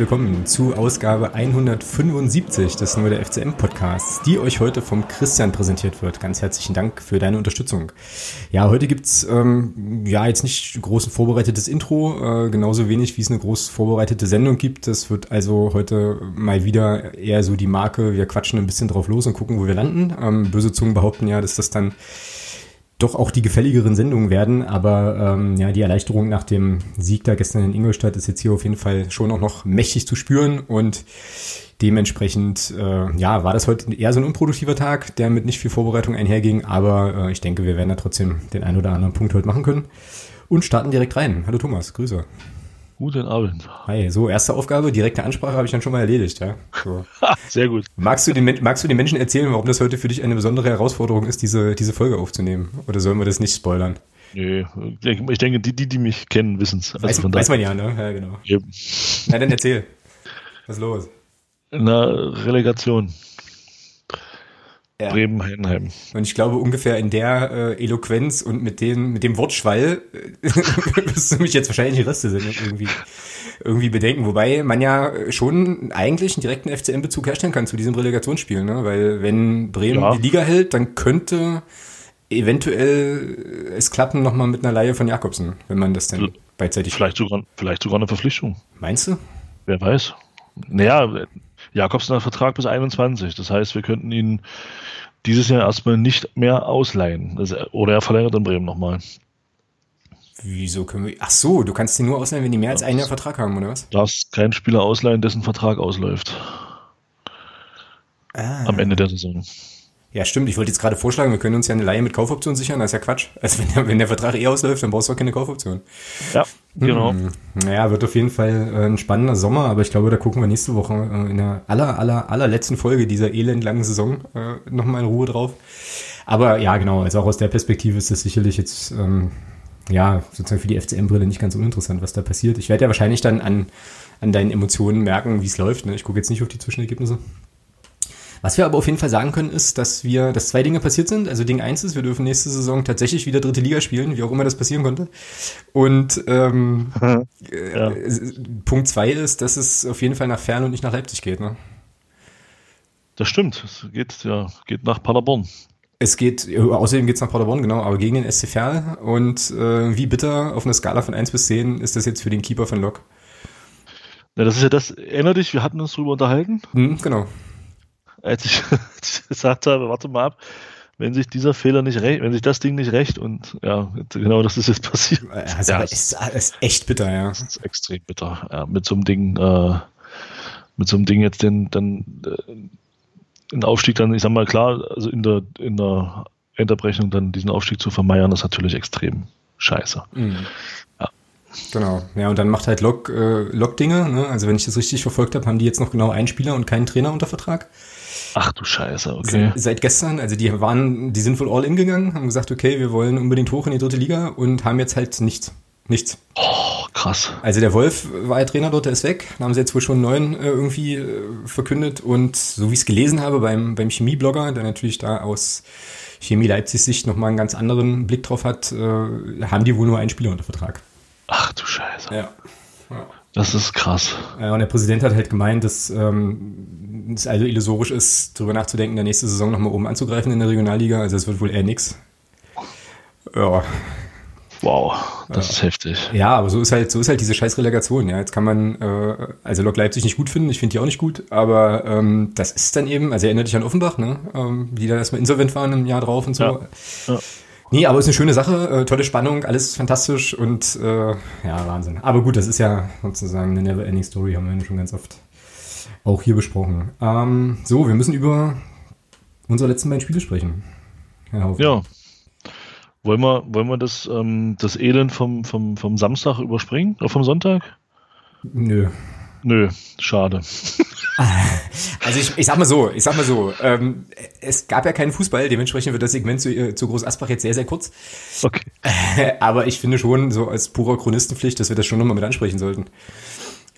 willkommen zu Ausgabe 175 des Neue der FCM Podcasts, die euch heute vom Christian präsentiert wird. Ganz herzlichen Dank für deine Unterstützung. Ja, heute gibt's ähm, ja jetzt nicht groß ein vorbereitetes Intro, äh, genauso wenig wie es eine groß vorbereitete Sendung gibt. Das wird also heute mal wieder eher so die Marke, wir quatschen ein bisschen drauf los und gucken, wo wir landen. Ähm, böse Zungen behaupten ja, dass das dann doch auch die gefälligeren Sendungen werden, aber ähm, ja, die Erleichterung nach dem Sieg da gestern in Ingolstadt ist jetzt hier auf jeden Fall schon auch noch mächtig zu spüren und dementsprechend äh, ja, war das heute eher so ein unproduktiver Tag, der mit nicht viel Vorbereitung einherging, aber äh, ich denke, wir werden da trotzdem den einen oder anderen Punkt heute machen können und starten direkt rein. Hallo Thomas, Grüße. Guten Abend. Hi, so erste Aufgabe, direkte Ansprache habe ich dann schon mal erledigt, ja. So. Sehr gut. Magst du, den, magst du den Menschen erzählen, warum das heute für dich eine besondere Herausforderung ist, diese, diese Folge aufzunehmen? Oder sollen wir das nicht spoilern? Nö, ich denke, die, die, die mich kennen, wissen es. Also weiß, weiß man ja, ne? Ja, genau. Eben. Na, dann erzähl. Was ist los? Na, Relegation ja. Bremen-Heidenheim. Und ich glaube, ungefähr in der äh, Eloquenz und mit dem, mit dem Wortschwall äh, wirst du mich jetzt wahrscheinlich die Reste sind irgendwie, irgendwie bedenken. Wobei man ja schon eigentlich einen direkten FCM-Bezug herstellen kann zu diesem Relegationsspiel, ne? Weil wenn Bremen ja. die Liga hält, dann könnte eventuell es klappen nochmal mit einer Laie von Jakobsen, wenn man das denn beidseitig. Vielleicht sogar, vielleicht sogar eine Verpflichtung. Meinst du? Wer weiß. Naja, Jakobsen hat Vertrag bis 21. Das heißt, wir könnten ihn dieses Jahr erstmal nicht mehr ausleihen. Also, oder er verlängert in Bremen nochmal. Wieso können wir. Ach so, du kannst ihn nur ausleihen, wenn die mehr als ein Jahr Vertrag haben, oder was? Du darfst keinen Spieler ausleihen, dessen Vertrag ausläuft. Ah. Am Ende der Saison. Ja, stimmt. Ich wollte jetzt gerade vorschlagen, wir können uns ja eine Leihe mit Kaufoption sichern. Das ist ja Quatsch. Also wenn der, wenn der Vertrag eh ausläuft, dann brauchst du auch keine Kaufoption. Ja, genau. Hm. Naja, wird auf jeden Fall äh, ein spannender Sommer, aber ich glaube, da gucken wir nächste Woche äh, in der aller, aller, allerletzten Folge dieser elendlangen Saison äh, nochmal in Ruhe drauf. Aber ja, genau, also auch aus der Perspektive ist das sicherlich jetzt, ähm, ja, sozusagen für die FCM-Brille nicht ganz uninteressant, was da passiert. Ich werde ja wahrscheinlich dann an, an deinen Emotionen merken, wie es läuft. Ne? Ich gucke jetzt nicht auf die Zwischenergebnisse. Was wir aber auf jeden Fall sagen können, ist, dass wir, dass zwei Dinge passiert sind. Also Ding eins ist, wir dürfen nächste Saison tatsächlich wieder dritte Liga spielen, wie auch immer das passieren konnte. Und ähm, ja. äh, Punkt zwei ist, dass es auf jeden Fall nach Fern und nicht nach Leipzig geht. Ne? Das stimmt. Es geht ja geht nach Paderborn. Es geht, außerdem geht es nach Paderborn, genau, aber gegen den SC Verl. Und äh, wie bitter auf einer Skala von 1 bis 10 ist das jetzt für den Keeper von Lok? Ja, das ist ja das, erinner dich, wir hatten uns drüber unterhalten. Hm, genau als ich, gesagt habe, warte mal ab, wenn sich dieser Fehler nicht recht, wenn sich das Ding nicht recht und ja, genau das ist jetzt passiert. Also ja, ist, ist echt bitter, ja. Das ist extrem bitter. Ja, mit so einem Ding, äh, mit so einem Ding jetzt den, dann äh, den Aufstieg dann, ich sag mal klar, also in der, in der Endabrechnung dann diesen Aufstieg zu vermeiern, ist natürlich extrem scheiße. Mhm. Ja. Genau, ja, und dann macht halt Lok, äh, Lok Dinge, ne? Also wenn ich das richtig verfolgt habe, haben die jetzt noch genau einen Spieler und keinen Trainer unter Vertrag. Ach du Scheiße, okay. Seit gestern, also die waren, die sind wohl all in gegangen, haben gesagt, okay, wir wollen unbedingt hoch in die dritte Liga und haben jetzt halt nichts. Nichts. Oh, krass. Also der Wolf war ja Trainer dort, der ist weg. Da haben sie jetzt wohl schon einen neuen äh, irgendwie äh, verkündet. Und so wie ich es gelesen habe beim, beim Chemieblogger, der natürlich da aus Chemie Leipzig Sicht nochmal einen ganz anderen Blick drauf hat, äh, haben die wohl nur einen Spieler unter Vertrag. Ach du Scheiße. Ja. ja. Das ist krass. Ja, und der Präsident hat halt gemeint, dass ähm, es also illusorisch ist, darüber nachzudenken, der nächste Saison nochmal oben anzugreifen in der Regionalliga. Also es wird wohl eher nix. Ja. Wow, das ja. ist heftig. Ja, aber so ist halt, so ist halt diese scheiß Relegation. Ja, jetzt kann man äh, also Lok Leipzig nicht gut finden. Ich finde die auch nicht gut, aber ähm, das ist dann eben. Also erinnert dich an Offenbach, ne? Ähm, die da erstmal insolvent waren im Jahr drauf und so. Ja. ja. Nee, aber es ist eine schöne Sache, äh, tolle Spannung, alles fantastisch und äh, ja, Wahnsinn. Aber gut, das ist ja sozusagen eine Never-Ending Story, haben wir schon ganz oft auch hier besprochen. Ähm, so, wir müssen über unsere letzten beiden Spiele sprechen. Herr Ja. Wollen wir, wollen wir das, ähm, das Elend vom, vom, vom Samstag überspringen? Oder vom Sonntag? Nö. Nö, schade. Also ich, ich sag mal so, ich sag mal so, ähm, es gab ja keinen Fußball, dementsprechend wird das Segment zu, äh, zu Groß Asbach jetzt sehr, sehr kurz. Okay. aber ich finde schon, so als purer Chronistenpflicht, dass wir das schon nochmal mit ansprechen sollten.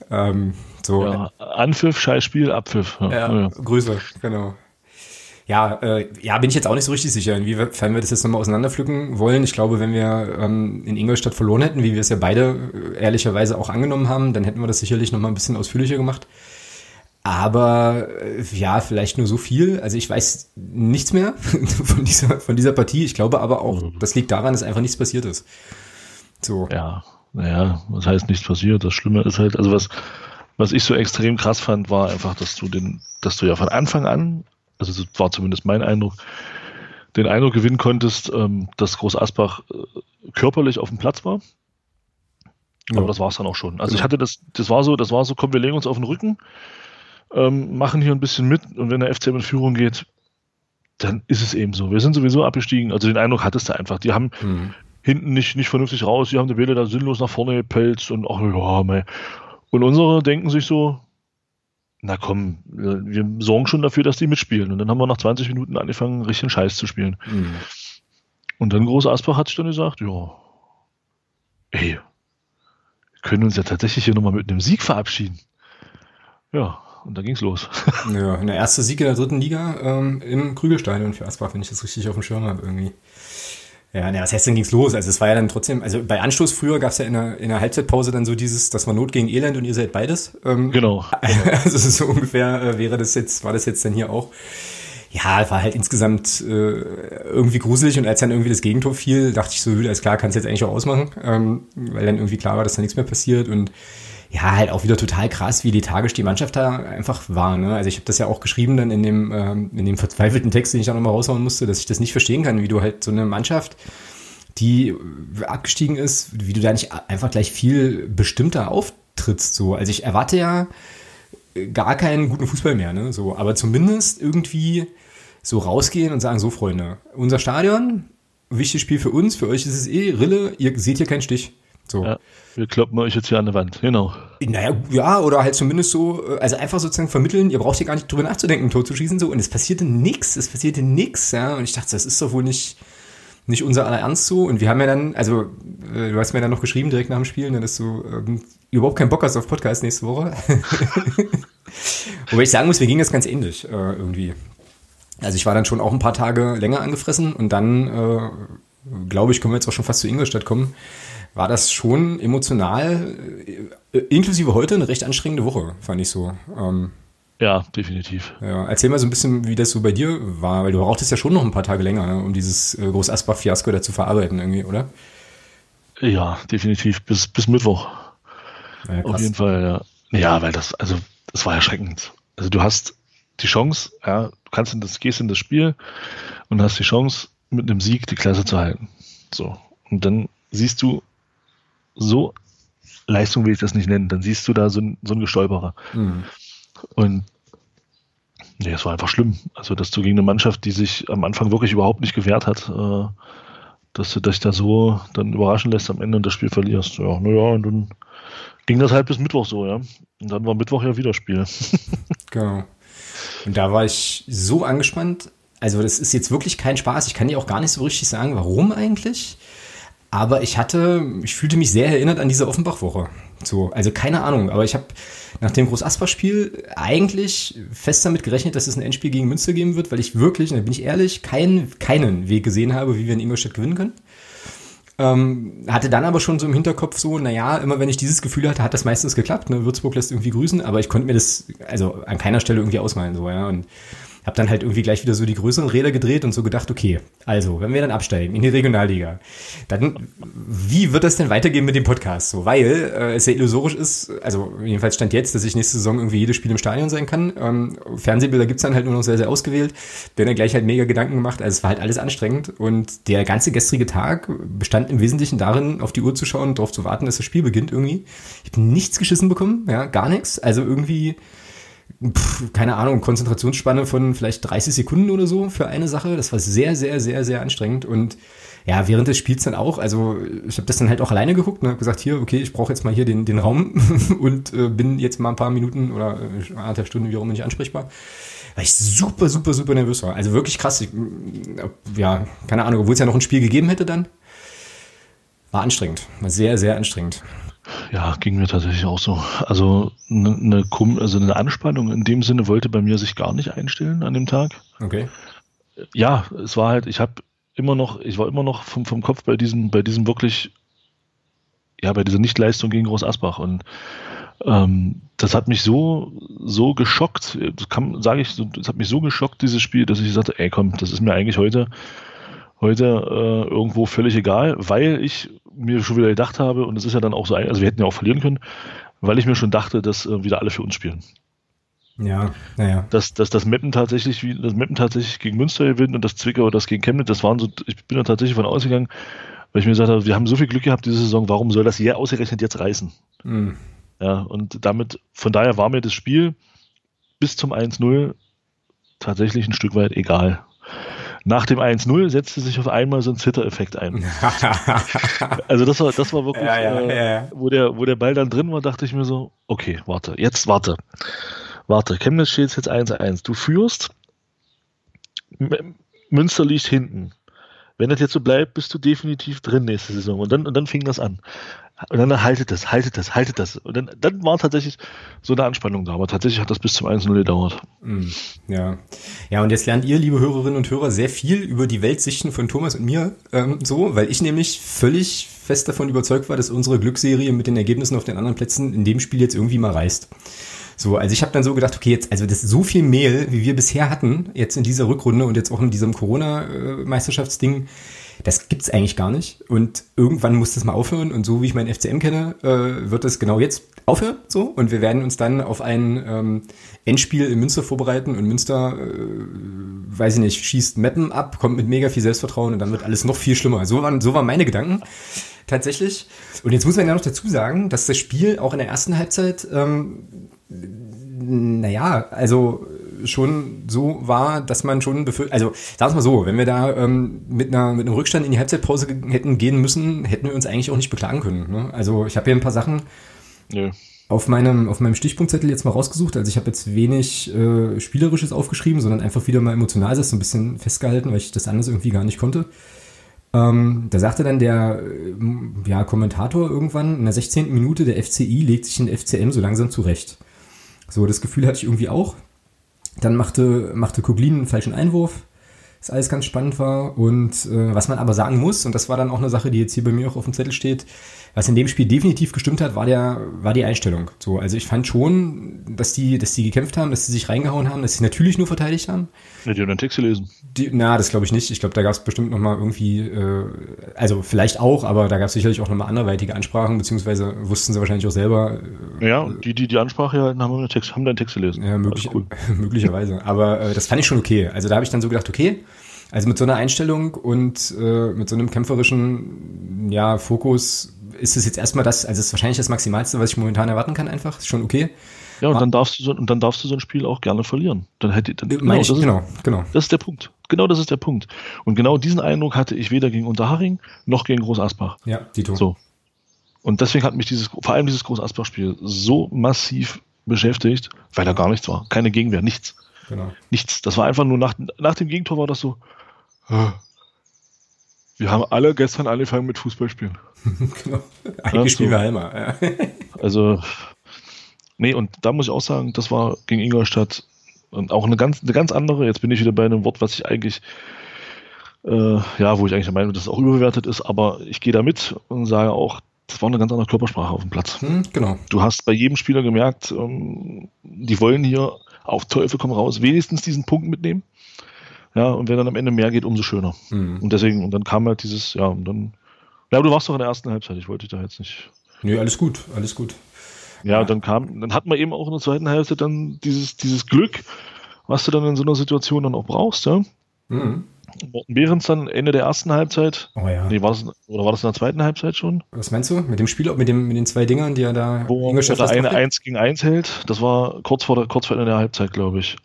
Ähm, so. Ja, Anpfiff, Scheißspiel, Abpfiff. Ja, ja, Grüße, genau. Ja, äh, ja, bin ich jetzt auch nicht so richtig sicher, inwiefern wir das jetzt nochmal auseinanderpflücken wollen. Ich glaube, wenn wir ähm, in Ingolstadt verloren hätten, wie wir es ja beide äh, ehrlicherweise auch angenommen haben, dann hätten wir das sicherlich nochmal ein bisschen ausführlicher gemacht. Aber äh, ja, vielleicht nur so viel. Also ich weiß nichts mehr von dieser, von dieser Partie. Ich glaube aber auch, mhm. das liegt daran, dass einfach nichts passiert ist. So. Ja, naja, was heißt nichts passiert? Das Schlimme ist halt, also was, was ich so extrem krass fand, war einfach, dass du den, dass du ja von Anfang an also das war zumindest mein Eindruck, den Eindruck gewinnen konntest, ähm, dass Groß Asbach äh, körperlich auf dem Platz war. Aber ja. das war es dann auch schon. Also ja. ich hatte das, das war so, das war so, komm, wir legen uns auf den Rücken, ähm, machen hier ein bisschen mit und wenn der FCM in Führung geht, dann ist es eben so. Wir sind sowieso abgestiegen. Also den Eindruck hattest du einfach. Die haben mhm. hinten nicht, nicht vernünftig raus, die haben die Bälle da sinnlos nach vorne gepelzt und ach ja, mei. Und unsere denken sich so, na komm, wir sorgen schon dafür, dass die mitspielen. Und dann haben wir nach 20 Minuten angefangen, richtigen Scheiß zu spielen. Mhm. Und dann Groß Asbach hat sich dann gesagt, ja, ey, wir können uns ja tatsächlich hier nochmal mit einem Sieg verabschieden. Ja, und dann ging's los. ja, der erste Sieg in der dritten Liga ähm, im Krügelstadion für Asbach, wenn ich das richtig auf dem Schirm habe irgendwie. Ja, ne, was heißt denn ging's los? Also es war ja dann trotzdem, also bei Anstoß früher gab's ja in der, in der Halbzeitpause dann so dieses, das war Not gegen Elend und ihr seid beides. Ähm, genau. Also so ungefähr äh, wäre das jetzt, war das jetzt dann hier auch. Ja, war halt insgesamt äh, irgendwie gruselig und als dann irgendwie das Gegentor fiel, dachte ich so, alles klar, kannst jetzt eigentlich auch ausmachen, ähm, weil dann irgendwie klar war, dass da nichts mehr passiert und ja, halt auch wieder total krass, wie lethargisch die Mannschaft da einfach war. Ne? Also ich habe das ja auch geschrieben dann in dem, ähm, in dem verzweifelten Text, den ich da nochmal raushauen musste, dass ich das nicht verstehen kann, wie du halt so eine Mannschaft, die abgestiegen ist, wie du da nicht einfach gleich viel bestimmter auftrittst. So. Also ich erwarte ja gar keinen guten Fußball mehr, ne? So, aber zumindest irgendwie so rausgehen und sagen, so Freunde, unser Stadion, wichtiges Spiel für uns, für euch ist es eh Rille, ihr seht hier keinen Stich. So. Ja, wir kloppen euch jetzt hier an der Wand, genau. Naja, ja, oder halt zumindest so, äh, also einfach sozusagen vermitteln, ihr braucht hier gar nicht drüber nachzudenken, Tor zu schießen, so, und es passierte nichts, es passierte nichts, ja, und ich dachte, das ist doch wohl nicht, nicht unser aller Ernst so, und wir haben ja dann, also, äh, du hast mir dann noch geschrieben, direkt nach dem Spiel, ne, dass du ähm, überhaupt keinen Bock hast auf Podcast nächste Woche. Wobei ich sagen muss, mir ging das ganz ähnlich, äh, irgendwie. Also ich war dann schon auch ein paar Tage länger angefressen und dann, äh, glaube ich, können wir jetzt auch schon fast zu Ingolstadt kommen war das schon emotional, äh, inklusive heute, eine recht anstrengende Woche, fand ich so. Ähm, ja, definitiv. Ja, erzähl mal so ein bisschen, wie das so bei dir war, weil du brauchtest ja schon noch ein paar Tage länger, ne, um dieses äh, Groß-Asbach-Fiasko da zu verarbeiten irgendwie, oder? Ja, definitiv, bis, bis Mittwoch. Ja, Auf jeden Fall, ja. Ja, weil das, also, das war erschreckend. Also du hast die Chance, ja, du kannst in das, gehst in das Spiel und hast die Chance, mit einem Sieg die Klasse zu halten. So. Und dann siehst du so Leistung will ich das nicht nennen, dann siehst du da so, ein, so einen Gestolperer. Mhm. Und nee, es war einfach schlimm. Also, dass du gegen eine Mannschaft, die sich am Anfang wirklich überhaupt nicht gewehrt hat, äh, dass du dich da so dann überraschen lässt am Ende und das Spiel verlierst. Ja, naja, und dann ging das halt bis Mittwoch so, ja. Und dann war Mittwoch ja wieder Spiel. genau. Und da war ich so angespannt. Also, das ist jetzt wirklich kein Spaß. Ich kann dir auch gar nicht so richtig sagen, warum eigentlich. Aber ich hatte, ich fühlte mich sehr erinnert an diese Offenbach-Woche. So, also keine Ahnung, aber ich habe nach dem Groß-Asper-Spiel eigentlich fest damit gerechnet, dass es ein Endspiel gegen Münster geben wird, weil ich wirklich, und da bin ich ehrlich, keinen, keinen Weg gesehen habe, wie wir in Ingolstadt gewinnen können. Ähm, hatte dann aber schon so im Hinterkopf so, naja, immer wenn ich dieses Gefühl hatte, hat das meistens geklappt. Ne? Würzburg lässt irgendwie grüßen, aber ich konnte mir das also an keiner Stelle irgendwie ausmalen. So, ja. Und habe dann halt irgendwie gleich wieder so die größeren Räder gedreht und so gedacht, okay, also, wenn wir dann absteigen in die Regionalliga, dann wie wird das denn weitergehen mit dem Podcast? So, weil äh, es ja illusorisch ist, also jedenfalls stand jetzt, dass ich nächste Saison irgendwie jedes Spiel im Stadion sein kann. Ähm, Fernsehbilder gibt's dann halt nur noch sehr, sehr ausgewählt. Bin dann gleich halt mega Gedanken gemacht. Also es war halt alles anstrengend und der ganze gestrige Tag bestand im Wesentlichen darin, auf die Uhr zu schauen und darauf zu warten, dass das Spiel beginnt irgendwie. Ich habe nichts geschissen bekommen, ja, gar nichts. Also irgendwie keine Ahnung, Konzentrationsspanne von vielleicht 30 Sekunden oder so für eine Sache. Das war sehr, sehr, sehr, sehr anstrengend. Und ja, während des Spiels dann auch, also ich habe das dann halt auch alleine geguckt und habe gesagt, hier, okay, ich brauche jetzt mal hier den, den Raum und äh, bin jetzt mal ein paar Minuten oder äh, anderthalb Stunden, wie auch immer, nicht ansprechbar. Weil ich super, super, super nervös war. Also wirklich krass. Ich, ja, keine Ahnung, obwohl es ja noch ein Spiel gegeben hätte dann. War anstrengend. War sehr, sehr anstrengend. Ja, ging mir tatsächlich auch so. Also eine, also eine Anspannung in dem Sinne wollte bei mir sich gar nicht einstellen an dem Tag. Okay. ja, es war halt, ich habe immer noch, ich war immer noch vom, vom Kopf bei diesem, bei diesem wirklich, ja, bei dieser Nichtleistung gegen Groß Asbach und ähm, das hat mich so, so geschockt, das kann, sage ich, das hat mich so geschockt, dieses Spiel, dass ich sagte, ey komm, das ist mir eigentlich heute, heute äh, irgendwo völlig egal, weil ich mir schon wieder gedacht habe, und das ist ja dann auch so, also wir hätten ja auch verlieren können, weil ich mir schon dachte, dass äh, wieder alle für uns spielen. Ja, naja. Dass, dass das Meppen tatsächlich, wie das Meppen tatsächlich gegen Münster gewinnt und das Zwickau das gegen Chemnitz, das waren so, ich bin da tatsächlich von ausgegangen, weil ich mir gesagt habe, wir haben so viel Glück gehabt diese Saison, warum soll das hier ausgerechnet jetzt reißen? Mhm. Ja, und damit, von daher war mir das Spiel bis zum 1-0 tatsächlich ein Stück weit egal. Nach dem 1-0 setzte sich auf einmal so ein Zitter-Effekt ein. also das war, das war wirklich, ja, ja, äh, wo, der, wo der Ball dann drin war, dachte ich mir so, okay, warte, jetzt warte. Warte, Chemnitz steht jetzt 1-1. Du führst, Münster liegt hinten. Wenn das jetzt so bleibt, bist du definitiv drin nächste Saison. Und dann, und dann fing das an. Und dann haltet das, haltet das, haltet das. Und dann, dann war tatsächlich so eine Anspannung da. Aber tatsächlich hat das bis zum 1-0 gedauert. Mm, ja. Ja, und jetzt lernt ihr, liebe Hörerinnen und Hörer, sehr viel über die Weltsichten von Thomas und mir ähm, so, weil ich nämlich völlig fest davon überzeugt war, dass unsere Glücksserie mit den Ergebnissen auf den anderen Plätzen in dem Spiel jetzt irgendwie mal reißt. So, also ich habe dann so gedacht, okay, jetzt, also das ist so viel Mehl, wie wir bisher hatten, jetzt in dieser Rückrunde und jetzt auch in diesem Corona-Meisterschaftsding, das gibt's eigentlich gar nicht. Und irgendwann muss das mal aufhören. Und so wie ich meinen FCM kenne, äh, wird das genau jetzt aufhören. So. Und wir werden uns dann auf ein ähm, Endspiel in Münster vorbereiten. Und Münster, äh, weiß ich nicht, schießt Mappen ab, kommt mit mega viel Selbstvertrauen und dann wird alles noch viel schlimmer. So waren, so waren meine Gedanken. Tatsächlich. Und jetzt muss man ja noch dazu sagen, dass das Spiel auch in der ersten Halbzeit ähm, naja, also schon so war, dass man schon befürchtet, also sagen wir mal so, wenn wir da ähm, mit, einer, mit einem Rückstand in die Halbzeitpause hätten gehen müssen, hätten wir uns eigentlich auch nicht beklagen können. Ne? Also ich habe hier ein paar Sachen ja. auf, meinem, auf meinem Stichpunktzettel jetzt mal rausgesucht. Also ich habe jetzt wenig äh, Spielerisches aufgeschrieben, sondern einfach wieder mal emotional das so ein bisschen festgehalten, weil ich das anders irgendwie gar nicht konnte. Ähm, da sagte dann der äh, ja, Kommentator irgendwann, in der 16. Minute der FCI legt sich in der FCM so langsam zurecht. So, das Gefühl hatte ich irgendwie auch. Dann machte, machte Koglin einen falschen Einwurf, was alles ganz spannend war. Und äh, was man aber sagen muss, und das war dann auch eine Sache, die jetzt hier bei mir auch auf dem Zettel steht, was in dem Spiel definitiv gestimmt hat, war der, war die Einstellung. So, also ich fand schon, dass die, dass die gekämpft haben, dass sie sich reingehauen haben, dass sie natürlich nur verteidigt haben. Ja, die haben den Text gelesen. Die, na, das glaube ich nicht. Ich glaube, da gab es bestimmt noch mal irgendwie, äh, also vielleicht auch, aber da gab es sicherlich auch noch mal anderweitige Ansprachen, beziehungsweise wussten sie wahrscheinlich auch selber. Äh, ja, die, die die Ansprache halten, haben Text, haben den Text gelesen. Ja, möglich, cool. möglicherweise. Aber äh, das fand ich schon okay. Also da habe ich dann so gedacht, okay, also mit so einer Einstellung und äh, mit so einem kämpferischen ja, Fokus ist es jetzt erstmal das, also es ist wahrscheinlich das Maximalste, was ich momentan erwarten kann, einfach. Ist schon okay. Ja, und dann darfst du so, und dann darfst du so ein Spiel auch gerne verlieren. Dann hätte dann, genau, ich, das ist, genau, genau. Das ist der Punkt. Genau das ist der Punkt. Und genau diesen Eindruck hatte ich weder gegen Unterhaching noch gegen Groß Asbach. Ja, die tun. So. Und deswegen hat mich dieses, vor allem dieses Groß Asbach-Spiel so massiv beschäftigt, weil da gar nichts war. Keine Gegenwehr, nichts. Genau. Nichts. Das war einfach nur nach, nach dem Gegentor war das so. Wir haben alle gestern angefangen mit Fußballspielen. genau. Eigentlich spielen wir. Ja. also, nee, und da muss ich auch sagen, das war gegen Ingolstadt und auch eine ganz, eine ganz andere. Jetzt bin ich wieder bei einem Wort, was ich eigentlich, äh, ja, wo ich eigentlich der Meinung bin, dass es auch überbewertet ist, aber ich gehe da mit und sage auch, das war eine ganz andere Körpersprache auf dem Platz. Hm, genau. Du hast bei jedem Spieler gemerkt, ähm, die wollen hier auf Teufel komm raus, wenigstens diesen Punkt mitnehmen. Ja, und wenn dann am Ende mehr geht, umso schöner. Mhm. Und deswegen, und dann kam halt dieses, ja, und dann, ja, du warst doch in der ersten Halbzeit, ich wollte dich da jetzt nicht. Nee, alles gut, alles gut. Ja, ja. dann kam, dann hat man eben auch in der zweiten Hälfte dann dieses, dieses Glück, was du dann in so einer Situation dann auch brauchst, ja. Mhm. Morten Behrens dann Ende der ersten Halbzeit. Oh ja. Nee, war das, oder war das in der zweiten Halbzeit schon? Was meinst du? Mit dem Spiel, mit, dem, mit den zwei Dingern, die er da Wo er eine 1 gegen 1 hält. Das war kurz vor, der, kurz vor Ende der Halbzeit, glaube ich.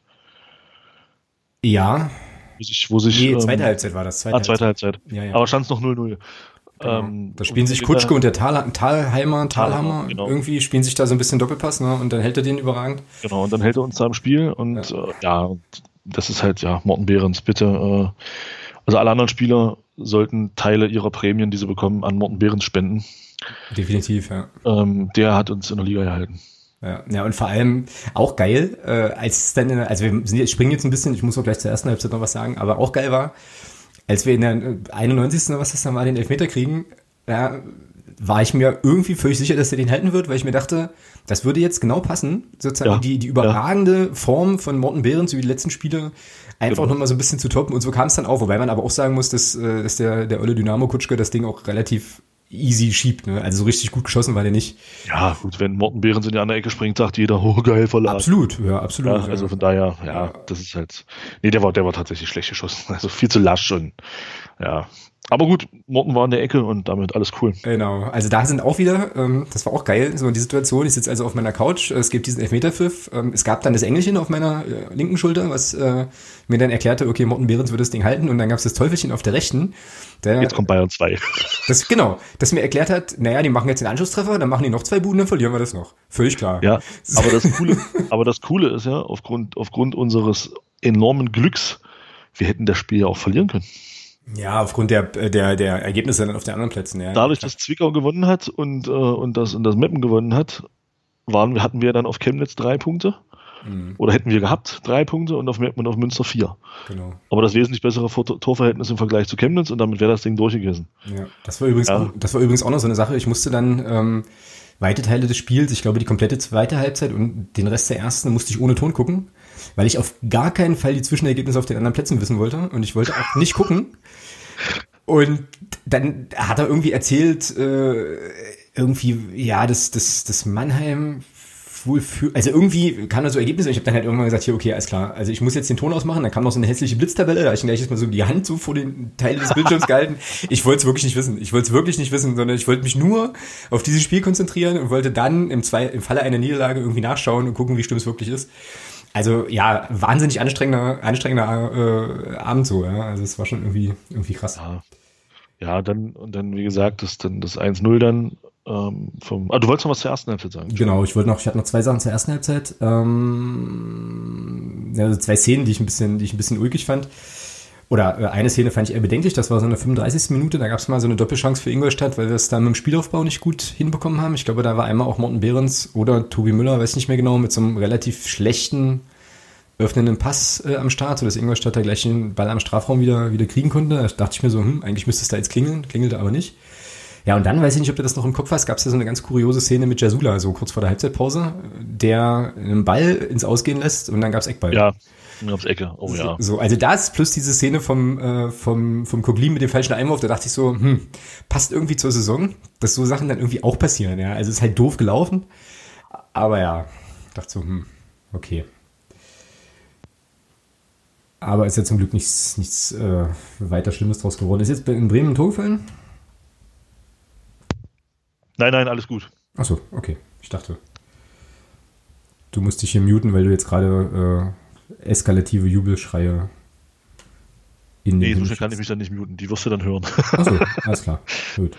Ja, wo sich, wo sich, nee, zweite ähm, Halbzeit war das. Zweite ah, zweite Halbzeit. Halbzeit. Ja, ja. Aber stand es noch 0-0. Genau. Ähm, da spielen sich Kutschke und der Tal, Talheimer, Talhammer, genau. irgendwie spielen sich da so ein bisschen Doppelpass, ne? Und dann hält er den überragend. Genau, und dann hält er uns da im Spiel und ja, äh, ja das ist halt, ja, Morten Behrens, bitte. Äh, also alle anderen Spieler sollten Teile ihrer Prämien, die sie bekommen, an Morten Behrens spenden. Definitiv, ja. Ähm, der hat uns in der Liga gehalten. Ja, ja, und vor allem auch geil, äh, als es dann, in also wir sind jetzt, springen jetzt ein bisschen, ich muss auch gleich zur ersten Halbzeit noch was sagen, aber auch geil war, als wir in der 91. oder was das dann war, den Elfmeter kriegen, ja, war ich mir irgendwie völlig sicher, dass er den halten wird, weil ich mir dachte, das würde jetzt genau passen, sozusagen Ja, die, die überragende Form von Morten Behrens wie die letzten Spiele einfach Genau. nochmal so ein bisschen zu toppen und so kam es dann auch, wobei man aber auch sagen muss, dass, äh, dass der, der Olle Dynamo Kutschke das Ding auch relativ easy schiebt, ne? also so richtig gut geschossen war der nicht. Ja, gut, wenn Morten Behrens in die andere Ecke springt, sagt jeder, oh geil, Verlag. Absolut, ja, absolut. Ja, also von daher, ja, das ist halt. Nee, der war, der war tatsächlich schlecht geschossen. Also viel zu lasch und ja. Aber gut, Morten war in der Ecke und damit alles cool. Genau, also da sind auch wieder, ähm, das war auch geil, so in die Situation, ich sitze also auf meiner Couch, es gibt diesen Elfmeterpfiff, ähm, es gab dann das Engelchen auf meiner äh, linken Schulter, was äh, mir dann erklärte, okay, Morten Behrens wird das Ding halten und dann gab es das Teufelchen auf der rechten, der, Jetzt kommt Bayern 2. das, genau, das mir erklärt hat, naja, die machen jetzt den Anschlusstreffer, dann machen die noch zwei Buden, dann verlieren wir das noch. Völlig klar. Ja, aber das Coole, aber das Coole ist ja, aufgrund, aufgrund unseres enormen Glücks, wir hätten das Spiel ja auch verlieren können. Ja, aufgrund der, der, der Ergebnisse dann auf den anderen Plätzen, ja. Dadurch, dass Zwickau gewonnen hat und, äh, und, das, und das Meppen gewonnen hat, waren, hatten wir dann auf Chemnitz drei Punkte. Mhm, Oder hätten wir gehabt drei Punkte und auf Meppen und auf Münster vier. genau. Aber das wesentlich bessere Torverhältnis im Vergleich zu Chemnitz und damit wäre das Ding durchgegessen. Ja, das war übrigens, Ja. Auch, das war übrigens auch noch so eine Sache. Ich musste dann ähm, weite Teile des Spiels, ich glaube die komplette zweite Halbzeit und den Rest der ersten musste ich ohne Ton gucken, weil ich auf gar keinen Fall die Zwischenergebnisse auf den anderen Plätzen wissen wollte und ich wollte auch nicht gucken. Und dann hat er irgendwie erzählt, äh, irgendwie, ja, das, das, das Mannheim wohl für, also irgendwie kam da so Ergebnisse und ich habe dann halt irgendwann gesagt, hier, okay, alles klar, also ich muss jetzt den Ton ausmachen, dann kam noch so eine hässliche Blitztabelle, da habe ich gleich jetzt mal so die Hand so vor den Teil des Bildschirms gehalten. Ich wollte es wirklich nicht wissen, ich wollte es wirklich nicht wissen, sondern ich wollte mich nur auf dieses Spiel konzentrieren und wollte dann im, zwei, im Falle einer Niederlage irgendwie nachschauen und gucken, wie schlimm es wirklich ist. Also ja, wahnsinnig anstrengender, anstrengender äh, Abend so, ja, also es war schon irgendwie, irgendwie krass. Ja, ja dann, und dann, wie gesagt, das, dann das 1-0 dann ähm, vom. Ah, du wolltest noch was zur ersten Halbzeit sagen. Genau, ich wollte noch, ich hatte noch zwei Sachen zur ersten Halbzeit. Ähm, ja, also zwei Szenen, die ich ein bisschen, die ich ein bisschen ulkig fand. Oder äh, eine Szene fand ich eher bedenklich, das war so eine 35. Minute, da gab es mal so eine Doppelchance für Ingolstadt, weil wir es da mit dem Spielaufbau nicht gut hinbekommen haben. Ich glaube, da war einmal auch Morten Behrens oder Tobi Müller, weiß nicht mehr genau, mit so einem relativ schlechten öffnenden Pass äh, am Start, sodass Ingolstadt da gleich den Ball am Strafraum wieder, wieder kriegen konnte. Da dachte ich mir so, hm, eigentlich müsste es da jetzt klingeln, klingelte aber nicht. Ja, und dann weiß ich nicht, ob du das noch im Kopf hast, gab es ja so eine ganz kuriose Szene mit Jasula, so kurz vor der Halbzeitpause, der einen Ball ins Ausgehen lässt und dann gab's Eckball. Ja, aufs Ecke. Oh ja. So, also das plus diese Szene vom, äh, vom, vom Koglin mit dem falschen Einwurf, da dachte ich so, hm, passt irgendwie zur Saison, dass so Sachen dann irgendwie auch passieren, ja. Also es ist halt doof gelaufen, aber ja, dachte so, hm, okay. Aber ist ja zum Glück nichts, nichts äh, weiter Schlimmes draus geworden. Ist jetzt in Bremen ein Tor gefallen? Nein, nein, alles gut. Achso, okay. Ich dachte, du musst dich hier muten, weil du jetzt gerade äh, eskalative Jubelschreie in Nee, den so Himmel schnell kann ich mich dann nicht muten. Die wirst du dann hören. Achso, alles klar. Gut.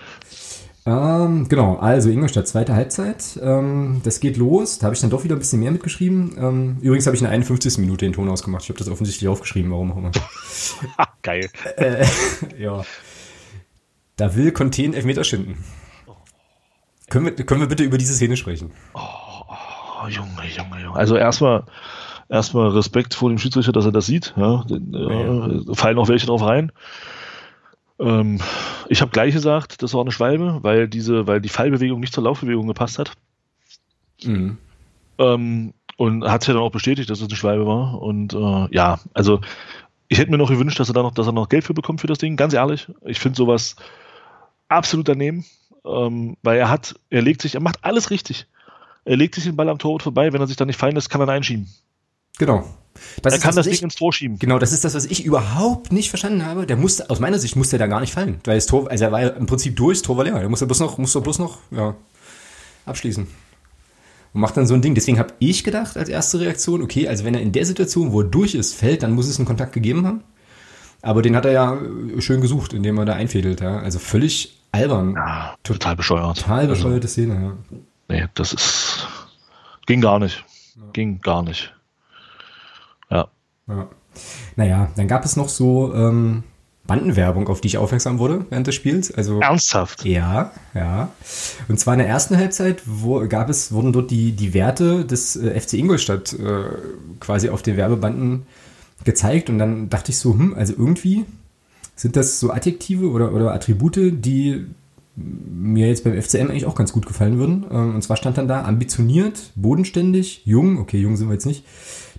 Ähm, genau, also Ingolstadt, zweite Halbzeit. Ähm, das geht los. Da habe ich dann doch wieder ein bisschen mehr mitgeschrieben. Ähm, übrigens habe ich in der 51. Minute den Ton ausgemacht. Ich habe das offensichtlich aufgeschrieben, warum auch immer. Geil. ja. Da will Conte einen Elfmeter schinden. Können wir, können wir bitte über diese Szene sprechen? Oh, Junge, Junge, Junge. Also erstmal erstmal Respekt vor dem Schiedsrichter, dass er das sieht. Ja, Den, äh, fallen auch welche drauf rein. Ähm, ich habe gleich gesagt, das war eine Schwalbe, weil diese, weil die Fallbewegung nicht zur Laufbewegung gepasst hat. Mhm. Ähm, und hat sich ja dann auch bestätigt, dass es eine Schwalbe war. Und äh, ja, also ich hätte mir noch gewünscht, dass er da noch, dass er noch Geld für bekommt für das Ding. Ganz ehrlich, ich finde sowas absolut daneben, ähm, weil er hat, er legt sich, er macht alles richtig. Er legt sich den Ball am Torwart vorbei. Wenn er sich da nicht fallen lässt, kann er ihn einschieben. Genau. Das er kann das was Ding ich, ins Tor schieben. Genau, das ist das, was ich überhaupt nicht verstanden habe. Der musste, aus meiner Sicht musste er da gar nicht fallen. Weil das Tor, also er war im Prinzip durch, das Tor war leer. Der musste bloß noch, musste bloß noch, ja, abschließen. Und macht dann so ein Ding. Deswegen habe ich gedacht, als erste Reaktion, okay, also wenn er in der Situation, wo er durch ist, fällt, dann muss es einen Kontakt gegeben haben. Aber den hat er ja schön gesucht, indem er da einfädelt, ja. Also völlig albern. Ja, total bescheuert. Total Also, bescheuerte Szene, ja. nee, das ist, ging gar nicht. Ging gar nicht. Ja. Ja. Naja, dann gab es noch so ähm, Bandenwerbung, auf die ich aufmerksam wurde während des Spiels. Also Ernsthaft? Ja, ja. Und zwar in der ersten Halbzeit wo, gab es, wurden dort die, die Werte des äh, FC Ingolstadt äh, quasi auf den Werbebanden gezeigt und dann dachte ich so, hm, also irgendwie sind das so Adjektive oder, oder Attribute, die mir jetzt beim FCM eigentlich auch ganz gut gefallen würden. Ähm, und zwar stand dann da ambitioniert, bodenständig, jung, okay, jung sind wir jetzt nicht,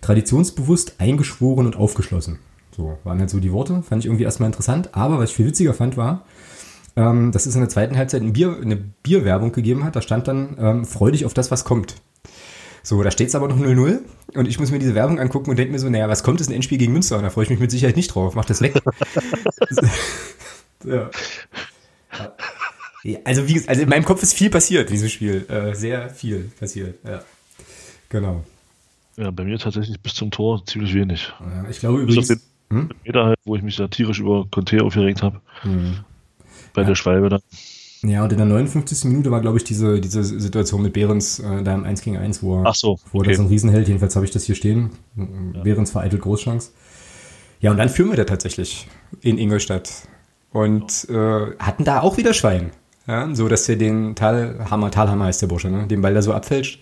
traditionsbewusst, eingeschworen und aufgeschlossen. So waren halt so die Worte. Fand ich irgendwie erstmal interessant. Aber was ich viel witziger fand, war, ähm, dass es in der zweiten Halbzeit ein Bier, eine Bierwerbung gegeben hat. Da stand dann, ähm, freu dich auf das, was kommt. So, da steht es aber noch 0-0 und ich muss mir diese Werbung angucken und denke mir so, naja, was kommt, ist ein Endspiel gegen Münster und da freue ich mich mit Sicherheit nicht drauf. Mach das weg. ja. Also, wie, also in meinem Kopf ist viel passiert, dieses Spiel. Äh, sehr viel passiert, ja. Genau. Ja, bei mir tatsächlich bis zum Tor ziemlich wenig. Ja, ich glaube übrigens. Den hm? Meter halt, wo ich mich da tierisch über Conte aufgeregt habe. Hm. Bei ja. der Schwalbe dann. Ja, und in der 59. Minute war, glaube ich, diese, diese Situation mit Behrens äh, da im 1 gegen 1, wo er, so, wo er das ein Riesenheld, jedenfalls habe ich das hier stehen. Ja. Behrens vereitelt Großchance. Ja, und dann führen wir da tatsächlich in Ingolstadt. Und äh, hatten da auch wieder Schwein. Ja, so dass er den Talhammer, Talhammer heißt der Bursche, ne? den Ball da so abfälscht.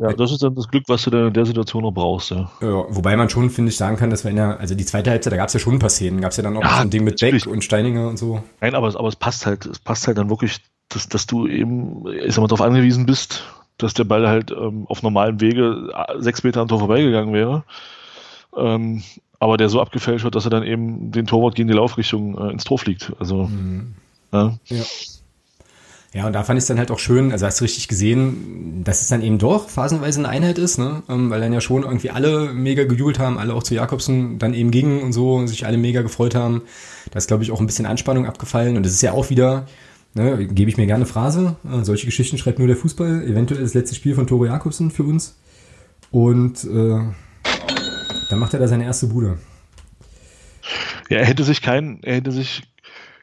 Ja, das ist dann das Glück, was du dann in der Situation noch brauchst. Ja. ja wobei man schon, finde ich, sagen kann, dass wir in der, also die zweite Halbzeit, da gab es ja schon ein paar Szenen, gab es ja dann auch ja, so ein Ding mit Beck und Steininger und so. Nein, aber, aber es passt halt, es passt halt dann wirklich, dass, dass du eben, ich sag mal, darauf angewiesen bist, dass der Ball halt ähm, auf normalem Wege sechs Meter am Tor vorbeigegangen wäre. Ähm, aber der so abgefälscht wird, dass er dann eben den Torwart gegen die Laufrichtung äh, ins Tor fliegt. Also, mhm. ja. ja. Ja, und da fand ich es dann halt auch schön, also hast du richtig gesehen, dass es dann eben doch phasenweise eine Einheit ist, ne? Ähm, weil dann ja schon irgendwie alle mega gejubelt haben, alle auch zu Jakobsen dann eben gingen und so, und sich alle mega gefreut haben. Da ist, glaube ich, auch ein bisschen Anspannung abgefallen und es ist ja auch wieder, ne, gebe ich mir gerne Phrase, äh, solche Geschichten schreibt nur der Fußball, eventuell das letzte Spiel von Toro Jakobsen für uns und äh, dann macht er da seine erste Bude. Ja, er hätte sich kein, er hätte sich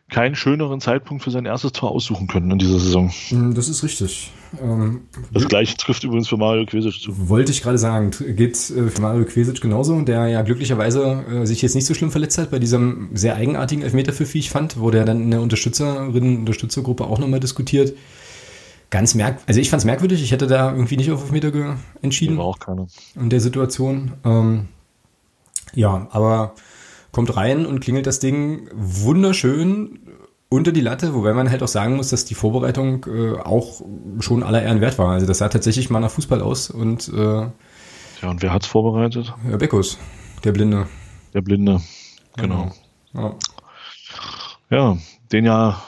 keinen schöneren Zeitpunkt für sein erstes Tor aussuchen können in dieser Saison. Mm, das ist richtig. Ähm, das gleiche trifft übrigens für Mario Quesic zu. Wollte ich gerade sagen, geht äh, für Mario Quesic genauso, der ja glücklicherweise äh, sich jetzt nicht so schlimm verletzt hat bei diesem sehr eigenartigen Elfmeter-Pfiff, wie ich fand, wurde er dann in der Unterstützerinnen, Unterstützergruppe auch nochmal diskutiert. Ganz merk, also ich fand es merkwürdig, ich hätte da irgendwie nicht auf Elfmeter entschieden. War auch keine. In der Situation. Ähm, ja, aber kommt rein und klingelt das Ding wunderschön unter die Latte, wobei man halt auch sagen muss, dass die Vorbereitung äh, auch schon aller Ehren wert war. Also das sah tatsächlich mal nach Fußball aus und äh, ja, und wer hat's vorbereitet? Ja, Beckus, der Blinde. Der Blinde, genau. Ja, ja den ja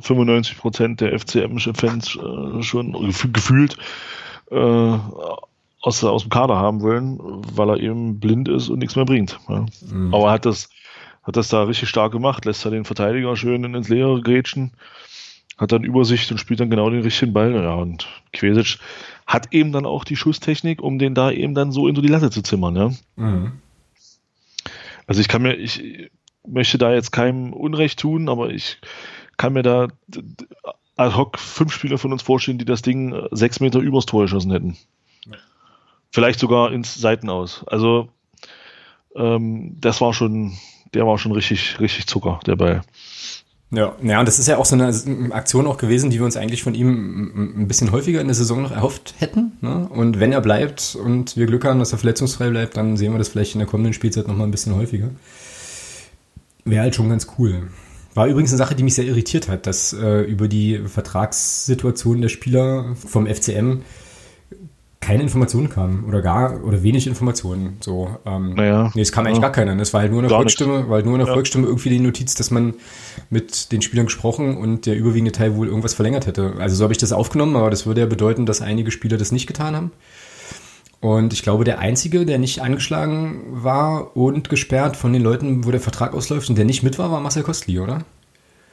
95 äh, Prozent der FCM-Fans äh, schon gefühlt äh, aus, aus dem Kader haben wollen, weil er eben blind ist und nichts mehr bringt. Ja. Mhm. Aber er hat das, hat das da richtig stark gemacht, lässt er den Verteidiger schön ins Leere grätschen, hat dann Übersicht und spielt dann genau den richtigen Ball. Ja, und Quesic hat eben dann auch die Schusstechnik, um den da eben dann so into die Latte zu zimmern. Ja. Mhm. Also ich kann mir, ich möchte da jetzt keinem Unrecht tun, aber ich kann mir da ad hoc fünf Spieler von uns vorstellen, die das Ding sechs Meter übers Tor geschossen hätten. Vielleicht sogar ins Seitenaus. Also ähm, das war schon, der war schon richtig, richtig Zucker, der Ball. Ja, ja, und das ist ja auch so eine Aktion auch gewesen, die wir uns eigentlich von ihm ein bisschen häufiger in der Saison noch erhofft hätten. Ne? Und wenn er bleibt und wir Glück haben, dass er verletzungsfrei bleibt, dann sehen wir das vielleicht in der kommenden Spielzeit noch mal ein bisschen häufiger. Wäre halt schon ganz cool. War übrigens eine Sache, die mich sehr irritiert hat, dass äh, über die Vertragssituation der Spieler vom FCM keine Informationen kamen oder gar oder wenig Informationen. So, ähm, naja, nee, es kam eigentlich ja. gar keine. Es war halt nur eine Volksstimme, weil nur eine ja. Volksstimme irgendwie die Notiz, dass man mit den Spielern gesprochen und der überwiegende Teil wohl irgendwas verlängert hätte. Also so habe ich das aufgenommen, aber das würde ja bedeuten, dass einige Spieler das nicht getan haben. Und ich glaube, der einzige, der nicht angeschlagen war und gesperrt von den Leuten, wo der Vertrag ausläuft und der nicht mit war, war Marcel Kostli, oder?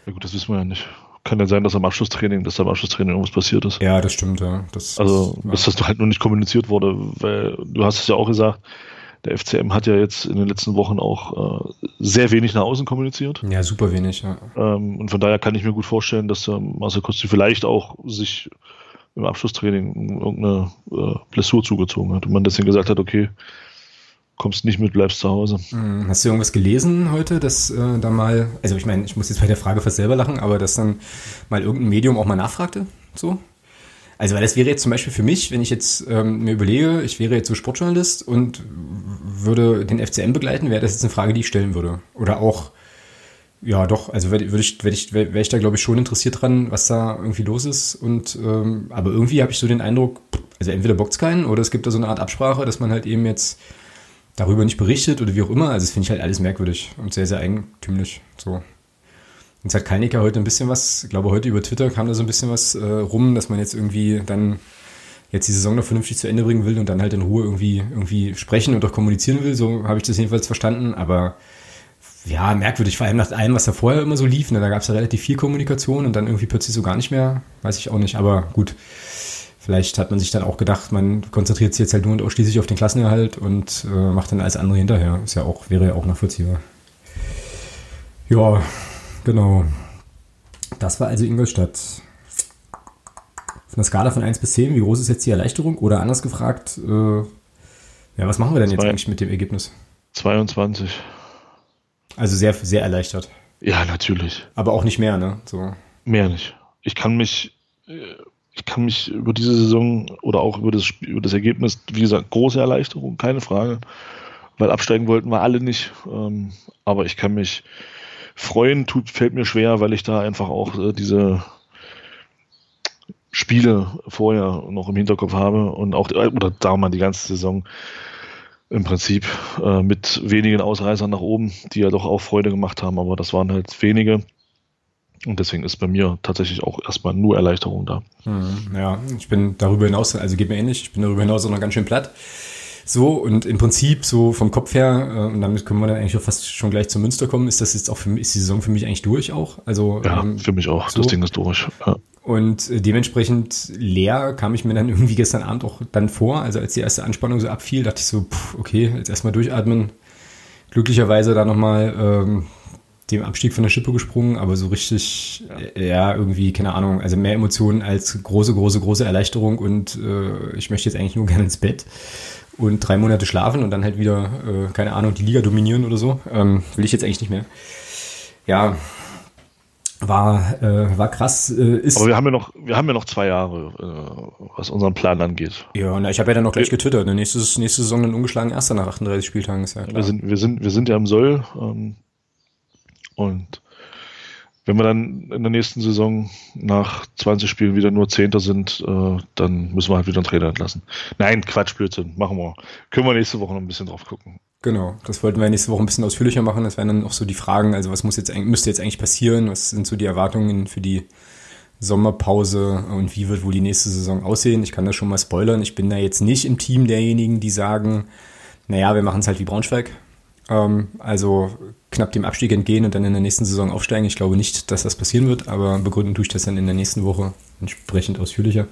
Ja gut, das wissen wir ja nicht kann ja sein, dass am Abschlusstraining, dass am Abschlusstraining irgendwas passiert ist. Ja, das stimmt, ja. Das, also, dass das halt nur nicht kommuniziert wurde, weil du hast es ja auch gesagt, der FCM hat ja jetzt in den letzten Wochen auch äh, sehr wenig nach außen kommuniziert. Ja, super wenig, ja. Ähm, und von daher kann ich mir gut vorstellen, dass äh, Marcel Kosti vielleicht auch sich im Abschlusstraining irgendeine äh, Blessur zugezogen hat und man deswegen gesagt hat, okay, kommst nicht mit, bleibst zu Hause. Hm, hast du irgendwas gelesen heute, dass äh, da mal, also ich meine, ich muss jetzt bei der Frage fast selber lachen, aber dass dann mal irgendein Medium auch mal nachfragte, so? Also, weil das wäre jetzt zum Beispiel für mich, wenn ich jetzt ähm, mir überlege, ich wäre jetzt so Sportjournalist und würde den FCM begleiten, wäre das jetzt eine Frage, die ich stellen würde. Oder auch, ja, doch, also würde ich, wär ich, wäre ich da, glaube ich, schon interessiert dran, was da irgendwie los ist. Und ähm, aber irgendwie habe ich so den Eindruck, also entweder bockt es keinen oder es gibt da so eine Art Absprache, dass man halt eben jetzt darüber nicht berichtet oder wie auch immer. Also das finde ich halt alles merkwürdig und sehr, sehr eigentümlich. So. Jetzt hat Kalnicker heute ein bisschen was, ich glaube heute über Twitter kam da so ein bisschen was äh, rum, dass man jetzt irgendwie dann jetzt die Saison noch vernünftig zu Ende bringen will und dann halt in Ruhe irgendwie, irgendwie sprechen und auch kommunizieren will. So habe ich das jedenfalls verstanden. Aber ja, merkwürdig, vor allem nach allem, was da vorher immer so lief. Ne? Da gab es ja relativ viel Kommunikation und dann irgendwie plötzlich so gar nicht mehr. Weiß ich auch nicht. Aber gut, vielleicht hat man sich dann auch gedacht, man konzentriert sich jetzt halt nur und ausschließlich auf den Klassenerhalt und äh, macht dann alles andere hinterher. Ist ja auch, wäre ja auch nachvollziehbar. Ja, Genau. Das war also Ingolstadt. Von der Skala von 1 bis 10, wie groß ist jetzt die Erleichterung? Oder anders gefragt, äh, ja, was machen wir denn Zwei, jetzt eigentlich mit dem Ergebnis? 22. Also sehr, sehr erleichtert. Ja, natürlich. Aber auch nicht mehr, ne? So. Mehr nicht. Ich kann mich, äh, ich kann mich über diese Saison oder auch über das, über das Ergebnis, wie gesagt, große Erleichterung, keine Frage. Weil absteigen wollten wir alle nicht. Ähm, aber ich kann mich freuen tut, fällt mir schwer, weil ich da einfach auch äh, diese Spiele vorher noch im Hinterkopf habe und auch, äh, oder da mal die ganze Saison im Prinzip äh, mit wenigen Ausreißern nach oben, die ja doch auch Freude gemacht haben, aber das waren halt wenige. Und deswegen ist bei mir tatsächlich auch erstmal nur Erleichterung da. Hm, ja, ich bin darüber hinaus, also geht mir ähnlich, ich bin darüber hinaus auch noch ganz schön platt. So, und im Prinzip so vom Kopf her, äh, und damit können wir dann eigentlich auch fast schon gleich zum Münster kommen, ist das jetzt auch für mich, ist die Saison für mich eigentlich durch auch. Also, ja, ähm, für mich auch. So. Das Ding ist durch. Ja. Und äh, dementsprechend leer kam ich mir dann irgendwie gestern Abend auch dann vor. Also als die erste Anspannung so abfiel, dachte ich so, pff, okay, jetzt erstmal durchatmen. Glücklicherweise da nochmal ähm, dem Abstieg von der Schippe gesprungen, aber so richtig, ja. Ja. irgendwie, keine Ahnung, also mehr Emotionen als große, große, große Erleichterung und äh, ich möchte jetzt eigentlich nur gerne ins Bett und drei Monate schlafen und dann halt wieder, äh, keine Ahnung, die Liga dominieren oder so. Ähm, will ich jetzt eigentlich nicht mehr. Ja, war, äh, war krass. Äh, ist Aber wir haben ja noch, wir haben ja noch zwei Jahre, äh, was unseren Plan angeht. Ja, und ich habe ja dann noch gleich getwittert. Ne? Nächste, nächste Saison dann ungeschlagen Erster nach 38 Spieltagen ist ja klar. Wir sind, wir sind, wir sind ja im Soll ähm, und wenn wir dann in der nächsten Saison nach 20 Spielen wieder nur Zehnter sind, äh, dann müssen wir halt wieder einen Trainer entlassen. Nein, Quatsch, Blödsinn, machen wir. Können wir nächste Woche noch ein bisschen drauf gucken. Genau, das wollten wir nächste Woche ein bisschen ausführlicher machen. Das wären dann auch so die Fragen, also was muss jetzt müsste jetzt eigentlich passieren? Was sind so die Erwartungen für die Sommerpause und wie wird wohl die nächste Saison aussehen? Ich kann das schon mal spoilern. Ich bin da jetzt nicht im Team derjenigen, die sagen, naja, wir machen es halt wie Braunschweig. Ähm, also knapp dem Abstieg entgehen und dann in der nächsten Saison aufsteigen. Ich glaube nicht, dass das passieren wird, aber begründen tue ich das dann in der nächsten Woche entsprechend ausführlicher.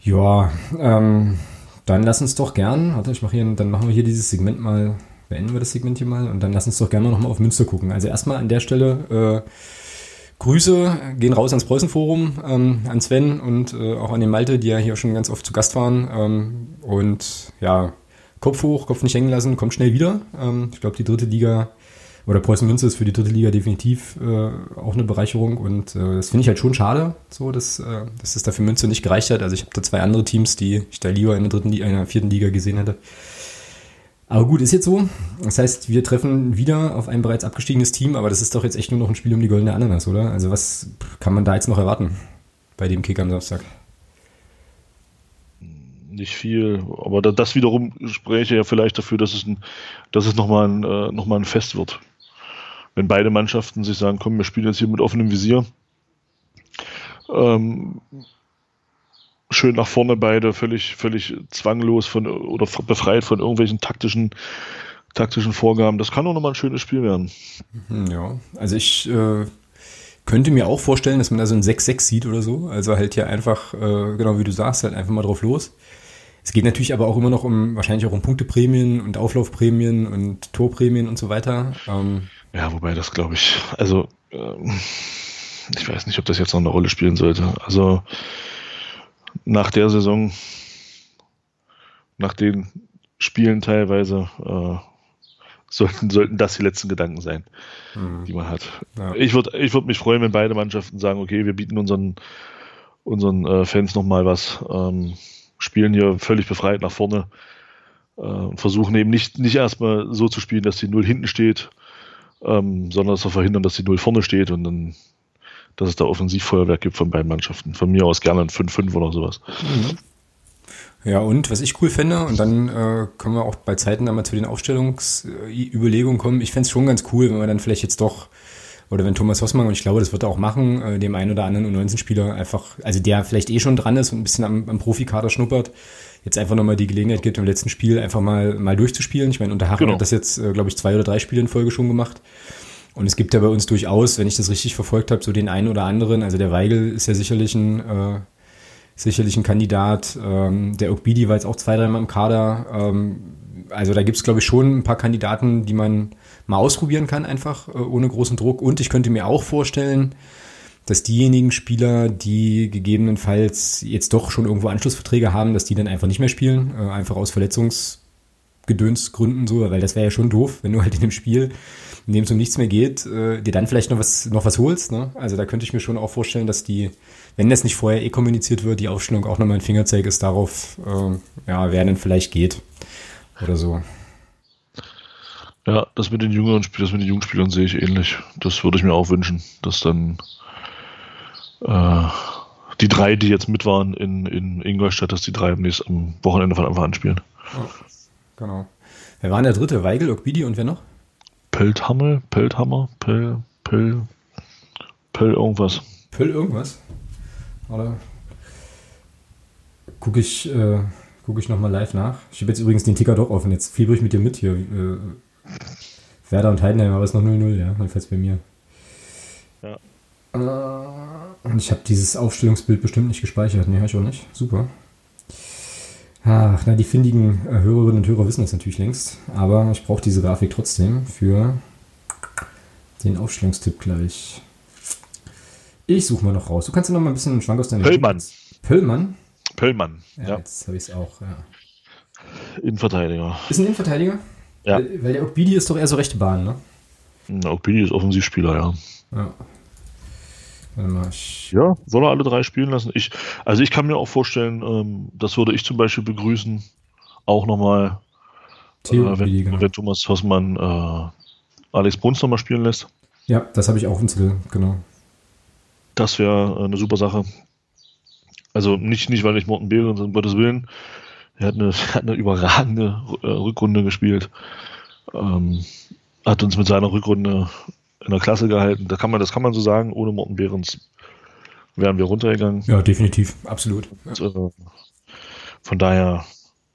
Ja, ähm, dann lass uns doch gern, warte, ich mache hier, dann machen wir hier dieses Segment mal, beenden wir das Segment hier mal und dann lass uns doch gerne noch mal auf Münster gucken. Also erstmal an der Stelle äh, Grüße gehen raus ans Preußenforum, ähm, an Sven und äh, auch an den Malte, die ja hier schon ganz oft zu Gast waren. Ähm, und ja, Kopf hoch, Kopf nicht hängen lassen, kommt schnell wieder. Ähm, ich glaube, die dritte Liga oder Preußen Münster ist für die dritte Liga definitiv äh, auch eine Bereicherung und äh, das finde ich halt schon schade, so dass, äh, dass es da für Münster nicht gereicht hat. Also ich habe da zwei andere Teams, die ich da lieber in der dritten in der vierten Liga gesehen hätte. Aber gut, ist jetzt so. Das heißt, wir treffen wieder auf ein bereits abgestiegenes Team, aber das ist doch jetzt echt nur noch ein Spiel um die goldene Ananas, oder? Also was kann man da jetzt noch erwarten bei dem Kick am Samstag? Nicht viel. Aber das wiederum spräche ja vielleicht dafür, dass es, ein, dass es nochmal ein, äh, noch ein Fest wird. Wenn beide Mannschaften sich sagen, komm, wir spielen jetzt hier mit offenem Visier. Ähm, schön nach vorne beide, völlig, völlig zwanglos von oder befreit von irgendwelchen taktischen, taktischen Vorgaben. Das kann auch nochmal ein schönes Spiel werden. Mhm, ja, also ich äh, könnte mir auch vorstellen, dass man da so ein 6-6 sieht oder so. Also halt hier einfach, äh, genau wie du sagst, halt einfach mal drauf los. Es geht natürlich aber auch immer noch um, wahrscheinlich auch um Punkteprämien und Auflaufprämien und Torprämien und so weiter. Ähm, ja, wobei das glaube ich, also ähm, ich weiß nicht, ob das jetzt noch eine Rolle spielen sollte. Also nach der Saison, nach den Spielen teilweise, äh, sollten, sollten das die letzten Gedanken sein, mhm. die man hat. Ja. Ich würde ich würd mich freuen, wenn beide Mannschaften sagen, okay, wir bieten unseren, unseren äh, Fans nochmal was, ähm, spielen hier völlig befreit nach vorne äh, und versuchen eben nicht, nicht erstmal so zu spielen, dass die Null hinten steht, ähm, sondern zu verhindern, dass die Null vorne steht und dann, dass es da Offensivfeuerwerk gibt von beiden Mannschaften. Von mir aus gerne ein 5-5 oder sowas. Ja, und was ich cool fände, und dann äh, können wir auch bei Zeiten dann mal zu den Aufstellungsüberlegungen kommen. Ich fände es schon ganz cool, wenn wir dann vielleicht jetzt doch, oder wenn Thomas Hossmann, und ich glaube, das wird er auch machen, äh, dem einen oder anderen U19-Spieler einfach, also der vielleicht eh schon dran ist und ein bisschen am, am Profikader schnuppert, jetzt einfach nochmal die Gelegenheit gibt, im letzten Spiel einfach mal, mal durchzuspielen. Ich meine, unter Hachen genau. hat das jetzt, äh, glaube ich, zwei oder drei Spiele in Folge schon gemacht. Und es gibt ja bei uns durchaus, wenn ich das richtig verfolgt habe, so den einen oder anderen, also der Weigel ist ja sicherlich ein äh, sicherlich ein Kandidat. Ähm, der Okbidi war jetzt auch zwei, dreimal im Kader. Ähm, also da gibt es, glaube ich, schon ein paar Kandidaten, die man mal ausprobieren kann, einfach äh, ohne großen Druck. Und ich könnte mir auch vorstellen, dass diejenigen Spieler, die gegebenenfalls jetzt doch schon irgendwo Anschlussverträge haben, dass die dann einfach nicht mehr spielen, äh, einfach aus Verletzungsgedönsgründen so, weil das wäre ja schon doof, wenn du halt in dem Spiel, in dem es um nichts mehr geht, äh, dir dann vielleicht noch was, noch was holst. Ne? Also da könnte ich mir schon auch vorstellen, dass die wenn das nicht vorher eh kommuniziert wird, die Aufstellung auch nochmal ein Fingerzeig ist darauf, äh, ja, wer denn vielleicht geht oder so. Ja, das mit den jüngeren Spielern, das mit den Jungspielern sehe ich ähnlich. Das würde ich mir auch wünschen, dass dann äh, die drei, die jetzt mit waren in, in Ingolstadt, dass die drei am, nächsten, am Wochenende von Anfang an spielen. Oh, genau. Wer war denn der dritte? Weigel, Okbidi und wer noch? Pelthammer, Pelthammer, Pel, Pel, Pel irgendwas. Pel irgendwas? Oder? Gucke ich, äh, guck ich nochmal live nach. Ich habe jetzt übrigens den Ticker doch offen. Jetzt fieber ich mit dir mit hier. Äh, Werder und Heidenheim, aber es ist noch 0-0, ja. Jedenfalls bei mir. Ja. Äh, und ich habe dieses Aufstellungsbild bestimmt nicht gespeichert. Nee, habe ich auch nicht. Super. Ach, na, die findigen äh, Hörerinnen und Hörer wissen das natürlich längst. Aber ich brauche diese Grafik trotzdem für den Aufstellungstipp gleich. Ich suche mal noch raus. Du kannst ja noch mal ein bisschen Schwank aus deinem Pöllmann. Pöllmann? Pöllmann, ja. ja. Jetzt habe ich es auch, ja. Innenverteidiger. Ist ein Innenverteidiger? Ja. Weil, der Okbidi ist doch eher so rechte Bahn, ne? Der Okbidi ist Offensivspieler, ja. Ja. Ja, soll er alle drei spielen lassen? Ich, also ich kann mir auch vorstellen, ähm, das würde ich zum Beispiel begrüßen, auch nochmal, äh, wenn, genau. wenn Thomas Hossmann äh, Alex Bruns nochmal spielen lässt. Ja, das habe ich auch im Zettel, genau. Das wäre äh, eine super Sache. Also nicht, nicht weil ich Morten Behl und um Gottes Willen. Er hat eine, hat eine überragende äh, Rückrunde gespielt. Ähm, hat uns mit seiner Rückrunde in der Klasse gehalten. Da kann man, das kann man so sagen, ohne Morten Behrens wären wir runtergegangen. Ja, definitiv, absolut. Und, äh, von daher,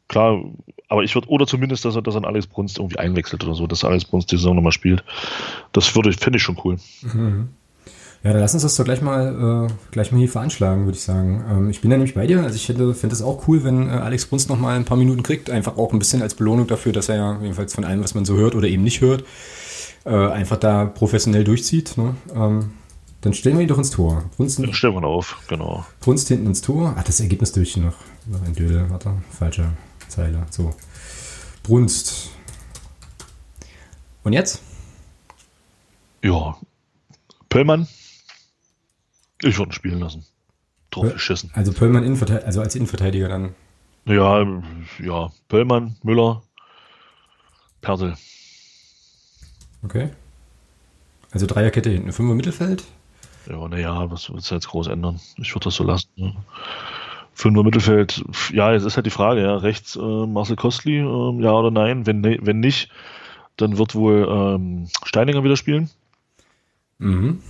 klar, aber ich würde, oder zumindest, dass er das an Alex Brunst irgendwie einwechselt oder so, dass Alex Brunst die Saison nochmal spielt. Das würde, finde ich schon cool. Mhm. Ja, dann lass uns das doch gleich mal, äh, gleich mal hier veranschlagen, würde ich sagen. Ähm, ich bin da nämlich bei dir. Also ich finde es auch cool, wenn äh, Alex Brunst noch mal ein paar Minuten kriegt. Einfach auch ein bisschen als Belohnung dafür, dass er ja jedenfalls von allem, was man so hört oder eben nicht hört, äh, einfach da professionell durchzieht. Ne? Ähm, dann stellen wir ihn doch ins Tor. Brunst, dann stellen wir ihn auf, genau. Brunst hinten ins Tor. Ach, das Ergebnis durch noch. Noch ein Dödel, warte. Falsche Zeile. So. Brunst. Und jetzt? Ja. Pöllmann. Ich würde ihn spielen lassen. Drauf geschissen. Also Pöllmann also als Innenverteidiger dann. Ja, ja. Pöllmann, Müller, Persel. Okay. Also Dreierkette hinten, Fünfer Mittelfeld? Ja, naja, was wird es jetzt groß ändern? Ich würde das so lassen. Ne? Fünfer Mittelfeld, ja, jetzt ist halt die Frage, ja, rechts äh, Marcel Kostli, äh, ja oder nein? Wenn, ne, wenn nicht, dann wird wohl ähm, Steininger wieder spielen. Mhm.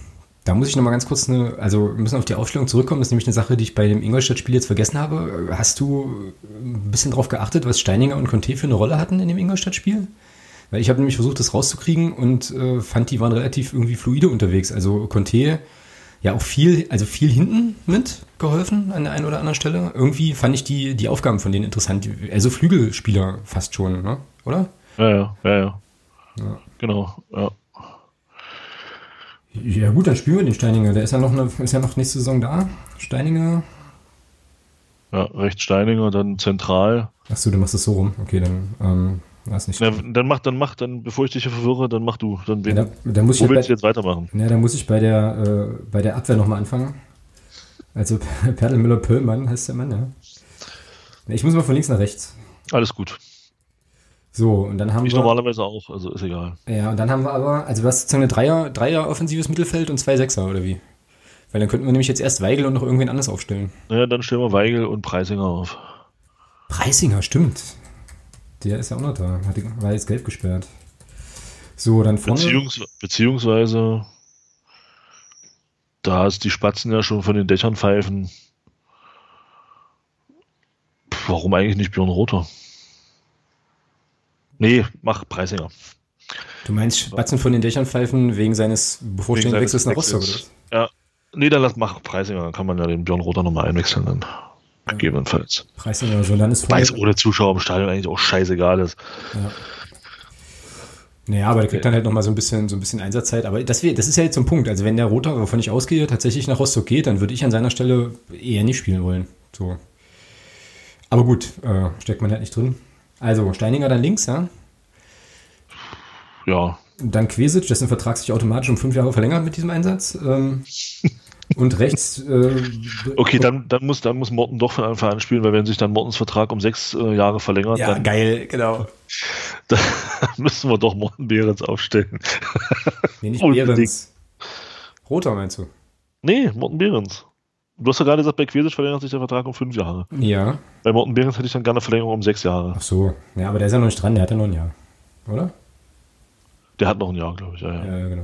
Da muss ich noch mal ganz kurz eine, also wir müssen auf die Aufstellung zurückkommen. Das ist nämlich eine Sache, die ich bei dem Ingolstadt-Spiel jetzt vergessen habe. Hast du ein bisschen darauf geachtet, was Steininger und Conte für eine Rolle hatten in dem Ingolstadt-Spiel? Weil ich habe nämlich versucht, das rauszukriegen und äh, fand, die waren relativ irgendwie fluide unterwegs. Also Conte ja auch viel, also viel hinten mit geholfen an der einen oder anderen Stelle. Irgendwie fand ich die, die Aufgaben von denen interessant. Also Flügelspieler fast schon, ne? oder? Ja, ja, ja, ja. ja. Genau, ja. Ja gut, dann spielen wir den Steininger. Der ist ja noch, eine, ist ja noch nächste Saison da. Steininger. Ja, rechts Steininger, dann zentral. Achso, du machst es so rum. Okay, dann ähm, weiß nicht. Ja, dann mach, dann mach, dann, bevor ich dich hier verwirre, dann mach du. Dann wen, Ja, da, da muss ich wo halt willst du bei, jetzt weitermachen? ja, da muss ich bei der, äh, bei der Abwehr nochmal anfangen. Also Perl Müller-Pöllmann heißt der Mann, ja. Ich muss mal von links nach rechts. Alles gut. So, und dann haben Ich wir. normalerweise auch, also ist egal. Ja, und dann haben wir aber, also du hast sozusagen eine Dreier, Dreier offensives Mittelfeld und zwei Sechser, oder wie? Weil dann könnten wir nämlich jetzt erst Weigel und noch irgendwen anders aufstellen. Naja, dann stellen wir Weigel und Preisinger auf. Preisinger, stimmt. Der ist ja auch noch da. Hat, war jetzt gelb gesperrt. So, dann vorne. Beziehungs beziehungsweise, da es die Spatzen ja schon von den Dächern pfeifen, pf, warum eigentlich nicht Björn Rother? Nee, mach Preisinger. Du meinst Spatzen von den Dächern pfeifen wegen seines bevorstehenden Wegen Wechsels nach Rostock, oder? Ja, nee, dann lass mach Preisinger, dann kann man ja den Björn Rother nochmal einwechseln dann. Gegebenenfalls. Preisinger, so, vorne. Weiß ohne Zuschauer im Stadion eigentlich auch scheißegal ist. Ja. Naja, aber der kriegt dann halt nochmal so ein bisschen, so ein bisschen Einsatzzeit. Aber das, das ist ja jetzt so ein Punkt. Also wenn der Roter, wovon ich ausgehe, tatsächlich nach Rostock geht, dann würde ich an seiner Stelle eher nicht spielen wollen. So. Aber gut, äh, steckt man halt nicht drin. Also Steininger dann links, ja. Ja, Dann Quesic, dessen Vertrag sich automatisch um fünf Jahre verlängert mit diesem Einsatz. Ähm, und rechts. Äh, okay, dann, dann, muss, dann muss Morten doch von Anfang an spielen, weil wenn sich dann Mortens Vertrag um sechs äh, Jahre verlängert, Ja, dann, geil, genau. dann müssen wir doch Morten Behrens aufstellen. Nee, nicht. Behrens. Roter meinst du? Nee, Morten Behrens. Du hast ja gerade gesagt, bei Quesic verlängert sich der Vertrag um fünf Jahre. Ja. Bei Morten Behrens hätte ich dann gerne eine Verlängerung um sechs Jahre. Ach so. Ja, aber der ist ja noch nicht dran, der hat ja noch ein Jahr. Oder? Der hat noch ein Jahr, glaube ich. Ja, ja. Ja, genau.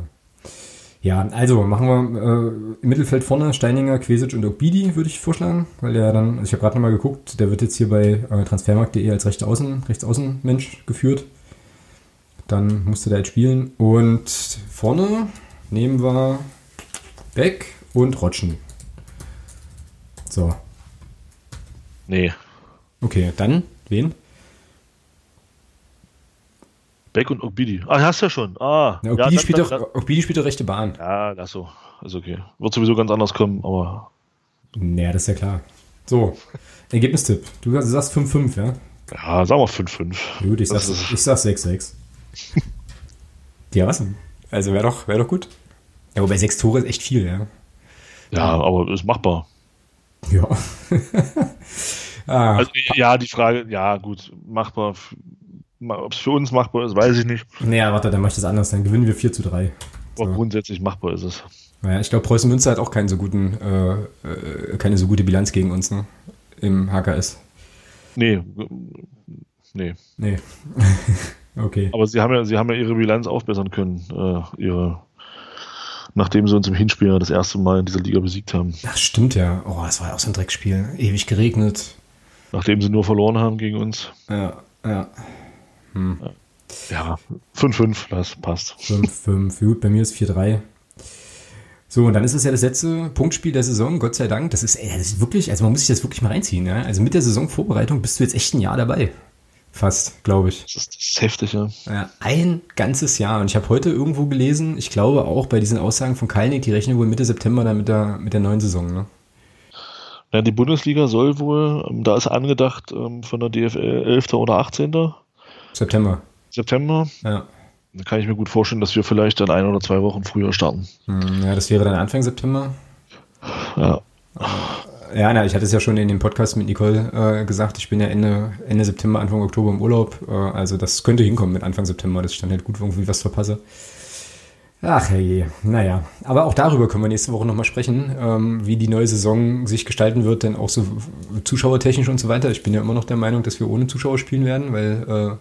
Ja, also machen wir äh, im Mittelfeld vorne Steininger, Quesic und Ogbidi, würde ich vorschlagen, weil der dann, also ich habe gerade nochmal geguckt, der wird jetzt hier bei äh, transfermarkt.de als rechter Außen, Rechtsaußenmensch geführt. Dann musste der jetzt spielen. Und vorne nehmen wir Beck und Rotschen. So, Nee. okay, dann wen? Beck und Ogbidi. Ah, hast du ja schon. Ah, Na, ja, Ogbidi, dann- spielt dann- doch, Ogbidi spielt doch rechte Bahn. Ja, lass so. Ist okay. Wird sowieso ganz anders kommen, aber Naja, das ist ja klar. So, Ergebnistipp. Du sagst 5-5, ja? ja, sagen wir 5-5. Gut, ich Das ist- ich sag's 6-6. ja, was denn? Also wäre doch, wär doch gut. Ja, wobei sechs Tore ist echt viel, ja. Ja, aber ist machbar. Ja. ah, Also, ja, die Frage, ja, gut, machbar. Ob es für uns machbar ist, weiß ich nicht. naja, warte, dann mach ich das anders. Dann gewinnen wir 4 zu 3. Aber So. grundsätzlich machbar ist es. Naja, ich glaube, Preußen Münster hat auch keinen so guten, äh, äh, keine so gute Bilanz gegen uns, ne? Im HKS. Nee, nee. Nee. okay. Aber sie haben ja, sie haben ja ihre Bilanz aufbessern können, äh, ihre, nachdem sie uns im Hinspiel das erste Mal in dieser Liga besiegt haben. Ach, stimmt ja. Oh, das war ja auch so ein Dreckspiel. Ewig geregnet. Nachdem sie nur verloren haben gegen uns. Ja, ja. Ja, 5-5, das passt. 5, 5. Gut, bei mir ist 4-3. So, und dann ist es ja das letzte Punktspiel der Saison, Gott sei Dank. Das ist, ey, das ist wirklich, also man muss sich das wirklich mal reinziehen, ja. Also mit der Saisonvorbereitung bist du jetzt echt ein Jahr dabei. Fast, glaube ich. Das ist, das ist heftig, ja. Ja, ein ganzes Jahr. Und ich habe heute irgendwo gelesen, ich glaube auch bei diesen Aussagen von Kalnick, die rechnen wohl Mitte September dann mit der, mit der neuen Saison, ne? ja. Die Bundesliga soll wohl, ähm, da ist angedacht ähm, von der DFL 11. oder 18. September. September. Ja. Da kann ich mir gut vorstellen, dass wir vielleicht dann ein oder zwei Wochen früher starten. Hm, Ja, das wäre dann Anfang September. Ja, Ja, na, ich hatte es ja schon in dem Podcast mit Nicole äh, gesagt, ich bin ja Ende, Ende September, Anfang Oktober im Urlaub. Äh, also das könnte hinkommen mit Anfang September, dass ich dann halt gut irgendwie was verpasse. Ach herrje, naja. Aber auch darüber können wir nächste Woche nochmal sprechen, ähm, wie die neue Saison sich gestalten wird, denn auch so zuschauertechnisch und so weiter. Ich bin ja immer noch der Meinung, dass wir ohne Zuschauer spielen werden, weil äh,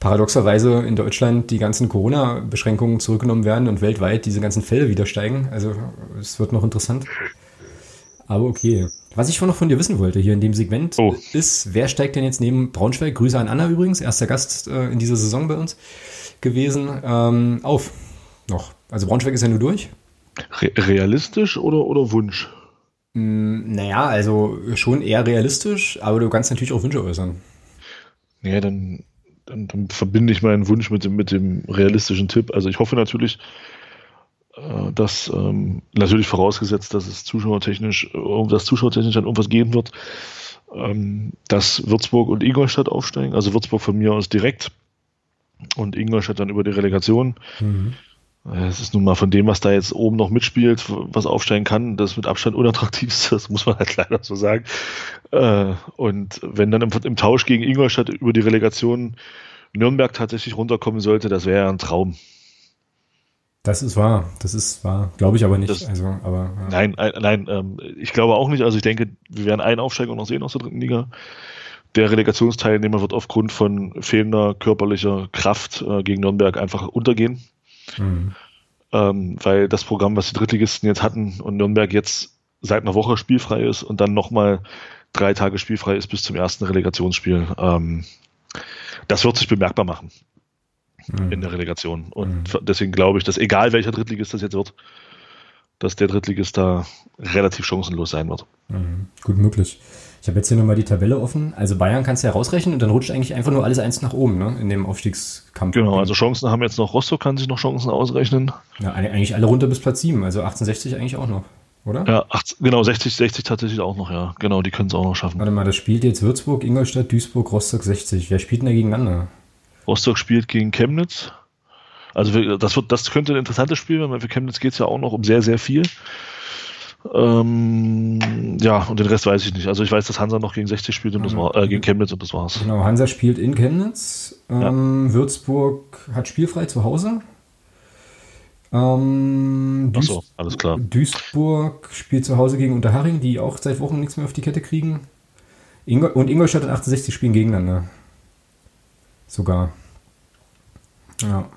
paradoxerweise in Deutschland die ganzen Corona-Beschränkungen zurückgenommen werden und weltweit diese ganzen Fälle wieder steigen. Also es wird noch interessant. Aber okay. Was ich noch von dir wissen wollte hier in dem Segment Oh. ist, wer steigt denn jetzt neben Braunschweig, Grüße an Anna übrigens, erster Gast äh, in dieser Saison bei uns gewesen, ähm, auf? Noch. Also Braunschweig ist ja nur durch. Re realistisch oder, oder Wunsch? Mm, naja, also schon eher realistisch, aber du kannst natürlich auch Wünsche äußern. Ja, dann, dann, dann verbinde ich meinen Wunsch mit dem, mit dem realistischen Tipp. Also ich hoffe natürlich, dass ähm, natürlich vorausgesetzt, dass es zuschauertechnisch, um das zuschauertechnisch dann irgendwas geben wird, ähm, dass Würzburg und Ingolstadt aufsteigen. Also Würzburg von mir aus direkt und Ingolstadt dann über die Relegation. Mhm. Es ist nun mal von dem, was da jetzt oben noch mitspielt, was aufsteigen kann, das mit Abstand unattraktivste, das muss man halt leider so sagen. Äh, und wenn dann im, im Tausch gegen Ingolstadt über die Relegation Nürnberg tatsächlich runterkommen sollte, das wäre ja ein Traum. Das ist wahr, das ist wahr, glaube ich aber nicht. Das, also, aber, ja. Nein, nein, ähm, ich glaube auch nicht. Also ich denke, wir werden einen Aufsteiger noch sehen aus der dritten Liga. Der Relegationsteilnehmer wird aufgrund von fehlender körperlicher Kraft äh, gegen Nürnberg einfach untergehen. Mhm. Ähm, weil das Programm, was die Drittligisten jetzt hatten und Nürnberg jetzt seit einer Woche spielfrei ist und dann nochmal drei Tage spielfrei ist bis zum ersten Relegationsspiel, ähm, das wird sich bemerkbar machen mhm. in der Relegation. Und mhm. deswegen glaube ich, dass egal welcher Drittligist das jetzt wird, dass der Drittligist da relativ chancenlos sein wird. Mhm. Gut möglich. Ich habe jetzt hier nochmal die Tabelle offen. Also Bayern kannst du ja rausrechnen und dann rutscht eigentlich einfach nur alles eins nach oben, ne? In dem Aufstiegskampf. Genau, also Chancen haben jetzt noch Rostock, kann sich noch Chancen ausrechnen. Ja, eigentlich alle runter bis Platz 7, also 1860 eigentlich auch noch, oder? Ja, 8, genau, 60, 60 tatsächlich auch noch, ja. Genau, die können es auch noch schaffen. Warte mal, das spielt jetzt Würzburg, Ingolstadt, Duisburg, Rostock 60. Wer spielt denn da gegeneinander? Rostock spielt gegen Chemnitz. Also das, wird, das könnte ein interessantes Spiel werden, weil für Chemnitz geht es ja auch noch um sehr, sehr viel. Ähm, ja, und den Rest weiß ich nicht. Also ich weiß, dass Hansa noch gegen 60 spielt und das war, äh, gegen Chemnitz und das war's. Genau, Hansa spielt in Chemnitz. Ähm, ja. Würzburg hat spielfrei zu Hause. Ähm, Achso, alles klar. Duisburg spielt zu Hause gegen Unterhaching, die auch seit Wochen nichts mehr auf die Kette kriegen. Ingol und Ingolstadt und 68 spielen gegeneinander. Sogar. Ja.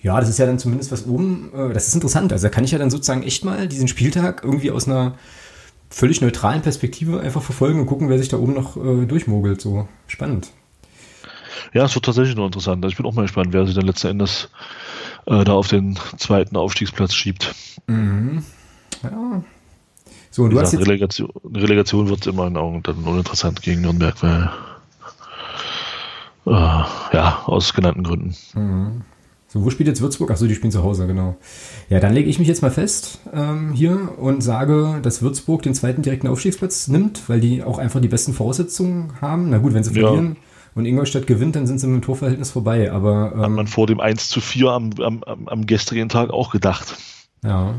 Ja, das ist ja dann zumindest was oben, äh, das ist interessant. Also da kann ich ja dann sozusagen echt mal diesen Spieltag irgendwie aus einer völlig neutralen Perspektive einfach verfolgen und gucken, wer sich da oben noch äh, durchmogelt. So spannend. Ja, es wird tatsächlich noch interessant. Also ich bin auch mal gespannt, wer sich dann letzten Endes äh, da auf den zweiten Aufstiegsplatz schiebt. Mhm. Ja. So, und du gesagt, hast jetzt Relegation, Relegation wird in meinen Augen dann uninteressant gegen Nürnberg, weil äh, ja, aus genannten Gründen. Mhm. So, wo spielt jetzt Würzburg? Achso, die spielen zu Hause, genau. Ja, dann lege ich mich jetzt mal fest ähm, hier und sage, dass Würzburg den zweiten direkten Aufstiegsplatz nimmt, weil die auch einfach die besten Voraussetzungen haben. Na gut, wenn sie verlieren ja. und Ingolstadt gewinnt, dann sind sie mit dem Torverhältnis vorbei. Aber, ähm, Hat man vor dem 1 zu 4 am, am, am gestrigen Tag auch gedacht. Ja.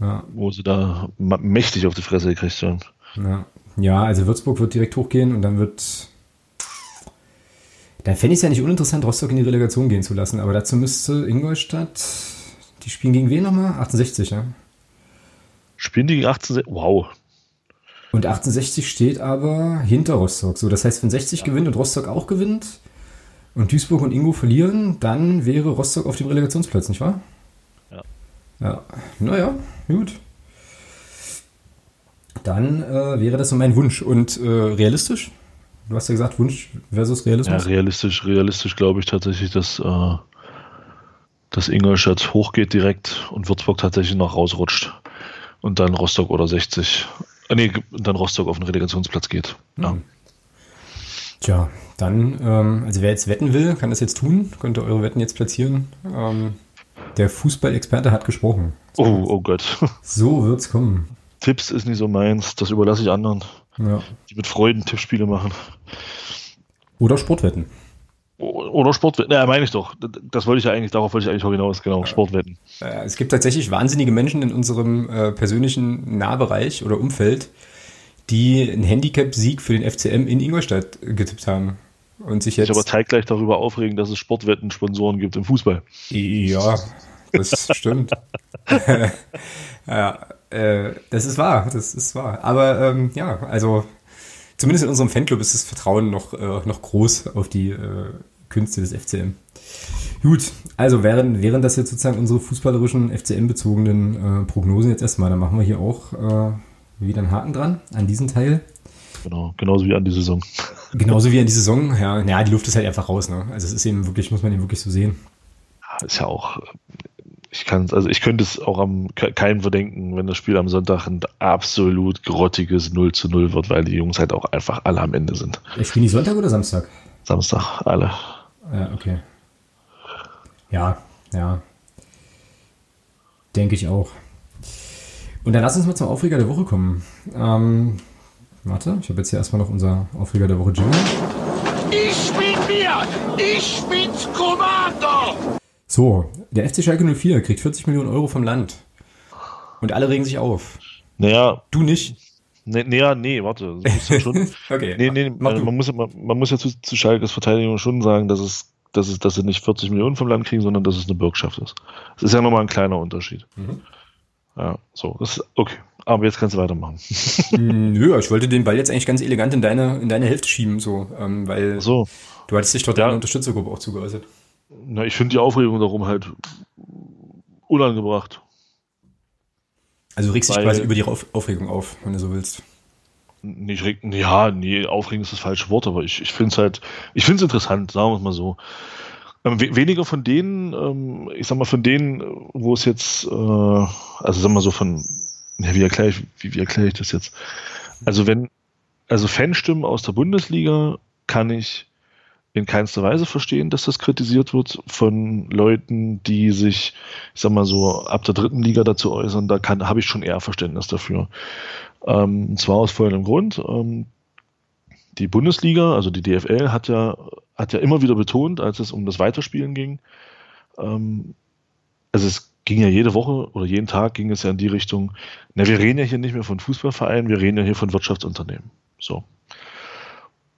ja. Wo sie da mächtig auf die Fresse gekriegt haben. Ja. ja, also Würzburg wird direkt hochgehen und dann wird dann fände ich es ja nicht uninteressant, Rostock in die Relegation gehen zu lassen, aber dazu müsste Ingolstadt, die spielen gegen wen nochmal? 68, ja? Spielen die gegen 1860? Wow. Und 1860 steht aber hinter Rostock. So, das heißt, wenn 60 ja. gewinnt und Rostock auch gewinnt und Duisburg und Ingo verlieren, dann wäre Rostock auf dem Relegationsplatz, nicht wahr? Ja. Ja, naja, gut. Dann äh, wäre das so mein Wunsch. Und äh, realistisch? Du hast ja gesagt, Wunsch versus Realismus. Ja, realistisch, realistisch glaube ich tatsächlich, dass, äh, dass Ingolstadt hochgeht direkt und Würzburg tatsächlich noch rausrutscht. Und dann Rostock oder 60. Äh, nee, dann Rostock auf den Relegationsplatz geht. Ja. Mhm. Tja, dann, ähm, also wer jetzt wetten will, kann das jetzt tun. Könnt ihr eure Wetten jetzt platzieren. Ähm, der Fußballexperte hat gesprochen. Oh, oh Gott. So wird's kommen. Tipps ist nicht so meins, das überlasse ich anderen. Ja. Die mit Freuden Tippspiele machen. Oder Sportwetten. Oder Sportwetten, ja, meine ich doch. Das wollte ich ja eigentlich, darauf wollte ich eigentlich auch hinaus, genau, Sportwetten. Es gibt tatsächlich wahnsinnige Menschen in unserem äh, persönlichen Nahbereich oder Umfeld, die einen Handicap-Sieg für den FCM in Ingolstadt getippt haben. Und sich jetzt. Ich aber zeitgleich darüber aufregen, dass es Sportwetten-Sponsoren gibt im Fußball. Ja, das stimmt. ja, äh, das ist wahr, das ist wahr. Aber ähm, ja, also zumindest in unserem Fanclub ist das Vertrauen noch, äh, noch groß auf die äh, Künste des FCM. Gut, also wären, wären das jetzt sozusagen unsere fußballerischen FCM-bezogenen äh, Prognosen jetzt erstmal. Dann machen wir hier auch äh, wieder einen Haken dran an diesen Teil. Genau, genauso wie an die Saison. Genauso wie an die Saison, ja. Ja, die Luft ist halt einfach raus, ne? Also es ist eben wirklich, muss man eben wirklich so sehen. Ja, ist ja auch ich kann also ich könnte es auch am keinem verdenken, wenn das Spiel am Sonntag ein absolut grottiges 0 zu 0 wird, weil die Jungs halt auch einfach alle am Ende sind. Spielen die Sonntag oder Samstag? Samstag, alle. Ja, okay. Ja, ja. Denke ich auch. Und dann lass uns mal zum Aufreger der Woche kommen. Ähm, Warte, ich habe jetzt hier erstmal noch unser Aufreger der Woche Jingle. Ich bin mir! Ich bin's, Kommando! So, der FC Schalke 04 kriegt 40 Millionen Euro vom Land. Und alle regen sich auf. Naja. Du nicht? Nee, nee, nee, warte. Schon, okay. Nee, nee, also man, muss, man, man, muss ja zu, zu Schalkes Verteidigung schon sagen, dass es, dass es, dass sie nicht 40 Millionen vom Land kriegen, sondern dass es eine Bürgschaft ist. Das ist ja nochmal ein kleiner Unterschied. Mhm. Ja, so, das ist okay. Aber jetzt kannst du weitermachen. Nö, ich wollte den Ball jetzt eigentlich ganz elegant in deine, in deine Hälfte schieben, so, ähm, weil so. du hattest dich dort ja. in der Unterstützergruppe auch zugeäußert. Na, ich finde die Aufregung darum halt unangebracht. Also du regst dich quasi über die Aufregung auf, wenn du so willst. Nicht reg ja, nee, aufregen ist das falsche Wort, aber ich, ich finde es halt, ich finde es interessant, sagen wir es mal so. Ähm, weniger von denen, ähm, ich sag mal, von denen, wo es jetzt, äh, also sag mal so von, ja, wie erkläre ich, wie, wie erkläre ich das jetzt? Also wenn, also Fanstimmen aus der Bundesliga kann ich in keinster Weise verstehen, dass das kritisiert wird von Leuten, die sich, ich sag mal so, ab der dritten Liga dazu äußern. Da habe ich schon eher Verständnis dafür. Ähm, und zwar aus folgendem Grund. Ähm, die Bundesliga, also die DFL, hat ja, hat ja immer wieder betont, als es um das Weiterspielen ging, ähm, also es ging ja jede Woche oder jeden Tag ging es ja in die Richtung, na, wir reden ja hier nicht mehr von Fußballvereinen, wir reden ja hier von Wirtschaftsunternehmen. So.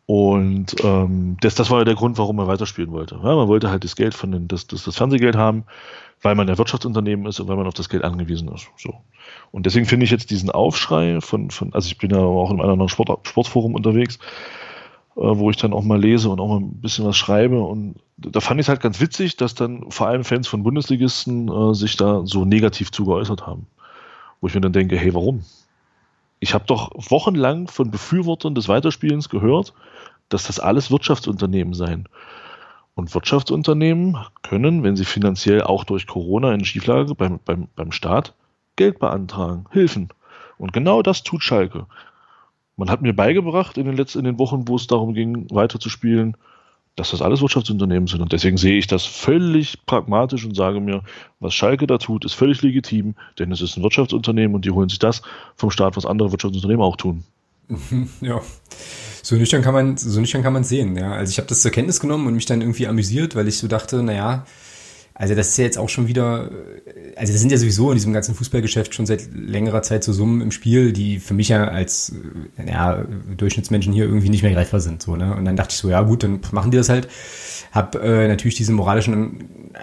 Und ähm, das, das war ja der Grund, warum man weiterspielen wollte. Ja, man wollte halt das Geld von den, das, das, das Fernsehgeld haben, weil man ja Wirtschaftsunternehmen ist und weil man auf das Geld angewiesen ist. So. Und deswegen finde ich jetzt diesen Aufschrei von, von, also ich bin ja auch in einem anderen Sport, Sportforum unterwegs, äh, wo ich dann auch mal lese und auch mal ein bisschen was schreibe. Und da fand ich es halt ganz witzig, dass dann vor allem Fans von Bundesligisten äh, sich da so negativ zu geäußert haben. Wo ich mir dann denke, hey, warum? Ich habe doch wochenlang von Befürwortern des Weiterspielens gehört, dass das alles Wirtschaftsunternehmen seien. Und Wirtschaftsunternehmen können, wenn sie finanziell auch durch Corona in Schieflage beim, beim, beim Staat Geld beantragen, Hilfen. Und genau das tut Schalke. Man hat mir beigebracht in den letzten in den Wochen, wo es darum ging, weiterzuspielen, dass das alles Wirtschaftsunternehmen sind. Und deswegen sehe ich das völlig pragmatisch und sage mir, was Schalke da tut, ist völlig legitim, denn es ist ein Wirtschaftsunternehmen und die holen sich das vom Staat, was andere Wirtschaftsunternehmen auch tun. Ja. So nüchtern kann man, so nüchtern kann man sehen, ja. Also ich habe das zur Kenntnis genommen und mich dann irgendwie amüsiert, weil ich so dachte, naja, also das ist ja jetzt auch schon wieder, also das sind ja sowieso in diesem ganzen Fußballgeschäft schon seit längerer Zeit so Summen im Spiel, die für mich ja als ja, Durchschnittsmenschen hier irgendwie nicht mehr greifbar sind. So, ne? Und dann dachte ich so, ja gut, dann machen die das halt. Hab äh, natürlich diesen moralischen äh,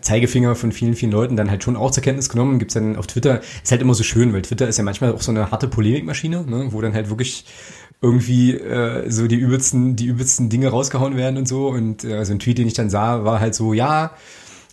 Zeigefinger von vielen, vielen Leuten dann halt schon auch zur Kenntnis genommen. Gibt's dann auf Twitter, ist halt immer so schön, weil Twitter ist ja manchmal auch so eine harte Polemikmaschine, ne? wo dann halt wirklich irgendwie äh, so die übelsten, die übelsten Dinge rausgehauen werden und so. Und äh, so ein Tweet, den ich dann sah, war halt so, ja,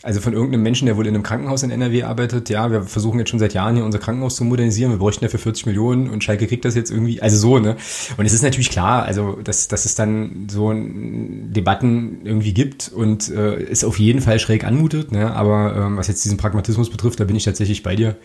also von irgendeinem Menschen, der wohl in einem Krankenhaus in NRW arbeitet, ja, wir versuchen jetzt schon seit Jahren hier unser Krankenhaus zu modernisieren, wir bräuchten dafür 40 Millionen und Schalke kriegt das jetzt irgendwie, also so, ne? Und es ist natürlich klar, also dass, dass es dann so Debatten irgendwie gibt und äh, es auf jeden Fall schräg anmutet, ne? Aber ähm, was jetzt diesen Pragmatismus betrifft, da bin ich tatsächlich bei dir.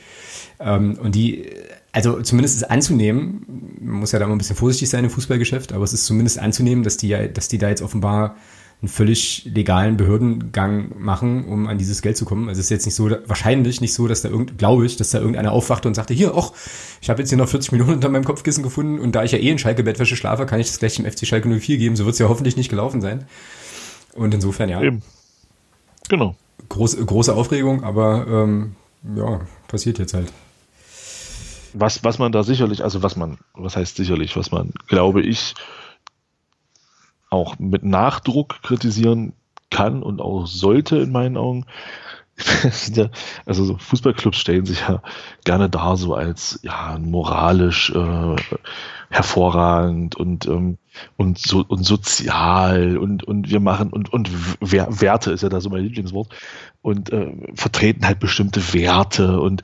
Ähm, und die also zumindest ist anzunehmen, man muss ja da mal ein bisschen vorsichtig sein im Fußballgeschäft, aber es ist zumindest anzunehmen, dass die, dass die da jetzt offenbar einen völlig legalen Behördengang machen, um an dieses Geld zu kommen. Also es ist jetzt nicht so, wahrscheinlich nicht so, dass da irgend, glaube ich, dass da irgendeiner aufwachte und sagte, hier, och, ich habe jetzt hier noch 40 Millionen unter meinem Kopfkissen gefunden und da ich ja eh in Schalke Bettwäsche schlafe, kann ich das gleich dem FC Schalke 04 geben. So wird es ja hoffentlich nicht gelaufen sein. Und insofern, ja. Eben. Genau. Groß, große Aufregung, aber ähm, ja, passiert jetzt halt was, was man da sicherlich, also was man, was heißt sicherlich, was man, glaube ich, auch mit Nachdruck kritisieren kann und auch sollte in meinen Augen. also so Fußballclubs stellen sich ja gerne dar so als ja moralisch äh, hervorragend und ähm, und so und sozial und und wir machen und und Werte ist ja da so mein Lieblingswort und äh, vertreten halt bestimmte Werte und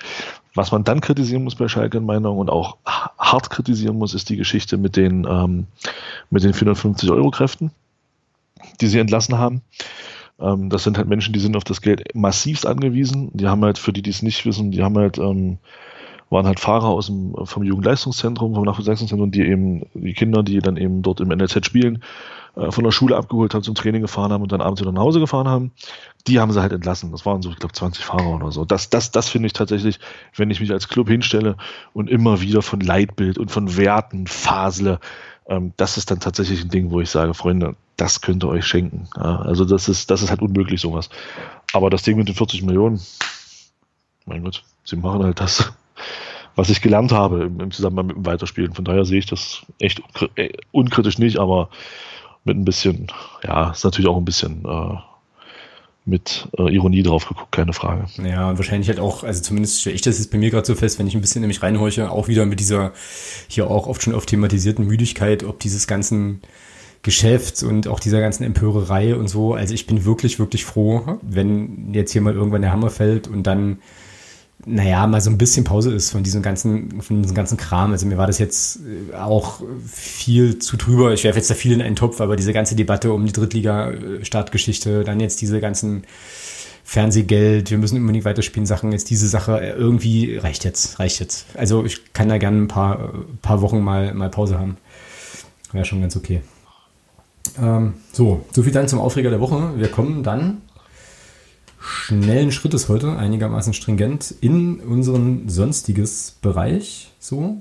was man dann kritisieren muss bei Schalke in Meinung und auch hart kritisieren muss, ist die Geschichte mit den, ähm, mit den 450 Euro Kräften, die sie entlassen haben. Ähm, das sind halt Menschen, die sind auf das Geld massivst angewiesen. Die haben halt, für die, die es nicht wissen, die haben halt, ähm, waren halt Fahrer aus dem, vom Jugendleistungszentrum, vom Nachwuchsleistungszentrum, die eben, die Kinder, die dann eben dort im NLZ spielen, äh, von der Schule abgeholt haben, zum Training gefahren haben und dann abends wieder nach Hause gefahren haben. Die haben sie halt entlassen. Das waren so, ich glaube, 20 Fahrer oder so. Das, das, das finde ich tatsächlich, wenn ich mich als Club hinstelle und immer wieder von Leitbild und von Werten fasle, ähm, das ist dann tatsächlich ein Ding, wo ich sage, Freunde, das könnt ihr euch schenken. Ja, also das ist, das ist halt unmöglich, sowas. Aber das Ding mit den 40 Millionen, mein Gott, sie machen halt das, was ich gelernt habe im, im Zusammenhang mit dem Weiterspielen. Von daher sehe ich das echt äh, unkritisch nicht, aber mit ein bisschen, ja, ist natürlich auch ein bisschen äh, mit äh, Ironie drauf geguckt, keine Frage. Ja, wahrscheinlich halt auch, also zumindest stelle ich das jetzt bei mir gerade so fest, wenn ich ein bisschen nämlich reinhorche, auch wieder mit dieser hier auch oft schon oft thematisierten Müdigkeit, ob dieses ganzen Geschäfts und auch dieser ganzen Empörerei und so. Also ich bin wirklich, wirklich froh, wenn jetzt hier mal irgendwann der Hammer fällt und dann naja, mal so ein bisschen Pause ist von diesem ganzen, von diesem ganzen Kram. Also mir war das jetzt äh, auch viel zu drüber. Ich werfe jetzt da viel in einen Topf, aber diese ganze Debatte um die Drittliga-Startgeschichte, dann jetzt diese ganzen Fernsehgeld, wir müssen unbedingt weiterspielen Sachen, jetzt diese Sache, äh, irgendwie reicht jetzt, reicht jetzt. Also ich kann da gerne ein paar, paar Wochen mal, mal Pause haben. Wäre schon ganz okay. Ähm, so, so viel dann zum Aufreger der Woche. Wir kommen dann schnellen Schrittes heute, einigermaßen stringent, in unseren sonstiges Bereich. So.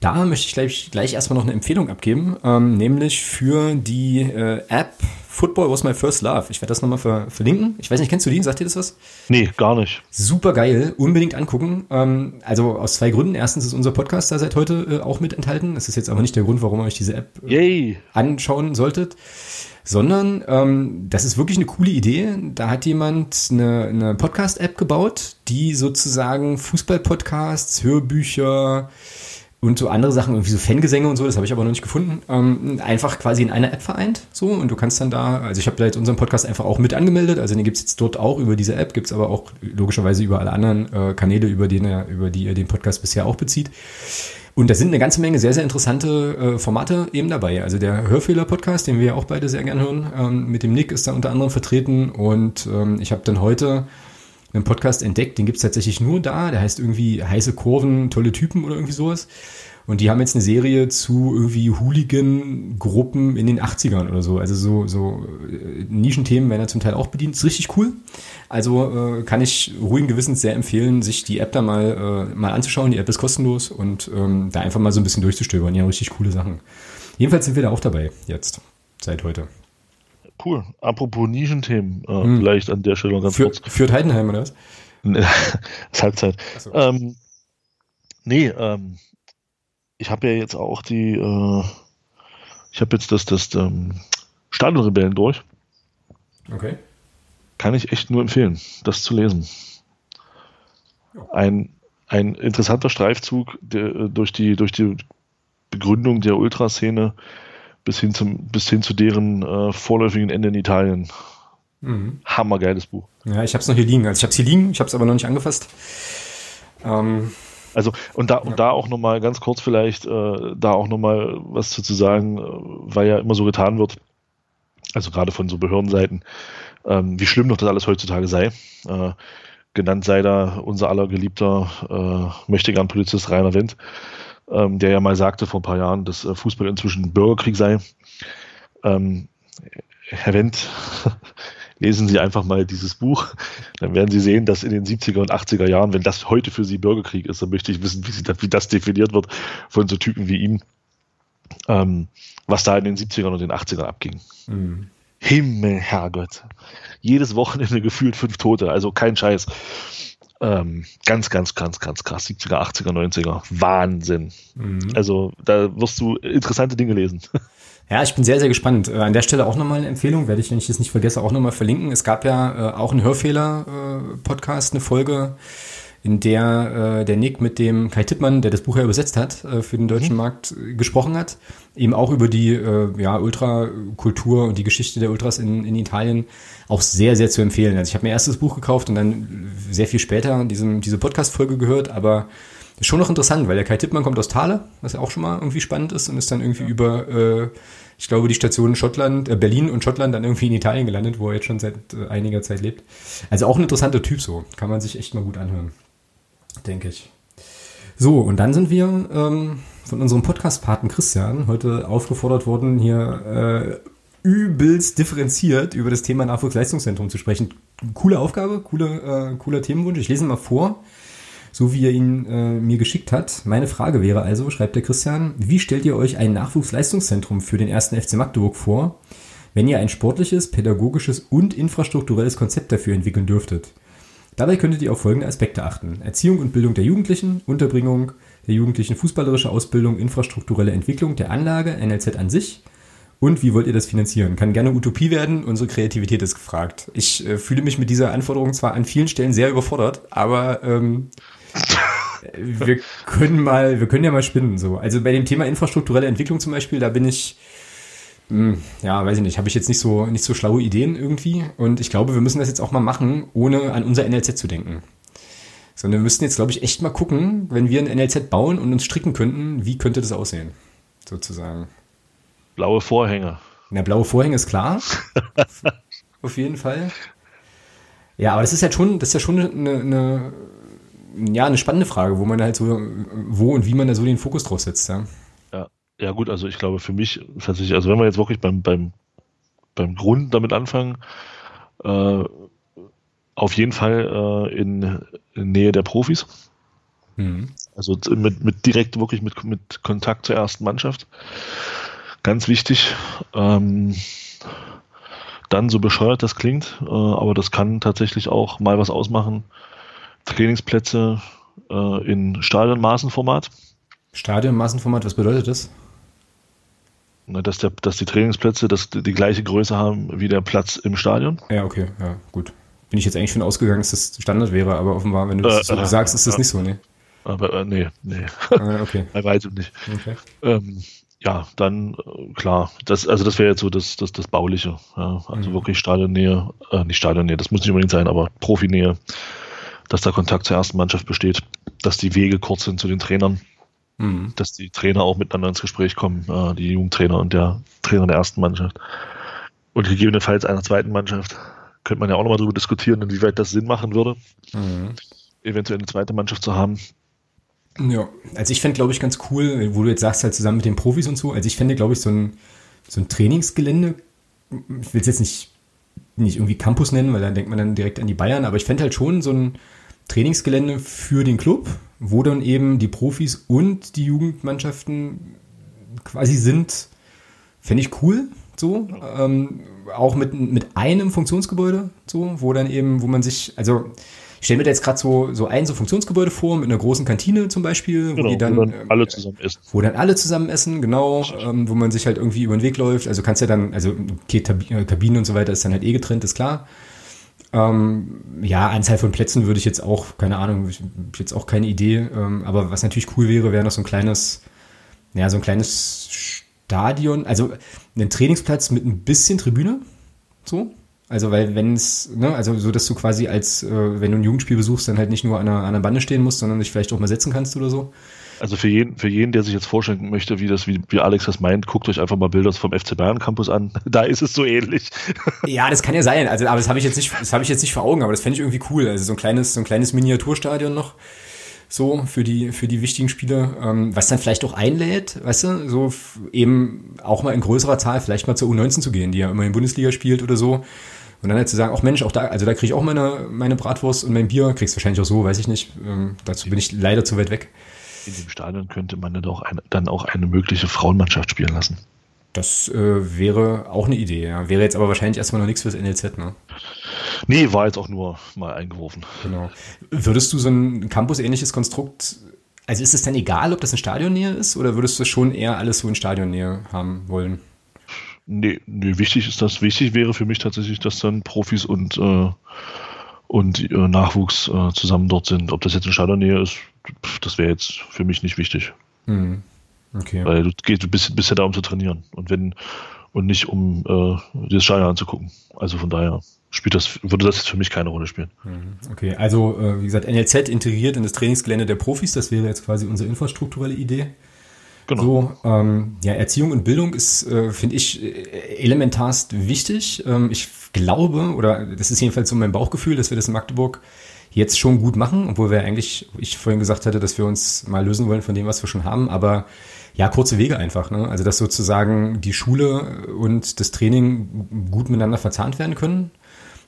Da möchte ich gleich, gleich erstmal noch eine Empfehlung abgeben, ähm, nämlich für die äh, App Football Was My First Love. Ich werde das nochmal ver verlinken. Ich weiß nicht, kennst du die? Sagt dir das was? Nee, gar nicht. Super geil, unbedingt angucken. Ähm, also aus zwei Gründen. Erstens ist unser Podcast da seit heute äh, auch mit enthalten. Das ist jetzt aber nicht der Grund, warum ihr euch diese App äh, anschauen solltet sondern ähm, das ist wirklich eine coole Idee. Da hat jemand eine, eine Podcast-App gebaut, die sozusagen Fußball-Podcasts, Hörbücher und so andere Sachen, irgendwie so Fangesänge und so, das habe ich aber noch nicht gefunden, ähm, einfach quasi in einer App vereint. So, und du kannst dann da, also ich habe da jetzt unseren Podcast einfach auch mit angemeldet, also den gibt's jetzt dort auch über diese App, gibt's aber auch logischerweise über alle anderen äh, Kanäle, über, den er, über die ihr den Podcast bisher auch bezieht. Und da sind eine ganze Menge sehr, sehr interessante äh, Formate eben dabei. Also der Hörfehler-Podcast, den wir ja auch beide sehr gern hören, ähm, mit dem Nick ist da unter anderem vertreten. Und ähm, ich habe dann heute einen Podcast entdeckt, den gibt's tatsächlich nur da. Der heißt irgendwie heiße Kurven, tolle Typen oder irgendwie sowas. Und die haben jetzt eine Serie zu irgendwie Hooligan-Gruppen in den 80ern oder so. Also so, so äh, Nischenthemen werden da zum Teil auch bedient. Ist richtig cool. Also äh, kann ich ruhigen Gewissens sehr empfehlen, sich die App da mal, äh, mal anzuschauen. Die App ist kostenlos und ähm, da einfach mal so ein bisschen durchzustöbern. Ja, richtig coole Sachen. Jedenfalls sind wir da auch dabei jetzt, seit heute. Cool. Apropos Nischenthemen, äh, hm. vielleicht an der Stelle ganz Für, kurz. Führt Heidenheim oder was? das ist Halbzeit. So. Ähm, nee, ähm, ich habe ja jetzt auch die, äh, ich habe jetzt das, das ähm, Stadionrebellen durch. Okay. Kann ich echt nur empfehlen, das zu lesen. Ein, ein interessanter Streifzug der, äh, durch, die, durch die Begründung der Ultraszene bis hin, zum, bis hin zu deren äh, vorläufigen Ende in Italien. Mhm. Hammergeiles Buch. Ja, ich habe es noch hier liegen. Also ich habe es hier liegen, ich habe es aber noch nicht angefasst. Ähm, also und da, ja. und da auch nochmal ganz kurz vielleicht, äh, da auch nochmal was zu, zu sagen, äh, weil ja immer so getan wird, also gerade von so Behördenseiten, ähm, wie schlimm doch das alles heutzutage sei. Äh, genannt sei da unser aller geliebter äh, mächtiger Polizist Rainer Wendt, ähm, der ja mal sagte vor ein paar Jahren, dass äh, Fußball inzwischen Bürgerkrieg sei. Ähm, Herr Wendt lesen Sie einfach mal dieses Buch. Dann werden Sie sehen, dass in den 70er und 80er Jahren, wenn das heute für Sie Bürgerkrieg ist, dann möchte ich wissen, wie, Sie, wie das definiert wird von so Typen wie ihm, ähm, was da in den 70ern und den 80ern abging. Mhm. Himmel, Herrgott. Jedes Wochenende gefühlt fünf Tote, also kein Scheiß. Ähm, ganz, ganz, ganz, ganz krass. 70er, 80er, 90er. Wahnsinn. Mhm. Also da wirst du interessante Dinge lesen. Ja, ich bin sehr, sehr gespannt. Äh, an der Stelle auch nochmal eine Empfehlung, werde ich, wenn ich das nicht vergesse, auch nochmal verlinken. Es gab ja äh, auch einen Hörfehler-Podcast, eine Folge, in der äh, der Nick mit dem Kai Tippmann, der das Buch ja übersetzt hat, äh, für den deutschen mhm. Markt äh, gesprochen hat. Eben auch über die äh, ja, Ultrakultur und die Geschichte der Ultras in, in Italien auch sehr, sehr zu empfehlen. Also ich habe mir erst das Buch gekauft und dann sehr viel später diesem, diese Podcast-Folge gehört, aber ist schon noch interessant, weil der Kai Tippmann kommt aus Thale, was ja auch schon mal irgendwie spannend ist und ist dann irgendwie ja. über, äh, ich glaube, die Stationen Schottland, äh, Berlin und Schottland dann irgendwie in Italien gelandet, wo er jetzt schon seit äh, einiger Zeit lebt. Also auch ein interessanter Typ so. Kann man sich echt mal gut anhören. Denke ich. So, und dann sind wir ähm, von unserem Podcast-Paten Christian heute aufgefordert worden, hier übelst differenziert über das Thema Nachwuchsleistungszentrum zu sprechen. Coole Aufgabe, coole, äh, cooler Themenwunsch. Ich lese mal vor, so wie er ihn äh, mir geschickt hat. Meine Frage wäre also, schreibt der Christian, wie stellt ihr euch ein Nachwuchsleistungszentrum für den ersten FC Magdeburg vor, wenn ihr ein sportliches, pädagogisches und infrastrukturelles Konzept dafür entwickeln dürftet? Dabei könntet ihr auf folgende Aspekte achten. Erziehung und Bildung der Jugendlichen, Unterbringung der Jugendlichen, fußballerische Ausbildung, infrastrukturelle Entwicklung der Anlage, NLZ an sich, und wie wollt ihr das finanzieren? Kann gerne Utopie werden, unsere Kreativität ist gefragt. Ich äh, fühle mich mit dieser Anforderung zwar an vielen Stellen sehr überfordert, aber ähm, wir können mal, wir können ja mal spinnen so. Also bei dem Thema infrastrukturelle Entwicklung zum Beispiel, da bin ich, mh, hm, ja, weiß ich nicht, habe ich jetzt nicht so, nicht so schlaue Ideen irgendwie. Und ich glaube, wir müssen das jetzt auch mal machen, ohne an unser NLZ zu denken. Sondern wir müssten jetzt, glaube ich, echt mal gucken, wenn wir ein NLZ bauen und uns stricken könnten, wie könnte das aussehen? Sozusagen. Blaue Vorhänge. Na, blaue Vorhänge ist klar. Auf jeden Fall. Ja, aber das ist ja schon, das ist ja schon eine, eine, ja, eine spannende Frage, wo man halt so, wo und wie man da so den Fokus drauf setzt, ja. Ja, ja gut, also ich glaube für mich tatsächlich, also wenn wir jetzt wirklich beim, beim, beim Grund damit anfangen, äh, auf jeden Fall äh, in, in, Nähe der Profis. Mhm. Also mit, mit direkt wirklich mit, mit Kontakt zur ersten Mannschaft. Ganz wichtig. Ähm, dann, so bescheuert das klingt, äh, aber das kann tatsächlich auch mal was ausmachen. Trainingsplätze äh, in Stadionmaßenformat. Stadionmaßenformat, was bedeutet das? Na, dass, der, dass die Trainingsplätze das, die gleiche Größe haben wie der Platz im Stadion. Ja, okay, ja, gut. Bin ich jetzt eigentlich schon ausgegangen, dass das Standard wäre, aber offenbar, wenn du das äh, so äh, sagst, ist das nicht so, ne? Aber äh, nee, nee. Ah, okay. Bei weitem nicht. Okay. Ähm, ja, dann äh, klar, das, also das wäre jetzt so das, das, das Bauliche. Ja. Also mhm. wirklich Stadionnähe, äh, nicht Stadionnähe, das muss nicht unbedingt sein, aber Profinähe, dass da Kontakt zur ersten Mannschaft besteht, dass die Wege kurz sind zu den Trainern, mhm. dass die Trainer auch miteinander ins Gespräch kommen, äh, die Jugendtrainer und der Trainer der ersten Mannschaft. Und gegebenenfalls einer zweiten Mannschaft. Könnte man ja auch nochmal darüber diskutieren, inwieweit das Sinn machen würde, mhm. eventuell eine zweite Mannschaft zu haben. Ja, also ich fände, glaube ich, ganz cool, wo du jetzt sagst, halt zusammen mit den Profis und so. Also ich fände, glaube ich, so ein, so ein Trainingsgelände, ich will es jetzt nicht, nicht irgendwie Campus nennen, weil dann denkt man dann direkt an die Bayern, aber ich fände halt schon so ein Trainingsgelände für den Club, wo dann eben die Profis und die Jugendmannschaften quasi sind, fände ich cool, so. Ähm, auch mit, mit einem Funktionsgebäude, so, wo dann eben, wo man sich, also ich stelle mir da jetzt gerade so, so ein so Funktionsgebäude vor, mit einer großen Kantine zum Beispiel, genau, wo die dann, wo dann alle zusammen essen. Wo dann alle zusammen essen, genau, ähm, wo man sich halt irgendwie über den Weg läuft. Also kannst ja dann, also okay, äh, Kabinen und so weiter ist dann halt eh getrennt, ist klar. Ähm, ja, Anzahl von Plätzen würde ich jetzt auch, keine Ahnung, ich jetzt auch keine Idee. Ähm, aber was natürlich cool wäre, wäre noch so ein kleines, ja, so ein kleines Stadion, also ein Trainingsplatz mit ein bisschen Tribüne, so, also, weil wenn es, ne, also so, dass du quasi als, äh, wenn du ein Jugendspiel besuchst, dann halt nicht nur an einer, an einer Bande stehen musst, sondern dich vielleicht auch mal setzen kannst oder so. Also für jeden, für jeden, der sich jetzt vorstellen möchte, wie das, wie, wie Alex das meint, guckt euch einfach mal Bilder vom FC Bayern Campus an. Da ist es so ähnlich. Ja, das kann ja sein. Also, aber das habe ich jetzt nicht, das habe ich jetzt nicht vor Augen, aber das fände ich irgendwie cool. Also so ein kleines, so ein kleines Miniaturstadion noch so für die, für die wichtigen Spiele, ähm, was dann vielleicht auch einlädt, weißt du, so eben auch mal in größerer Zahl vielleicht mal zur U19 zu gehen, die ja immer in Bundesliga spielt oder so. Und dann halt zu sagen, auch Mensch, auch da, also da kriege ich auch meine, meine Bratwurst und mein Bier, kriegst wahrscheinlich auch so, weiß ich nicht. Ähm, dazu bin ich leider zu weit weg. In dem Stadion könnte man dann auch eine, dann auch eine mögliche Frauenmannschaft spielen lassen. Das äh, wäre auch eine Idee, ja. Wäre jetzt aber wahrscheinlich erstmal noch nichts fürs NLZ, ne? Nee, war jetzt auch nur mal eingeworfen. Genau. Würdest du so ein Campus-ähnliches Konstrukt, also ist es dann egal, ob das in Stadionnähe ist, oder würdest du schon eher alles so in Stadionnähe haben wollen? Nee, nee, wichtig ist das. Wichtig wäre für mich tatsächlich, dass dann Profis und, äh, und äh, Nachwuchs äh, zusammen dort sind. Ob das jetzt in Stadionnähe ist, das wäre jetzt für mich nicht wichtig. Mhm. Okay. Weil du, du bist, bist ja da, um zu trainieren. Und wenn, und nicht um äh, das Stadion anzugucken. Also von daher spielt das, würde das jetzt für mich keine Rolle spielen. Mhm. Okay, also äh, wie gesagt, NLZ integriert in das Trainingsgelände der Profis, das wäre jetzt quasi unsere infrastrukturelle Idee. Genau. So, ähm, ja, Erziehung und Bildung ist, äh, finde ich, äh, elementarst wichtig. Ähm, ich glaube, oder das ist jedenfalls so mein Bauchgefühl, dass wir das in Magdeburg jetzt schon gut machen, obwohl wir eigentlich, ich vorhin gesagt hatte, dass wir uns mal lösen wollen von dem, was wir schon haben, aber ja, kurze Wege einfach. Ne? Also dass sozusagen die Schule und das Training gut miteinander verzahnt werden können.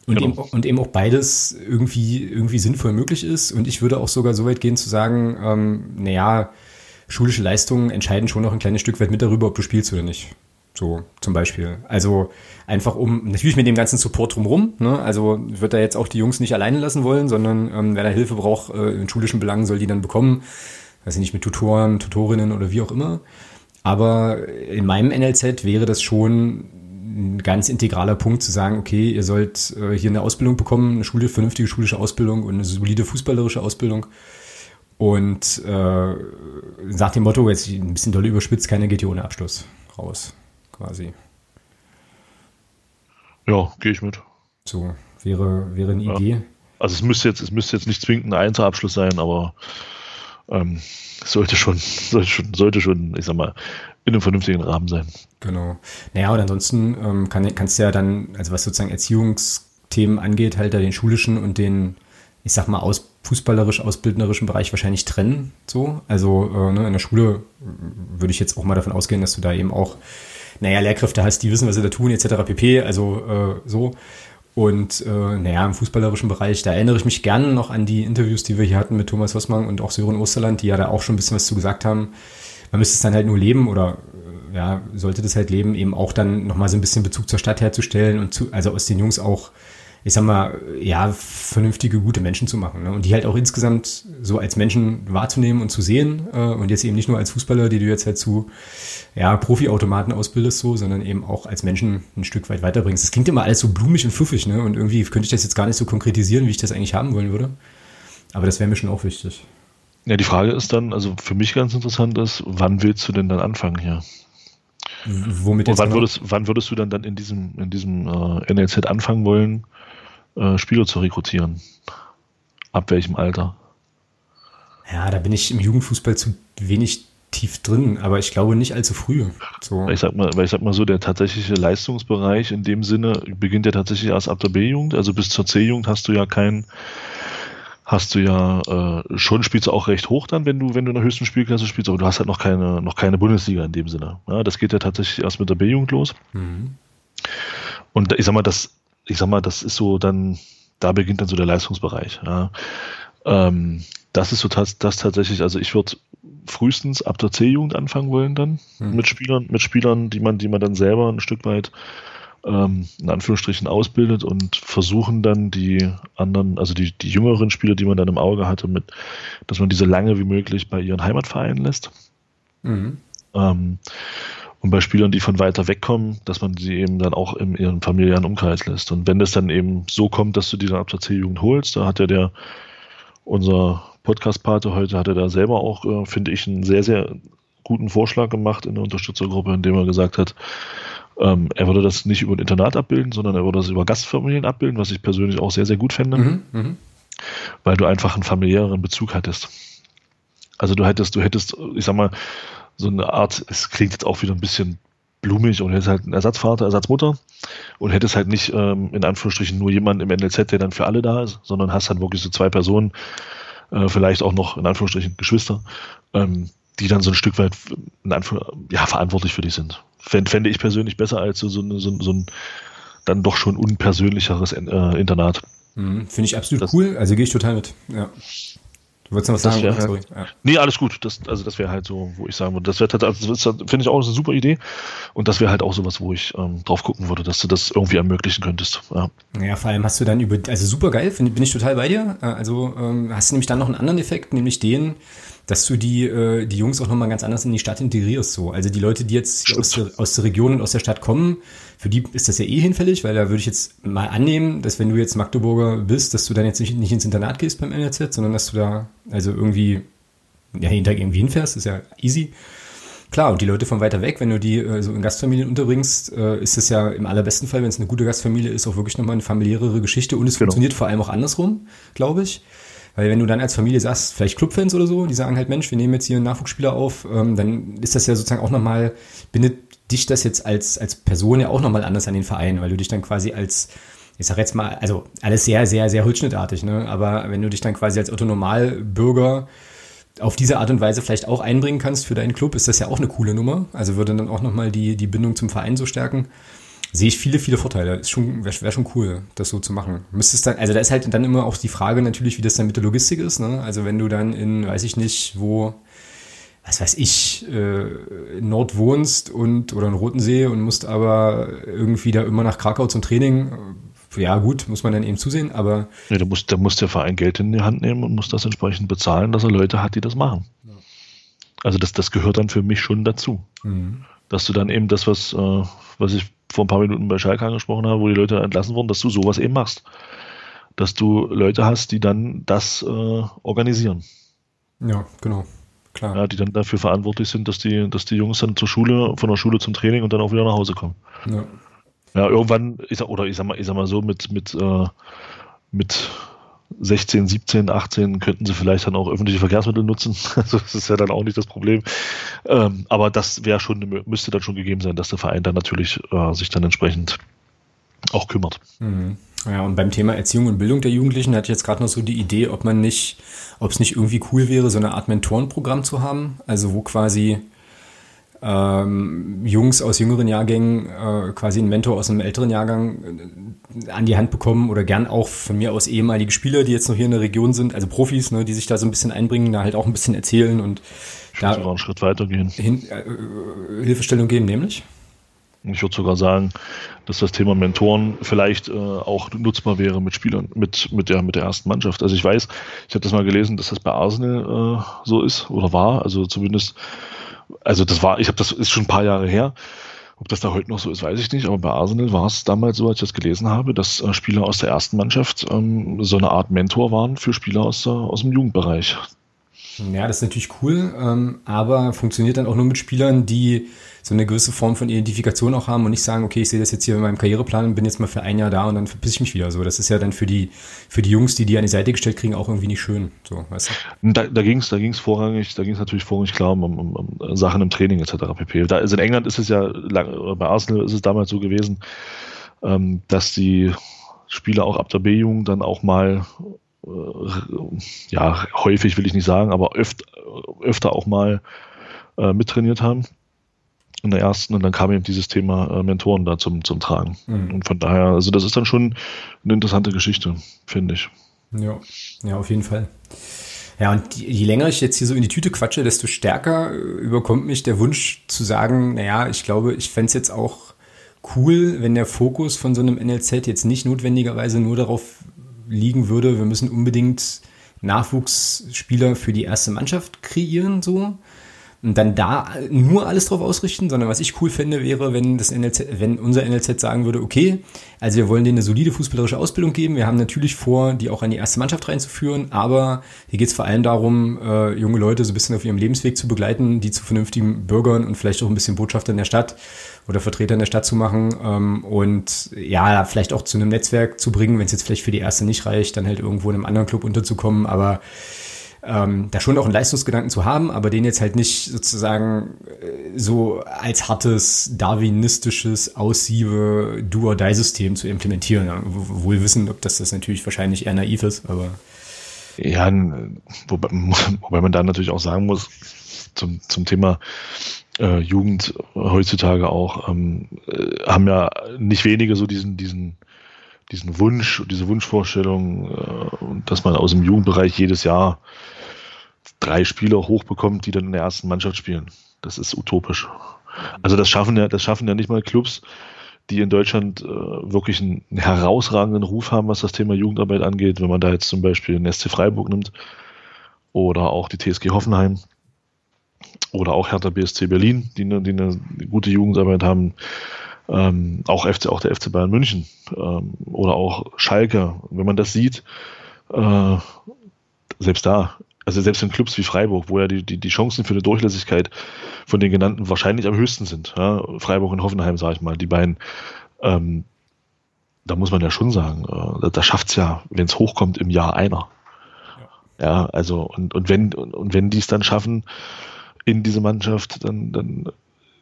Und, genau. eben, und eben auch beides irgendwie, irgendwie sinnvoll möglich ist. Und ich würde auch sogar so weit gehen zu sagen, ähm, naja, schulische Leistungen entscheiden schon noch ein kleines Stück weit mit darüber, ob du spielst oder nicht. So zum Beispiel. Also einfach um, natürlich mit dem ganzen Support drumherum. Ne? Also wird er jetzt auch die Jungs nicht alleine lassen wollen, sondern ähm, wer da Hilfe braucht äh, in schulischen Belangen, soll die dann bekommen weiß ich nicht, mit Tutoren, Tutorinnen oder wie auch immer. Aber in meinem NLZ wäre das schon ein ganz integraler Punkt zu sagen, okay, ihr sollt äh, hier eine Ausbildung bekommen, eine Schule, vernünftige schulische Ausbildung und eine solide fußballerische Ausbildung. Und äh, nach dem Motto, jetzt ein bisschen doll überspitzt, keiner geht hier ohne Abschluss raus, quasi. Ja, gehe ich mit. So, wäre, wäre eine ja. Idee. Also es müsste jetzt, es müsste jetzt nicht zwingend ein Einzelabschluss sein, aber ähm, sollte schon, sollte schon, sollte schon, ich sag mal, in einem vernünftigen Rahmen sein. Genau. Naja, und ansonsten ähm, kann, kannst du ja dann, also was sozusagen Erziehungsthemen angeht, halt da den schulischen und den, ich sag mal, aus, fußballerisch ausbildnerischen Bereich wahrscheinlich trennen. So. Also äh, ne, in der Schule würde ich jetzt auch mal davon ausgehen, dass du da eben auch, naja, Lehrkräfte hast, die wissen, was sie da tun, etc. pp. Also äh, so. Und äh, naja, im fußballerischen Bereich, da erinnere ich mich gerne noch an die Interviews, die wir hier hatten mit Thomas Hossmann und auch Sören Osterland, die ja da auch schon ein bisschen was zu gesagt haben. Man müsste es dann halt nur leben oder äh, ja, sollte das halt leben, eben auch dann nochmal so ein bisschen Bezug zur Stadt herzustellen und zu, also aus den Jungs auch ich sag mal, ja, vernünftige, gute Menschen zu machen. Ne? Und die halt auch insgesamt so als Menschen wahrzunehmen und zu sehen. Äh, und jetzt eben nicht nur als Fußballer, die du jetzt halt zu ja, Profi-Automaten ausbildest, so, sondern eben auch als Menschen ein Stück weit weiterbringst. Das klingt immer alles so blumig und fluffig, ne? Und irgendwie könnte ich das jetzt gar nicht so konkretisieren, wie ich das eigentlich haben wollen würde. Aber das wäre mir schon auch wichtig. Ja, die Frage ist dann, also für mich ganz interessant ist, wann willst du denn dann anfangen hier? Womit jetzt wann genau? würdest, wann würdest du dann, dann in diesem, in diesem äh, NLZ anfangen wollen, äh, Spieler zu rekrutieren. Ab welchem Alter? Ja, da bin ich im Jugendfußball zu wenig tief drin, aber ich glaube nicht allzu früh. So. Ich sag mal, weil ich sag mal so, der tatsächliche Leistungsbereich in dem Sinne beginnt ja tatsächlich erst ab der B-Jugend, also bis zur C-Jugend hast du ja kein, hast du ja äh, schon spielst du auch recht hoch dann, wenn du wenn du in der höchsten Spielklasse spielst, aber du hast halt noch keine noch keine Bundesliga in dem Sinne. Ja, das geht ja tatsächlich erst mit der B-Jugend los. Mhm. Und ich sag mal, das ich sag mal, das ist so dann, da beginnt dann so der Leistungsbereich. Ja. Ähm, das ist so das, das tatsächlich, also ich würde frühestens ab der C-Jugend anfangen wollen dann mhm. mit Spielern, mit Spielern, die man, die man dann selber ein Stück weit ähm, in Anführungsstrichen ausbildet und versuchen dann die anderen, also die, die jüngeren Spieler, die man dann im Auge hatte, mit, dass man diese lange wie möglich bei ihren Heimatvereinen lässt. Mhm. Ähm, und bei Spielern, die von weiter weg kommen, dass man sie eben dann auch in ihrem familiären Umkreis lässt. Und wenn das dann eben so kommt, dass du die dann ab der C-Jugend holst, da hat ja der, unser Podcast-Pate heute, hat er da selber auch, äh, finde ich, einen sehr, sehr guten Vorschlag gemacht in der Unterstützergruppe, indem er gesagt hat, ähm, er würde das nicht über ein Internat abbilden, sondern er würde das über Gastfamilien abbilden, was ich persönlich auch sehr, sehr gut fände, mhm, mhm. weil du einfach einen familiären Bezug hattest. Also du hättest, du hättest, ich sag mal, so eine Art, es klingt jetzt auch wieder ein bisschen blumig und hättest halt einen Ersatzvater, Ersatzmutter und hättest halt nicht ähm, in Anführungsstrichen nur jemanden im NLZ, der dann für alle da ist, sondern hast halt wirklich so zwei Personen, äh, vielleicht auch noch in Anführungsstrichen Geschwister, ähm, die dann so ein Stück weit in Anführ ja, verantwortlich für dich sind. Fände, fände ich persönlich besser als so, so, so, so ein dann doch schon unpersönlicheres äh, Internat. Mhm, Finde ich absolut das, cool, also gehe ich total mit. Ja. Du wolltest noch was sagen? Wär, Sorry. Ja. Nee, alles gut. Das, also das wäre halt so, wo ich sagen würde, das wäre also das finde ich auch eine super Idee. Und das wäre halt auch sowas, wo ich ähm, drauf gucken würde, dass du das irgendwie ermöglichen könntest. Ja. ja, vor allem hast du dann über, also super geil, bin ich total bei dir. Äh, also ähm, hast du nämlich dann noch einen anderen Effekt, nämlich den, dass du die, äh, die Jungs auch nochmal ganz anders in die Stadt integrierst. So. Also die Leute, die jetzt aus der, aus der Region und aus der Stadt kommen, für die ist das ja eh hinfällig, weil da würde ich jetzt mal annehmen, dass wenn du jetzt Magdeburger bist, dass du dann jetzt nicht, nicht ins Internat gehst beim NRZ, sondern dass du da also irgendwie ja, jeden Tag irgendwie hinfährst, ist ja easy. Klar, und die Leute von weiter weg, wenn du die äh, so in Gastfamilien unterbringst, äh, ist es ja im allerbesten Fall, wenn es eine gute Gastfamilie ist, auch wirklich nochmal eine familiärere Geschichte und es genau. funktioniert vor allem auch andersrum, glaube ich. Weil wenn du dann als Familie sagst, vielleicht Clubfans oder so, die sagen halt, Mensch, wir nehmen jetzt hier einen Nachwuchsspieler auf, ähm, dann ist das ja sozusagen auch nochmal, bindet dich das jetzt als, als Person ja auch nochmal anders an den Verein, weil du dich dann quasi als, ich sag jetzt mal, also alles sehr, sehr, sehr holzschnittartig, ne? Aber wenn du dich dann quasi als Autonomalbürger auf diese Art und Weise vielleicht auch einbringen kannst für deinen Club, ist das ja auch eine coole Nummer. Also würde dann auch nochmal die, die Bindung zum Verein so stärken. Sehe ich viele, viele Vorteile. Ist schon, wäre wär schon cool, das so zu machen. Müsstest dann, also da ist halt dann immer auch die Frage natürlich, wie das dann mit der Logistik ist. Ne? Also wenn du dann in, weiß ich nicht, wo, was weiß ich, äh, in Nord wohnst und oder in Rotensee und musst aber irgendwie da immer nach Krakau zum Training, ja gut, muss man dann eben zusehen, aber. Ja, da, muss, da muss der Verein Geld in die Hand nehmen und muss das entsprechend bezahlen, dass er Leute hat, die das machen. Ja. Also das, das gehört dann für mich schon dazu. Mhm. Dass du dann eben das, was, äh, was ich vor ein paar Minuten bei Schalke angesprochen habe, wo die Leute entlassen wurden, dass du sowas eben machst. Dass du Leute hast, die dann das äh, organisieren. Ja, genau. Klar. Ja, die dann dafür verantwortlich sind, dass die, dass die Jungs dann zur Schule, von der Schule zum Training und dann auch wieder nach Hause kommen. Ja. Ja, irgendwann, ich sag, oder ich sag mal, ich sag mal so, mit, mit, äh, mit 16, 17, 18 könnten sie vielleicht dann auch öffentliche Verkehrsmittel nutzen. Also das ist ja dann auch nicht das Problem. Ähm, aber das wäre schon, müsste dann schon gegeben sein, dass der Verein dann natürlich äh, sich dann entsprechend auch kümmert. Mhm. Ja, und beim Thema Erziehung und Bildung der Jugendlichen hatte ich jetzt gerade noch so die Idee, ob man nicht, ob es nicht irgendwie cool wäre, so eine Art Mentorenprogramm zu haben. Also wo quasi ähm, Jungs aus jüngeren Jahrgängen äh, quasi einen Mentor aus einem älteren Jahrgang äh, an die Hand bekommen oder gern auch von mir aus ehemalige Spieler, die jetzt noch hier in der Region sind, also Profis, ne, die sich da so ein bisschen einbringen, da halt auch ein bisschen erzählen und ich da sogar einen Schritt weiter gehen. Hin, äh, Hilfestellung geben, nämlich? Ich würde sogar sagen, dass das Thema Mentoren vielleicht äh, auch nutzbar wäre mit Spielern, mit, mit, der, mit der ersten Mannschaft. Also ich weiß, ich habe das mal gelesen, dass das bei Arsenal äh, so ist oder war. Also zumindest also das war, ich habe das ist schon ein paar Jahre her. Ob das da heute noch so ist, weiß ich nicht, aber bei Arsenal war es damals so, als ich das gelesen habe, dass äh, Spieler aus der ersten Mannschaft ähm, so eine Art Mentor waren für Spieler aus, äh, aus dem Jugendbereich. Ja, das ist natürlich cool, ähm, aber funktioniert dann auch nur mit Spielern, die so eine gewisse Form von Identifikation auch haben und nicht sagen, okay, ich sehe das jetzt hier in meinem Karriereplan und bin jetzt mal für ein Jahr da und dann verpiss ich mich wieder. So, das ist ja dann für die, für die Jungs, die die an die Seite gestellt kriegen, auch irgendwie nicht schön. So, weißt du? Da, da ging es da ging's vorrangig, da ging es natürlich vorrangig klar um, um, um, Sachen im Training etc. pp. Da, also in England ist es ja, bei Arsenal ist es damals so gewesen, ähm, dass die Spieler auch ab der B-Jugend dann auch mal äh, ja, häufig will ich nicht sagen, aber öfter, öfter auch mal äh, mittrainiert haben in der ersten und dann kam eben dieses Thema äh, Mentoren da zum, zum Tragen. Mhm. Und von daher, also das ist dann schon eine interessante Geschichte, finde ich. Ja, ja, auf jeden Fall. Ja, und je länger ich jetzt hier so in die Tüte quatsche, desto stärker äh, überkommt mich der Wunsch zu sagen, naja, ich glaube, ich fände es jetzt auch cool, wenn der Fokus von so einem NLZ jetzt nicht notwendigerweise nur darauf liegen würde, wir müssen unbedingt Nachwuchsspieler für die erste Mannschaft kreieren, so, und dann da nur alles drauf ausrichten, sondern was ich cool fände, wäre, wenn das NLZ, wenn unser NLZ sagen würde, okay, also wir wollen denen eine solide fußballerische Ausbildung geben. Wir haben natürlich vor, die auch an die erste Mannschaft reinzuführen, aber hier geht es vor allem darum, äh, junge Leute so ein bisschen auf ihrem Lebensweg zu begleiten, die zu vernünftigen Bürgern und vielleicht auch ein bisschen Botschafter in der Stadt oder Vertreter in der Stadt zu machen ähm, und ja, vielleicht auch zu einem Netzwerk zu bringen, wenn es jetzt vielleicht für die erste nicht reicht, dann halt irgendwo in einem anderen Club unterzukommen, aber ähm, da schon auch einen Leistungsgedanken zu haben, aber den jetzt halt nicht sozusagen äh, so als hartes darwinistisches Aussiebe Do-or-Die-System zu implementieren. Ja, wohl wissen, ob das, das natürlich wahrscheinlich eher naiv ist, aber. Ja, wobei, wobei man da natürlich auch sagen muss, zum, zum Thema äh, Jugend heutzutage auch, ähm, äh, haben ja nicht wenige so diesen, diesen, diesen Wunsch, diese Wunschvorstellung, äh, dass man aus dem Jugendbereich jedes Jahr drei Spieler hochbekommt, die dann in der ersten Mannschaft spielen. Das ist utopisch. Also das schaffen ja, das schaffen ja nicht mal Clubs, die in Deutschland äh, wirklich einen herausragenden Ruf haben, was das Thema Jugendarbeit angeht. Wenn man da jetzt zum Beispiel den SC Freiburg nimmt oder auch die TSG Hoffenheim oder auch Hertha BSC Berlin, die eine, die eine gute Jugendarbeit haben. Ähm, auch, FC, auch der FC Bayern München ähm, oder auch Schalke. Wenn man das sieht, äh, selbst da also selbst in Clubs wie Freiburg, wo ja die, die, die Chancen für eine Durchlässigkeit von den genannten wahrscheinlich am höchsten sind. Ja, Freiburg und Hoffenheim, sage ich mal, die beiden, ähm, da muss man ja schon sagen, äh, da schafft es ja, wenn es hochkommt, im Jahr einer. Ja, ja also und, und wenn und, wenn die es dann schaffen in diese Mannschaft, dann, dann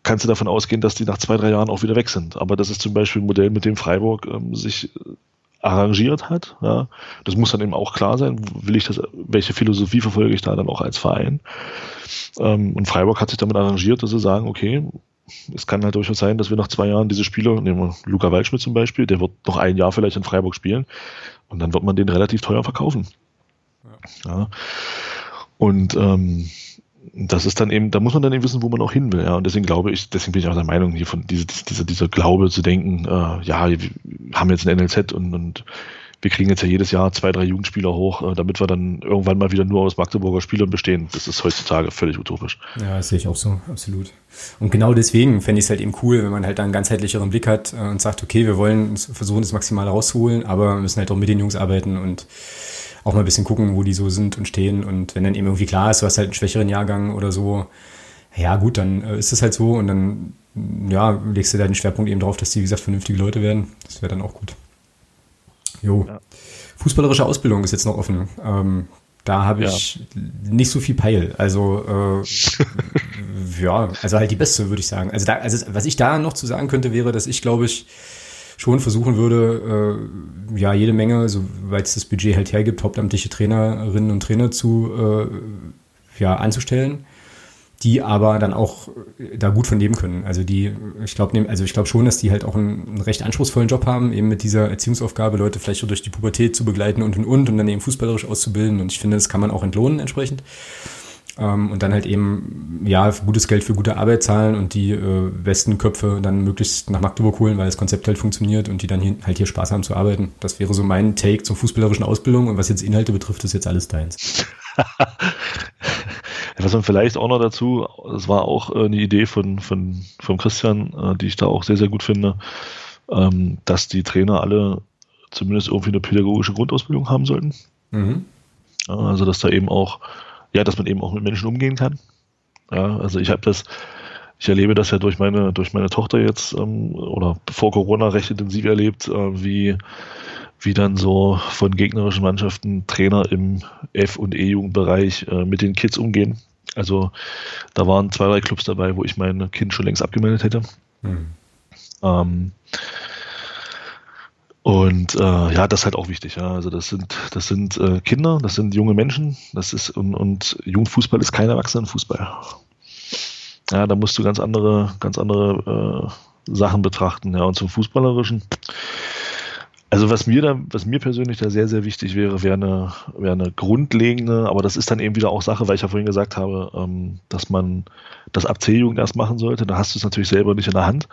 kannst du davon ausgehen, dass die nach zwei, drei Jahren auch wieder weg sind. Aber das ist zum Beispiel ein Modell, mit dem Freiburg ähm, sich arrangiert hat. Ja. Das muss dann eben auch klar sein, will ich das, welche Philosophie verfolge ich da dann auch als Verein. Ähm, und Freiburg hat sich damit arrangiert, dass sie sagen, okay, es kann halt durchaus sein, dass wir nach zwei Jahren diese Spieler, nehmen wir Luca Waldschmidt zum Beispiel, der wird noch ein Jahr vielleicht in Freiburg spielen und dann wird man den relativ teuer verkaufen. Ja. ja. Und ähm, das ist dann eben, da muss man dann eben wissen, wo man auch hin will. Ja. Und deswegen glaube ich, deswegen bin ich auch der Meinung, hier von diese, diese, dieser Glaube zu denken, äh, ja, wir haben jetzt ein NLZ und, und wir kriegen jetzt ja jedes Jahr zwei, drei Jugendspieler hoch, äh, damit wir dann irgendwann mal wieder nur aus Magdeburger Spielern bestehen. Das ist heutzutage völlig utopisch. Ja, das sehe ich auch so, absolut. Und genau deswegen fände ich es halt eben cool, wenn man halt einen ganzheitlicheren Blick hat äh, und sagt, okay, wir wollen versuchen, das Maximale rauszuholen, aber wir müssen halt auch mit den Jungs arbeiten und auch mal ein bisschen gucken, wo die so sind und stehen. Und wenn dann eben irgendwie klar ist, du hast halt einen schwächeren Jahrgang oder so, ja gut, dann äh, ist es halt so und dann ja, legst du da den Schwerpunkt eben drauf, dass die, wie gesagt, vernünftige Leute werden. Das wäre dann auch gut. Jo. Ja. Fußballerische Ausbildung ist jetzt noch offen. Ähm, da habe ich ja. nicht so viel Peil. Also äh, ja, also halt die beste, würde ich sagen. Also, da, also was ich da noch zu sagen könnte, wäre, dass ich, glaube ich, schon versuchen würde, äh, ja, jede Menge, soweit es das Budget halt hergibt, hauptamtliche Trainerinnen und Trainer zu äh, ja, anzustellen die aber dann auch äh, da gut von leben können. Also die, ich glaube, also ich glaube schon, dass die halt auch einen, einen, recht anspruchsvollen Job haben, eben mit dieser Erziehungsaufgabe, Leute vielleicht so durch die Pubertät zu begleiten und und und und dann eben fußballerisch auszubilden. Und ich finde, das kann man auch entlohnen entsprechend. Ähm, und dann halt eben, ja, gutes Geld für gute Arbeit zahlen und die äh, besten Köpfe dann möglichst nach Magdeburg holen, weil das Konzept halt funktioniert und die dann hier, halt hier Spaß haben zu arbeiten. Das wäre so mein Take zur fußballerischen Ausbildung. Und was jetzt Inhalte betrifft, ist jetzt alles deins. Was man vielleicht auch noch dazu, das war auch äh, eine Idee von, von, von Christian, äh, die ich da auch sehr, sehr gut finde, ähm, dass die Trainer alle zumindest irgendwie eine pädagogische Grundausbildung haben sollten. Mhm. Also, dass da eben auch, ja, dass man eben auch mit Menschen umgehen kann. Ja, also ich habe das, ich erlebe das ja durch meine, durch meine Tochter jetzt ähm, oder vor Corona recht intensiv erlebt, äh, wie wie dann so von gegnerischen Mannschaften Trainer im F- und E-Jugendbereich äh, mit den Kids umgehen. Also da waren zwei, drei Clubs dabei, wo ich mein Kind schon längst abgemeldet hätte. Mhm. Ähm, und äh, ja, das ist halt auch wichtig. Ja. Also das sind, das sind äh, Kinder, das sind junge Menschen, das ist und, und Jugendfußball ist kein Erwachsenenfußball. Ja, da musst du ganz andere, ganz andere äh, Sachen betrachten. Ja, und zum Fußballerischen also was mir da, was mir persönlich da sehr, sehr wichtig wäre, wäre eine, wäre eine grundlegende, aber das ist dann eben wieder auch Sache, weil ich ja vorhin gesagt habe, ähm, dass man das ab C-Jugend erst machen sollte. Da hast du es natürlich selber nicht in der Hand.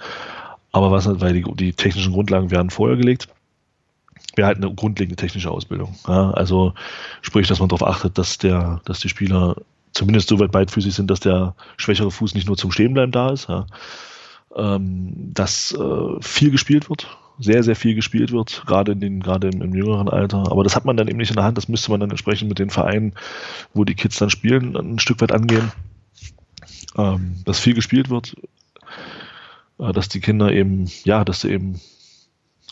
Aber was, weil die, die technischen Grundlagen werden vorher gelegt, wäre halt eine grundlegende technische Ausbildung. Ja, also sprich, dass man darauf achtet, dass der, dass die Spieler zumindest so weit beidfüßig sind, dass der schwächere Fuß nicht nur zum Stehenbleiben da ist. Ja. Ähm, dass äh, viel gespielt wird, sehr, sehr viel gespielt wird, gerade in den, gerade im, im, jüngeren Alter. Aber das hat man dann eben nicht in der Hand, das müsste man dann entsprechend mit den Vereinen, wo die Kids dann spielen, ein Stück weit angehen. Ähm, dass viel gespielt wird, äh, dass die Kinder eben, ja, dass sie eben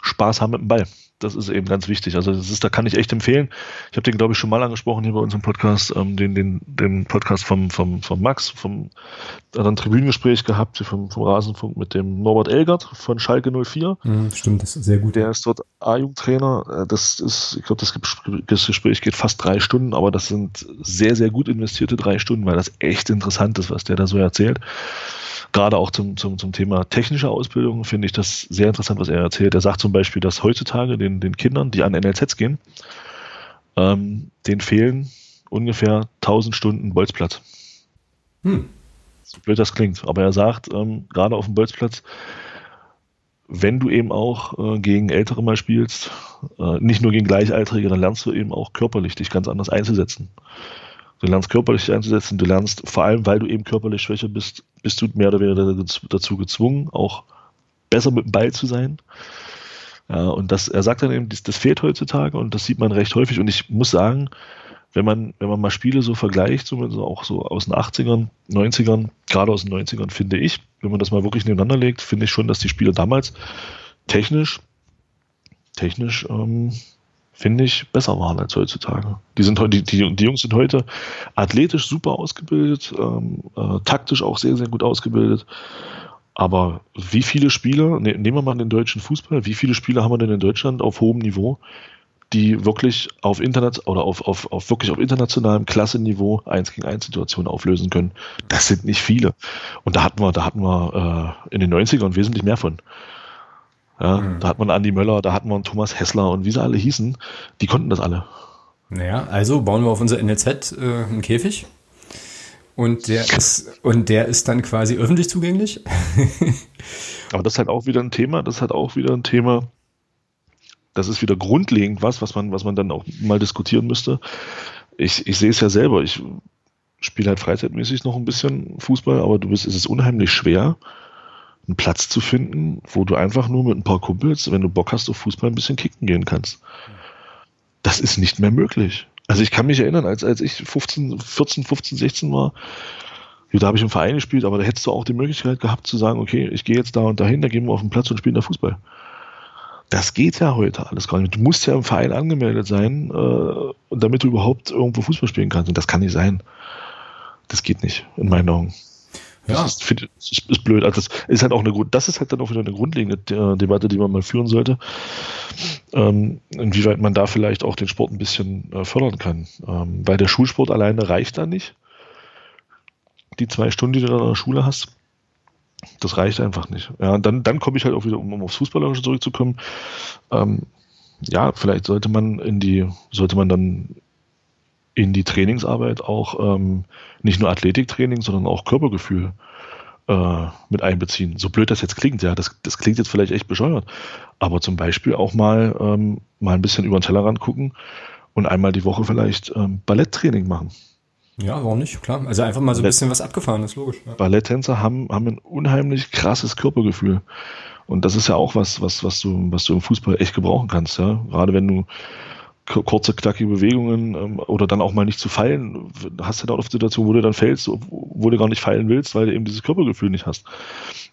Spaß haben mit dem Ball das ist eben ganz wichtig. Also das ist, da kann ich echt empfehlen. Ich habe den, glaube ich, schon mal angesprochen hier bei unserem Podcast, ähm, den, den, den Podcast vom, vom, vom Max, vom hat ein Tribünengespräch gehabt vom, vom Rasenfunk mit dem Norbert Elgert von Schalke 04. Mhm, stimmt, das ist sehr gut. Der ist dort A-Jugendtrainer. Äh, das ist, ich glaube, das Gespräch geht fast drei Stunden, aber das sind sehr, sehr gut investierte drei Stunden, weil das echt interessant ist, was der da so erzählt gerade auch zum, zum, zum Thema technische Ausbildung finde ich das sehr interessant, was er erzählt. Er sagt zum Beispiel, dass heutzutage den, den Kindern, die an NLZs gehen, ähm, denen fehlen ungefähr 1000 Stunden Bolzplatz. Hm. So blöd das klingt. Aber er sagt, ähm, gerade auf dem Bolzplatz, wenn du eben auch äh, gegen Ältere mal spielst, äh, nicht nur gegen Gleichaltrige, dann lernst du eben auch körperlich dich ganz anders einzusetzen. Du lernst körperlich einzusetzen, du lernst vor allem, weil du eben körperlich schwächer bist, bist du mehr oder weniger dazu gezwungen, auch besser mit dem Ball zu sein. Ja, und das, er sagt dann eben, das, das fehlt heutzutage und das sieht man recht häufig. Und ich muss sagen, wenn man, wenn man mal Spiele so vergleicht, so auch so aus den 80ern, 90ern, gerade aus den 90ern, finde ich, wenn man das mal wirklich nebeneinander legt, finde ich schon, dass die Spiele damals technisch, technisch ähm, finde ich, besser waren als heutzutage. Die, sind heute, die, die Jungs sind heute athletisch super ausgebildet, ähm, äh, taktisch auch sehr, sehr gut ausgebildet. Aber wie viele Spieler, ne, nehmen wir mal den deutschen Fußball, wie viele Spieler haben wir denn in Deutschland auf hohem Niveau, die wirklich auf Internet oder auf, auf, auf wirklich auf internationalem Klasseniveau 1 gegen 1 Situationen auflösen können. Das sind nicht viele. Und da hatten wir, da hatten wir äh, in den 90ern wesentlich mehr von. Ja, mhm. Da hat man Andi Möller, da wir einen Thomas Hessler und wie sie alle hießen, die konnten das alle. Naja, also bauen wir auf unser NLZ äh, einen Käfig. Und der ist, und der ist dann quasi öffentlich zugänglich. Aber das ist halt auch wieder ein Thema, das ist halt auch wieder ein Thema, das ist wieder grundlegend was, was man, was man dann auch mal diskutieren müsste. Ich, ich sehe es ja selber. Ich spiele halt freizeitmäßig noch ein bisschen Fußball, aber du bist, es ist unheimlich schwer, einen Platz zu finden, wo du einfach nur mit ein paar Kumpels, wenn du Bock hast auf Fußball, ein bisschen kicken gehen kannst. Das ist nicht mehr möglich. Also ich kann mich erinnern, als, als ich 15, 14, 15, 16 war, da habe ich im Verein gespielt, aber da hättest du auch die Möglichkeit gehabt zu sagen, okay, ich gehe jetzt da und dahin, da gehen wir auf den Platz und spielen da Fußball. Das geht ja heute alles gar nicht. Du musst ja im Verein angemeldet sein, äh, damit du überhaupt irgendwo Fußball spielen kannst. Und das kann nicht sein. Das geht nicht, in meinen Augen. Ja. Das, ist, das ist blöd. Also das ist halt auch eine das ist halt dann auch wieder eine grundlegende äh, Debatte, die man mal führen sollte. Ähm, inwieweit man da vielleicht auch den Sport ein bisschen äh, fördern kann. Ähm, weil der Schulsport alleine reicht da nicht. Die zwei Stunden, die du da in der Schule hast. Das reicht einfach nicht. Ja, dann, dann komme ich halt auch wieder, um, um aufs Fußballerische zurückzukommen. Ähm, ja, vielleicht sollte man in die, sollte man dann in die Trainingsarbeit auch ähm, nicht nur Athletiktraining, sondern auch Körpergefühl äh, mit einbeziehen. So blöd das jetzt klingt, ja, das, das klingt jetzt vielleicht echt bescheuert. Aber zum Beispiel auch mal, ähm, mal ein bisschen über den Tellerrand gucken und einmal die Woche vielleicht ähm, Balletttraining machen. Ja, warum nicht? Klar. Also einfach mal so ein bisschen was abgefahren, ist logisch. Ja. Balletttänzer haben, haben ein unheimlich krasses Körpergefühl. Und das ist ja auch was, was, was du, was du im Fußball echt gebrauchen kannst, ja. Gerade wenn du kurze, knackige Bewegungen ähm, oder dann auch mal nicht zu fallen, hast du da oft Situationen, wo du dann fällst, wo du gar nicht fallen willst, weil du eben dieses Körpergefühl nicht hast.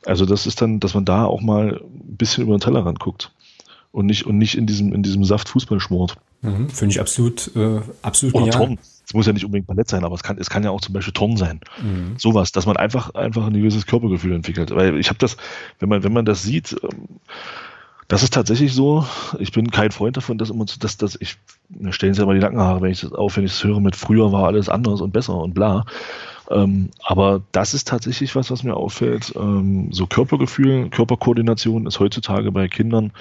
Also das ist dann, dass man da auch mal ein bisschen über den Tellerrand guckt und nicht, und nicht in diesem, in diesem Saft Fußball schmort. Mhm, Finde ich absolut, äh, absolut Oder genial. Turnen. Es muss ja nicht unbedingt Ballett sein, aber es kann, es kann ja auch zum Beispiel Turnen sein. Mhm. Sowas, dass man einfach, einfach ein gewisses Körpergefühl entwickelt. Weil ich habe das, wenn man, wenn man das sieht, ähm, das ist tatsächlich so. Ich bin kein Freund davon, dass immer, dass, dass ich, mir stellen sie immer die Nackenhaare, wenn ich das auf, wenn ich es höre mit früher war alles anders und besser und bla. Ähm, aber das ist tatsächlich was, was mir auffällt. Ähm, so Körpergefühl, Körperkoordination ist heutzutage bei Kindern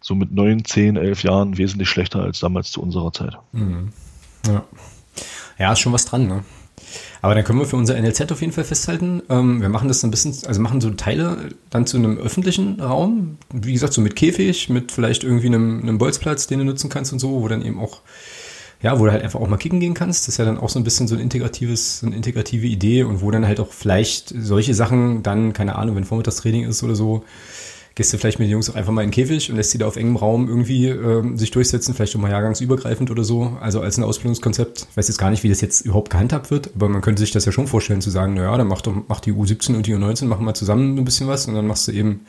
so mit neun, zehn, elf Jahren wesentlich schlechter als damals zu unserer Zeit. Mhm. Ja. Ja, ist schon was dran, ne? Aber dann können wir für unser NLZ auf jeden Fall festhalten. Ähm, wir machen das ein bisschen, also machen so Teile dann zu einem öffentlichen Raum. Wie gesagt, so mit Käfig, mit vielleicht irgendwie einem, einem Bolzplatz, den du nutzen kannst und so, wo dann eben auch, ja, wo du halt einfach auch mal kicken gehen kannst. Das ist ja dann auch so ein bisschen so ein integratives, so eine integrative Idee und wo dann halt auch vielleicht solche Sachen dann, keine Ahnung, wenn Vormittagstraining ist oder so, gehst du vielleicht mit den Jungs auch einfach mal in den Käfig und lässt sie da auf engem Raum irgendwie äh, sich durchsetzen, vielleicht auch mal jahrgangsübergreifend oder so. Also als ein Ausbildungskonzept. Ich weiß jetzt gar nicht, wie das jetzt überhaupt gehandhabt wird, aber man könnte sich das ja schon vorstellen, zu sagen, naja, dann mach doch, mach die U17 und die U19, machen mal zusammen ein bisschen was und dann machst du eben,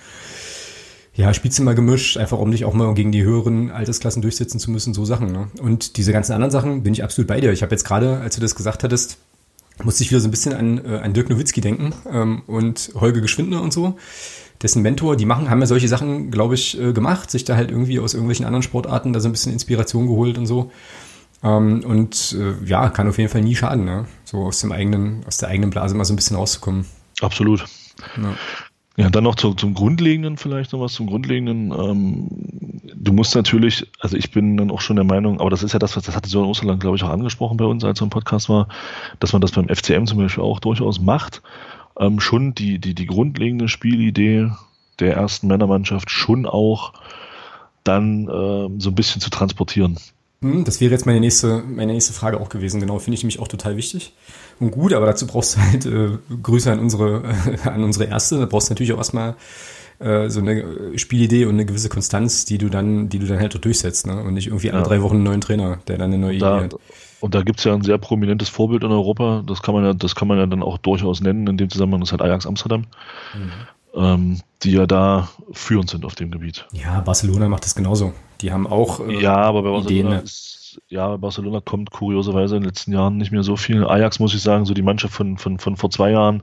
ja, mal gemischt, einfach um dich auch mal gegen die höheren Altersklassen durchsetzen zu müssen, so Sachen. Ne? Und diese ganzen anderen Sachen bin ich absolut bei dir. Ich habe jetzt gerade, als du das gesagt hattest, musste ich wieder so ein bisschen an, äh, an Dirk Nowitzki denken ähm, und Holger Geschwindner und so dessen Mentor, die machen, haben ja solche Sachen, glaube ich, äh, gemacht, sich da halt irgendwie aus irgendwelchen anderen Sportarten da so ein bisschen Inspiration geholt und so. Ähm, und äh, ja, kann auf jeden Fall nie schaden, ne? So aus dem eigenen, aus der eigenen Blase mal so ein bisschen rauszukommen. Absolut. Ja. Ja, dann noch zu, zum Grundlegenden vielleicht noch was zum Grundlegenden. Ähm, du musst natürlich, also ich bin dann auch schon der Meinung, aber das ist ja das, was das hatte Sören Osterland, glaube ich, auch angesprochen bei uns, als er im Podcast war, dass man das beim FCM zum Beispiel auch durchaus macht ähm, schon die, die, die grundlegende Spielidee der ersten Männermannschaft schon auch dann ähm, so ein bisschen zu transportieren. Hm, das wäre jetzt meine nächste, meine nächste Frage auch gewesen. Genau, finde ich nämlich auch total wichtig und gut, aber dazu brauchst du halt äh, Grüße an unsere, äh, an unsere Erste. Da brauchst du natürlich auch erstmal äh, so eine Spielidee und eine gewisse Konstanz, die du dann, die du dann halt durchsetzt, ne? Und nicht irgendwie alle ja. drei Wochen einen neuen Trainer, der dann eine neue da, Idee hat. Und da gibt es ja ein sehr prominentes Vorbild in Europa, das kann man ja, das kann man ja dann auch durchaus nennen, in dem Zusammenhang ist halt Ajax Amsterdam. Mhm. Ähm, die ja da führend sind auf dem Gebiet. Ja, Barcelona macht das genauso. Die haben auch äh, ja, aber bei Barcelona Ideen, ist, ja, Barcelona kommt kurioserweise in den letzten Jahren nicht mehr so viel. Ajax muss ich sagen, so die Mannschaft von, von, von vor zwei Jahren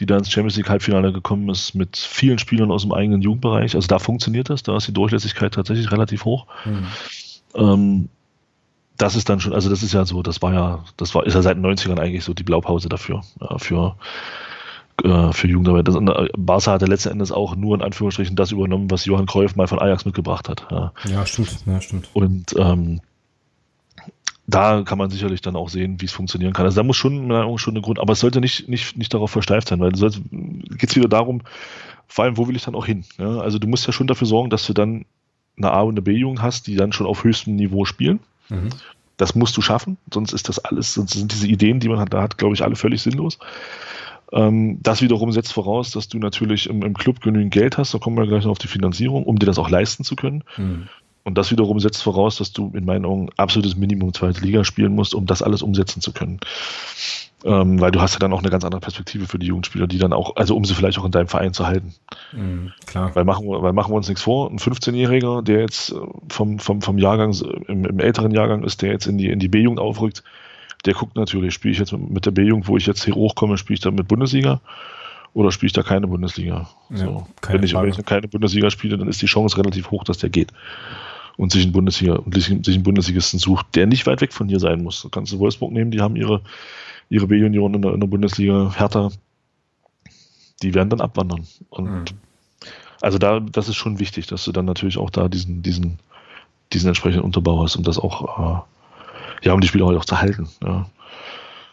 die da ins Champions League Halbfinale gekommen ist, mit vielen Spielern aus dem eigenen Jugendbereich. Also da funktioniert das, da ist die Durchlässigkeit tatsächlich relativ hoch. Mhm. Ähm, das ist dann schon, also das ist ja so, das war ja, das war, ist ja seit den 90ern eigentlich so die Blaupause dafür, ja, für, äh, für Jugendarbeit. Das, Barca hatte letzten Endes auch nur in Anführungsstrichen das übernommen, was Johann Cruyff mal von Ajax mitgebracht hat. Ja, ja stimmt, ja, stimmt. Und ähm, da kann man sicherlich dann auch sehen, wie es funktionieren kann. Also da muss schon, schon eine Grund, aber es sollte nicht, nicht, nicht darauf versteift sein, weil es geht wieder darum, vor allem, wo will ich dann auch hin? Ja? Also du musst ja schon dafür sorgen, dass du dann eine A- und eine B-Jugend hast, die dann schon auf höchstem Niveau spielen. Mhm. Das musst du schaffen, sonst ist das alles, sonst sind diese Ideen, die man da hat, glaube ich, alle völlig sinnlos. Ähm, das wiederum setzt voraus, dass du natürlich im, im, Club genügend Geld hast, da kommen wir gleich noch auf die Finanzierung, um dir das auch leisten zu können. Mhm. Und das wiederum setzt voraus, dass du in meinen Augen absolutes Minimum zweite Liga spielen musst, um das alles umsetzen zu können. Ähm, weil du hast ja dann auch eine ganz andere Perspektive für die Jugendspieler, die dann auch, also um sie vielleicht auch in deinem Verein zu halten. Mhm, klar. Weil machen, wir, weil machen wir uns nichts vor, ein 15-Jähriger, der jetzt äh, vom, vom, vom Jahrgang, im, im älteren Jahrgang ist, der jetzt in die, in die B-Jugend aufrückt, der guckt natürlich, spiele ich jetzt mit der B-Jugend, wo ich jetzt hier hochkomme, spiele ich dann mit Bundesliga oder spiele ich da keine Bundesliga? Ja, so. keine wenn, ich, wenn ich keine Bundesliga spiele, dann ist die Chance relativ hoch, dass der geht und sich einen Bundesliga und sich einen Bundesligisten sucht, der nicht weit weg von hier sein muss. Da kannst du Wolfsburg nehmen, die haben ihre ihre B-Union in, in, der Bundesliga härter, die werden dann abwandern. Und mhm. also da, das ist schon wichtig, dass du dann natürlich auch da diesen, diesen, diesen entsprechenden Unterbau hast, um das auch, äh, ja, um die Spieler halt auch zu halten. Ja.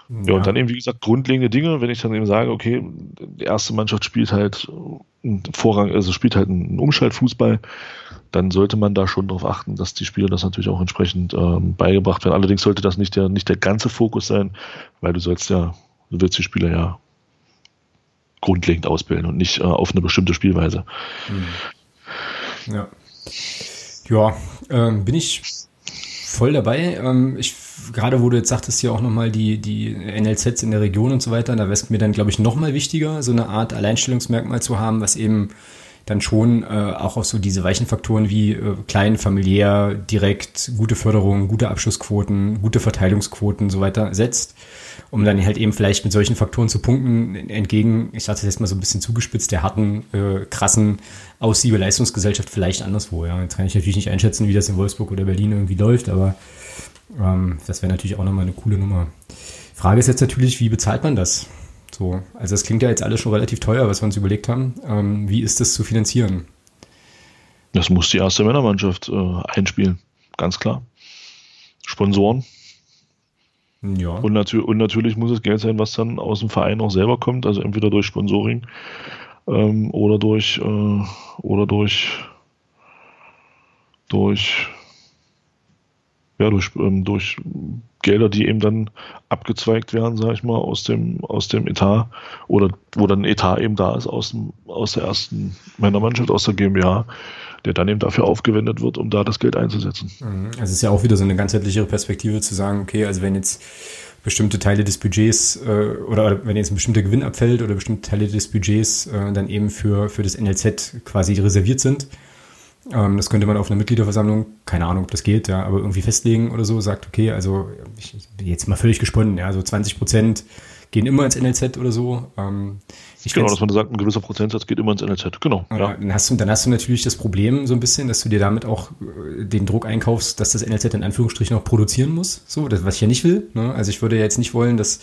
Ja. und dann eben, wie gesagt, grundlegende Dinge, wenn ich dann eben sage, okay, die erste Mannschaft spielt halt einen Vorrang, also spielt halt einen Umschaltfußball, dann sollte man da schon darauf achten, dass die Spieler das natürlich auch entsprechend ähm, beigebracht werden. Allerdings sollte das nicht der, nicht der ganze Fokus sein, weil du sollst ja, du willst die Spieler ja grundlegend ausbilden und nicht äh, auf eine bestimmte Spielweise. Hm. Ja. Ja, ähm, bin ich voll dabei. Ähm, ich gerade wo du jetzt sagtest, ja auch nochmal die, die NLZs in der Region und so weiter, da wäre es mir dann, glaube ich, nochmal wichtiger, so eine Art Alleinstellungsmerkmal zu haben, was eben dann schon äh, auch auf so diese weichen Faktoren wie äh, klein, familiär, direkt, gute Förderung, gute Abschlussquoten, gute Verteilungsquoten so weiter setzt, um dann halt eben vielleicht mit solchen Faktoren zu punkten, entgegen, ich das jetzt mal so ein bisschen zugespitzt, der harten, äh, krassen Aussiebe-Leistungsgesellschaft vielleicht anderswo. Ja. Jetzt kann ich natürlich nicht einschätzen, wie das in Wolfsburg oder Berlin irgendwie läuft, aber ähm, das wäre natürlich auch nochmal eine coole Nummer. Frage ist jetzt natürlich, wie bezahlt man das? So, also das klingt ja jetzt alles schon relativ teuer, was wir uns überlegt haben. Ähm, wie ist das zu finanzieren? Das muss die erste Männermannschaft äh, einspielen, ganz klar. Sponsoren. Ja. Und, natür und, natürlich muss es Geld sein, was dann aus dem Verein auch selber kommt, also entweder durch Sponsoring ähm, oder durch äh, oder durch durch ja, durch, ähm, durch Gelder, die eben dann abgezweigt werden, sage ich mal, aus dem, aus dem Etat oder wo dann Etat eben da ist aus, dem, aus der ersten Männermannschaft, aus der GmbH, der dann eben dafür aufgewendet wird, um da das Geld einzusetzen. Mhm. Also es ist ja auch wieder so eine ganzheitlichere Perspektive zu sagen, okay, also wenn jetzt bestimmte Teile des Budgets äh, oder, wenn jetzt ein bestimmter Gewinn abfällt oder bestimmte Teile des Budgets äh, dann eben für, für das NLZ quasi reserviert sind, ähm, das könnte man auf einer Mitgliederversammlung, keine Ahnung, ob das geht, ja, aber irgendwie festlegen oder so, sagt, okay, also ich, jetzt mal völlig gesponnen, ja, so 20 Prozent gehen immer ins NLZ oder so. Ähm, ich genau, dass man sagt, ein gewisser Prozentsatz geht immer ins NLZ, genau. Ja. Dann, hast du, dann hast du natürlich das Problem so ein bisschen, dass du dir damit auch äh, den Druck einkaufst, dass das NLZ in Anführungsstrichen auch produzieren muss, so, das, was ich ja nicht will. Ne? Also ich würde ja jetzt nicht wollen, dass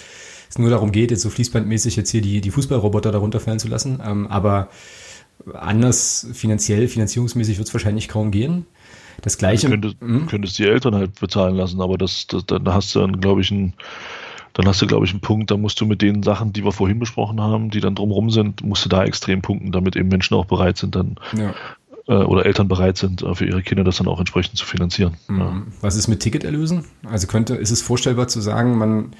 es nur darum geht, jetzt so fließbandmäßig jetzt hier die, die Fußballroboter darunter fallen zu lassen, ähm, aber anders finanziell, finanzierungsmäßig wird es wahrscheinlich kaum gehen. Das gleiche. Du könntest, hm? könntest die Eltern halt bezahlen lassen, aber das, das dann hast du dann, glaube ich, einen, dann hast du, glaube ich, einen Punkt, da musst du mit den Sachen, die wir vorhin besprochen haben, die dann drumherum sind, musst du da extrem punkten, damit eben Menschen auch bereit sind, dann ja. äh, oder Eltern bereit sind, äh, für ihre Kinder das dann auch entsprechend zu finanzieren. Mhm. Ja. Was ist mit Ticketerlösen? Also könnte, ist es vorstellbar zu sagen, man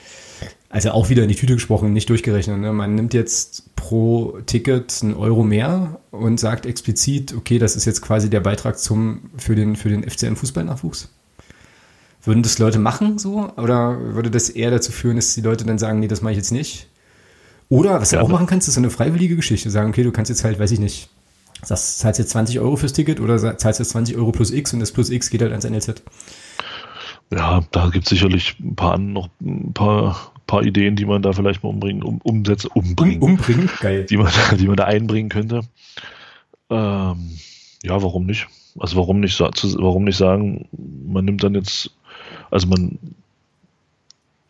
also auch wieder in die Tüte gesprochen, nicht durchgerechnet. Ne? Man nimmt jetzt pro Ticket einen Euro mehr und sagt explizit, okay, das ist jetzt quasi der Beitrag zum, für den, für den FCM-Fußballnachwuchs. Würden das Leute machen so? Oder würde das eher dazu führen, dass die Leute dann sagen, nee, das mache ich jetzt nicht? Oder was ja, du auch machen kannst, ist so eine freiwillige Geschichte. Sagen, okay, du kannst jetzt halt, weiß ich nicht, sagst, zahlst jetzt 20 Euro fürs Ticket oder zahlst jetzt 20 Euro plus X und das plus X geht halt ans NLZ. Ja, da gibt es sicherlich ein paar, noch ein paar paar Ideen, die man da vielleicht mal umbringen, um, umsetzen, umbringen, Um, umbringen, geil. die man, die man da einbringen könnte. Ähm, ja, warum nicht? Also warum nicht, warum nicht sagen, man nimmt dann jetzt, also man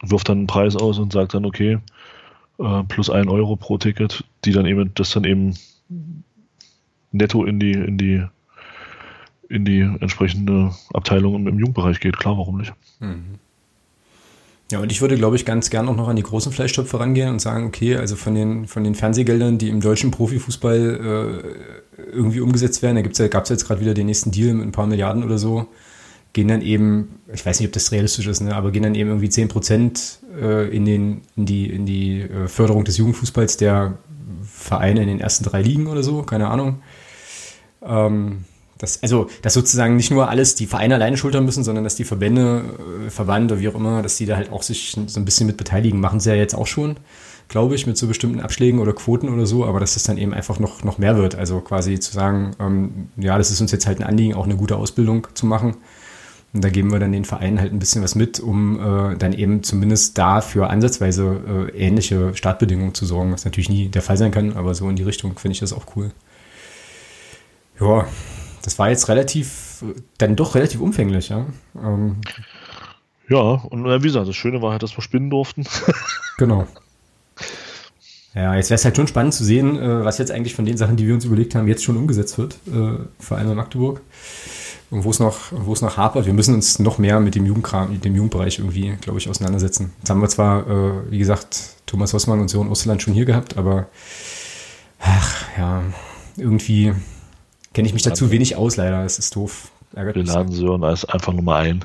wirft dann einen Preis aus und sagt dann, okay, äh, plus ein Euro pro Ticket, die dann eben, das dann eben netto in die, in die, in die entsprechende Abteilung im, Jugendbereich geht. Klar, warum nicht? Ja, und ich würde, glaube ich, ganz gern auch noch an die großen Fleischtöpfe rangehen und sagen, okay, also von den, von den Fernsehgeldern, die im deutschen Profifußball äh, irgendwie umgesetzt werden, da ja, gab es jetzt gerade wieder den nächsten Deal mit ein paar Milliarden oder so, gehen dann eben, ich weiß nicht, ob das realistisch ist, ne, aber gehen dann eben irgendwie 10 Prozent äh, in, den, in die, in die äh, Förderung des Jugendfußballs der Vereine in den ersten drei Ligen oder so, keine Ahnung. Ähm, das, also, dass sozusagen nicht nur alles die Vereine alleine schultern müssen, sondern dass die Verbände, äh, Verband oder wie auch immer, dass die da halt auch sich so ein bisschen mit beteiligen. Machen sie ja jetzt auch schon, glaube ich, mit so bestimmten Abschlägen oder Quoten oder so, aber dass das dann eben einfach noch, noch mehr wird. Also quasi zu sagen, ähm, ja, das ist uns jetzt halt ein Anliegen, auch eine gute Ausbildung zu machen. Und da geben wir dann den Vereinen halt ein bisschen was mit, um äh, dann eben zumindest da für ansatzweise äh, ähnliche Startbedingungen zu sorgen, was natürlich nie der Fall sein kann, aber so in die Richtung finde ich das auch cool. Ja, das war jetzt relativ, dann doch relativ umfänglich, ja. Ähm, Ja, und äh, wie gesagt, das Schöne war halt, dass wir spinnen durften. genau. Ja, jetzt wäre es halt schon spannend zu sehen, äh, was jetzt eigentlich von den Sachen, die wir uns überlegt haben, jetzt schon umgesetzt wird, äh, vor allem in Magdeburg. Und wo es noch, wo es noch hapert. Wir müssen uns noch mehr mit dem Jugendkram, mit dem Jugendbereich irgendwie, glaube ich, auseinandersetzen. Jetzt haben wir zwar, äh, wie gesagt, Thomas Hossmann und Sören Osterland schon hier gehabt, aber ach ja, irgendwie kenne ich mich dazu wenig aus, leider. Es ist doof. Ärgert Wir mich. laden Sören als einfach nur mal ein.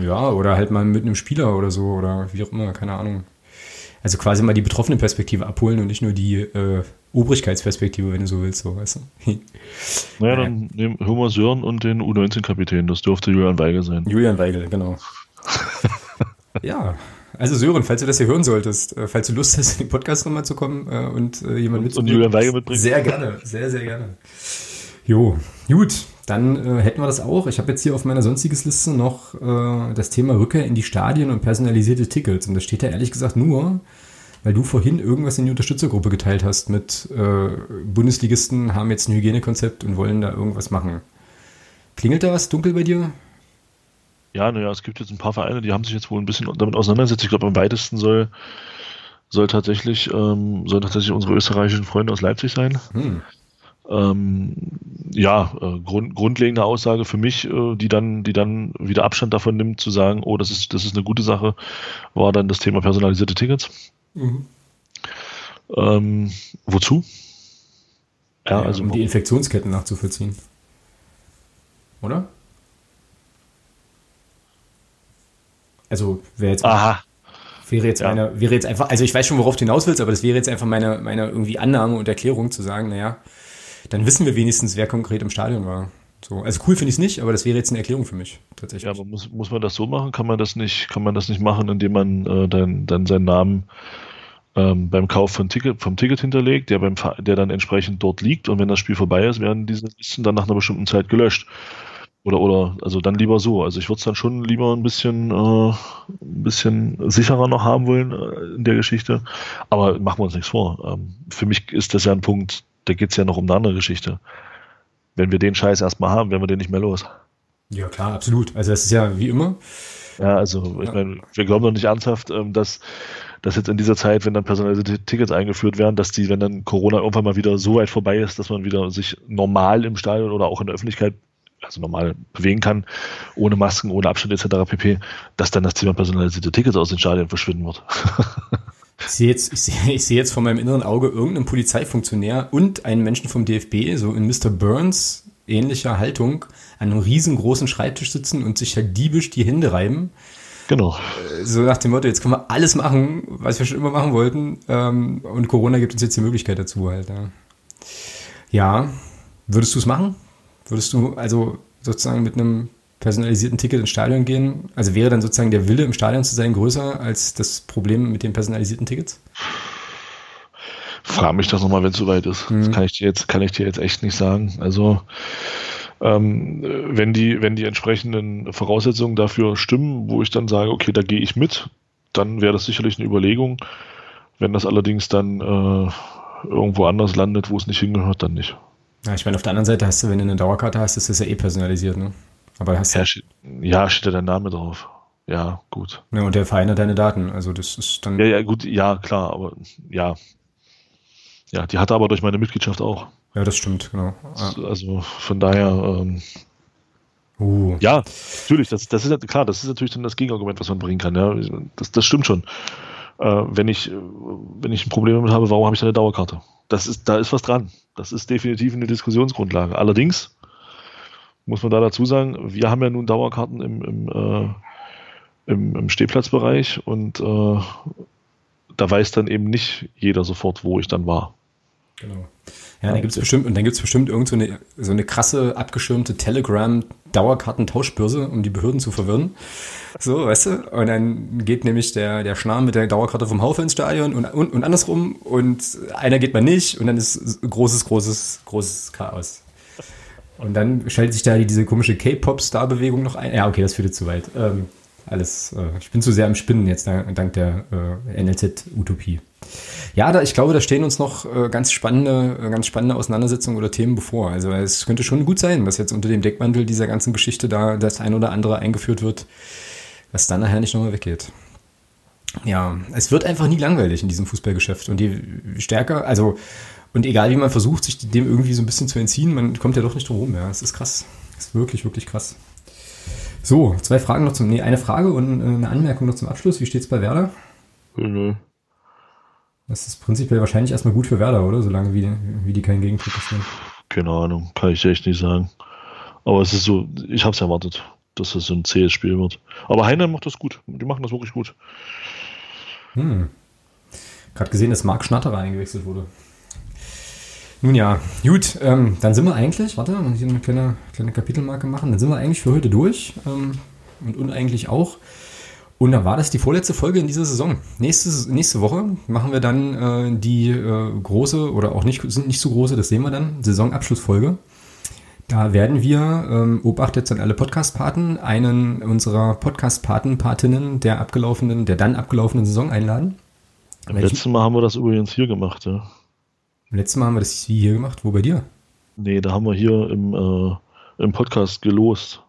Ja, oder halt mal mit einem Spieler oder so oder wie auch immer, keine Ahnung. Also quasi mal die betroffene Perspektive abholen und nicht nur die äh, Obrigkeitsperspektive, wenn du so willst, so weißt du. Naja, dann nehmen wir Sören und den U19-Kapitän. Das dürfte Julian Weigel sein. Julian Weigel, genau. ja, also Sören, falls du das hier hören solltest, äh, falls du Lust hast, in den Podcast nochmal zu kommen äh, und äh, jemanden Und Julian Weigel mitbringen. Sehr gerne, sehr, sehr gerne. Jo, gut, dann äh, hätten wir das auch. Ich habe jetzt hier auf meiner sonstiges Liste noch äh, das Thema Rückkehr in die Stadien und personalisierte Tickets. Und das steht da ehrlich gesagt nur, weil du vorhin irgendwas in die Unterstützergruppe geteilt hast mit äh, Bundesligisten haben jetzt ein Hygienekonzept und wollen da irgendwas machen. Klingelt da was dunkel bei dir? Ja, naja, es gibt jetzt ein paar Vereine, die haben sich jetzt wohl ein bisschen damit auseinandergesetzt. Ich glaube, am weitesten soll, soll, tatsächlich, ähm, soll tatsächlich unsere österreichischen Freunde aus Leipzig sein. Hm. Ähm, ja, äh, grund, grundlegende Aussage für mich, äh, die dann, die dann wieder Abstand davon nimmt, zu sagen, oh, das ist, das ist eine gute Sache, war dann das Thema personalisierte Tickets. Mhm. Ähm, wozu? Ja, Ja, also um die Infektionsketten nachzuvollziehen. Oder? Also wäre jetzt, aha, wäre jetzt ja. meine, wäre jetzt einfach, also ich weiß schon, worauf du hinaus willst, aber das wäre jetzt einfach meine, meine irgendwie Annahme und Erklärung zu sagen, naja, dann wissen wir wenigstens, wer konkret im Stadion war. So, also cool finde ich es nicht, aber das wäre jetzt eine Erklärung für mich, tatsächlich. ja, aber muss, muss man das so machen? Kann man das nicht, kann man das nicht machen, indem man äh, dann, dann seinen Namen ähm, beim Kauf von Ticket, vom Ticket hinterlegt, der, beim, der dann entsprechend dort liegt und wenn das Spiel vorbei ist, werden diese Listen dann nach einer bestimmten Zeit gelöscht. Oder, oder, also dann lieber so. Also ich würde es dann schon lieber ein bisschen, äh, ein bisschen sicherer noch haben wollen äh, in der Geschichte. Aber machen wir uns nichts vor. Ähm, für mich ist das ja ein Punkt, da geht es ja noch um eine andere Geschichte. Wenn wir den Scheiß erstmal haben, werden wir den nicht mehr los. Ja, klar, absolut. Also das ist ja wie immer. Ja, also ich meine, wir glauben doch nicht ernsthaft, ähm, dass, dass jetzt in dieser Zeit, wenn dann personalisierte Tickets eingeführt werden, dass die, wenn dann Corona irgendwann mal wieder so weit vorbei ist, dass man wieder sich normal im Stadion oder auch in der Öffentlichkeit, also normal bewegen kann, ohne Masken, ohne Abstand etc. pp., dass dann das Thema personalisierte Tickets aus den Stadien verschwinden wird. Ich sehe jetzt, ich sehe, ich sehe jetzt vor meinem inneren Auge irgendeinen Polizeifunktionär und einen Menschen vom DFB, so in Mr. Burns ähnlicher Haltung, an einem riesengroßen Schreibtisch sitzen und sich halt diebisch die Hände reiben. genau. So nach dem Motto, jetzt können wir alles machen, was wir schon immer machen wollten. Ähm, und Corona gibt uns jetzt die Möglichkeit dazu halt. Ja, ja. würdest du es machen? Würdest du also sozusagen mit einem personalisierten Ticket ins Stadion gehen? Also wäre dann sozusagen der Wille im Stadion zu sein größer als das Problem mit den personalisierten Tickets? Frag mich das nochmal, wenn es soweit ist. Das kann ich dir jetzt, kann ich dir jetzt echt nicht sagen. Also ähm, wenn die, wenn die entsprechenden Voraussetzungen dafür stimmen, wo ich dann sage, okay, da gehe ich mit, dann wäre das sicherlich eine Überlegung. Wenn das allerdings dann äh, irgendwo anders landet, wo es nicht hingehört, dann nicht. Ja, ich meine, auf der anderen Seite hast du, wenn du eine Dauerkarte hast, ist das ja eh personalisiert, ne? Aber hast ja, ja, steht ja dein Name drauf. Ja, gut. Ja, und der Verein hat deine Daten. Also das ist dann. Ja, ja, gut, ja, klar, aber ja. Ja, die hatte aber durch meine Mitgliedschaft auch. Ja, das stimmt, genau. Ja. Also von daher, ähm, uh. ja, natürlich, das, das ist klar, das ist natürlich dann das Gegenargument, was man bringen kann. Ja, das, das stimmt schon. Äh, wenn ich, wenn ich ein Problem damit habe, warum habe ich da eine Dauerkarte? Das ist, da ist was dran. Das ist definitiv eine Diskussionsgrundlage. Allerdings muss man da dazu sagen, wir haben ja nun Dauerkarten im, im, äh, im, im Stehplatzbereich und äh, da weiß dann eben nicht jeder sofort, wo ich dann war. Genau. Ja, dann gibt's bestimmt, und dann gibt es bestimmt irgend so eine, so eine krasse, abgeschirmte Telegram-Dauerkartentauschbörse, um die Behörden zu verwirren. So, weißt du? Und dann geht nämlich der, der Schnar mit der Dauerkarte vom Haufe ins Stadion und, und, und andersrum und einer geht mal nicht und dann ist großes, großes, großes Chaos. Und dann schaltet sich da diese komische K-Pop-Star-Bewegung noch ein. Ja, okay, das führt jetzt zu weit. Ähm, alles, äh, ich bin zu sehr am Spinnen jetzt dank der äh, NLZ-Utopie. Ja, da, ich glaube, da stehen uns noch äh, ganz spannende, äh, ganz spannende Auseinandersetzungen oder Themen bevor. Also es könnte schon gut sein, dass jetzt unter dem Deckmantel dieser ganzen Geschichte da das ein oder andere eingeführt wird, was dann nachher nicht nochmal weggeht. Ja, es wird einfach nie langweilig in diesem Fußballgeschäft. Und je stärker, also, und egal wie man versucht, sich dem irgendwie so ein bisschen zu entziehen, man kommt ja doch nicht drum rum. Ja, es ist krass. Es ist wirklich, wirklich krass. So, zwei Fragen noch zum, nee, eine Frage und äh, eine Anmerkung noch zum Abschluss. Wie steht's bei Werder? Mhm. Das ist prinzipiell wahrscheinlich erstmal gut für Werder, oder? Solange wie, wie die keinen Gegentritt passieren. Keine Ahnung, kann ich echt nicht sagen. Aber es ist so, ich habe es erwartet, dass es so ein zähes Spiel wird. Aber Heinheim macht das gut. Die machen das wirklich gut. Hm. Gerade gesehen, dass Marc Schnatterer eingewechselt wurde. Nun ja, gut, ähm, dann sind wir eigentlich, warte, mal hier eine kleine, kleine Kapitelmarke machen, dann sind wir eigentlich für heute durch ähm, und uneigentlich auch. Und dann war das die vorletzte Folge in dieser Saison. Nächste, nächste Woche machen wir dann äh, die äh, große oder auch nicht, sind nicht so große, das sehen wir dann, Saisonabschlussfolge. Da werden wir, ähm, Obacht jetzt an alle Podcast-Paten, einen unserer Podcast-Paten, Patinnen der abgelaufenen, der dann abgelaufenen Saison einladen. Letztes Mal haben wir das übrigens hier gemacht, ja. Letztes Mal haben wir das wie hier gemacht. Wo bei dir? Nee, da haben wir hier im, äh, im Podcast gelost.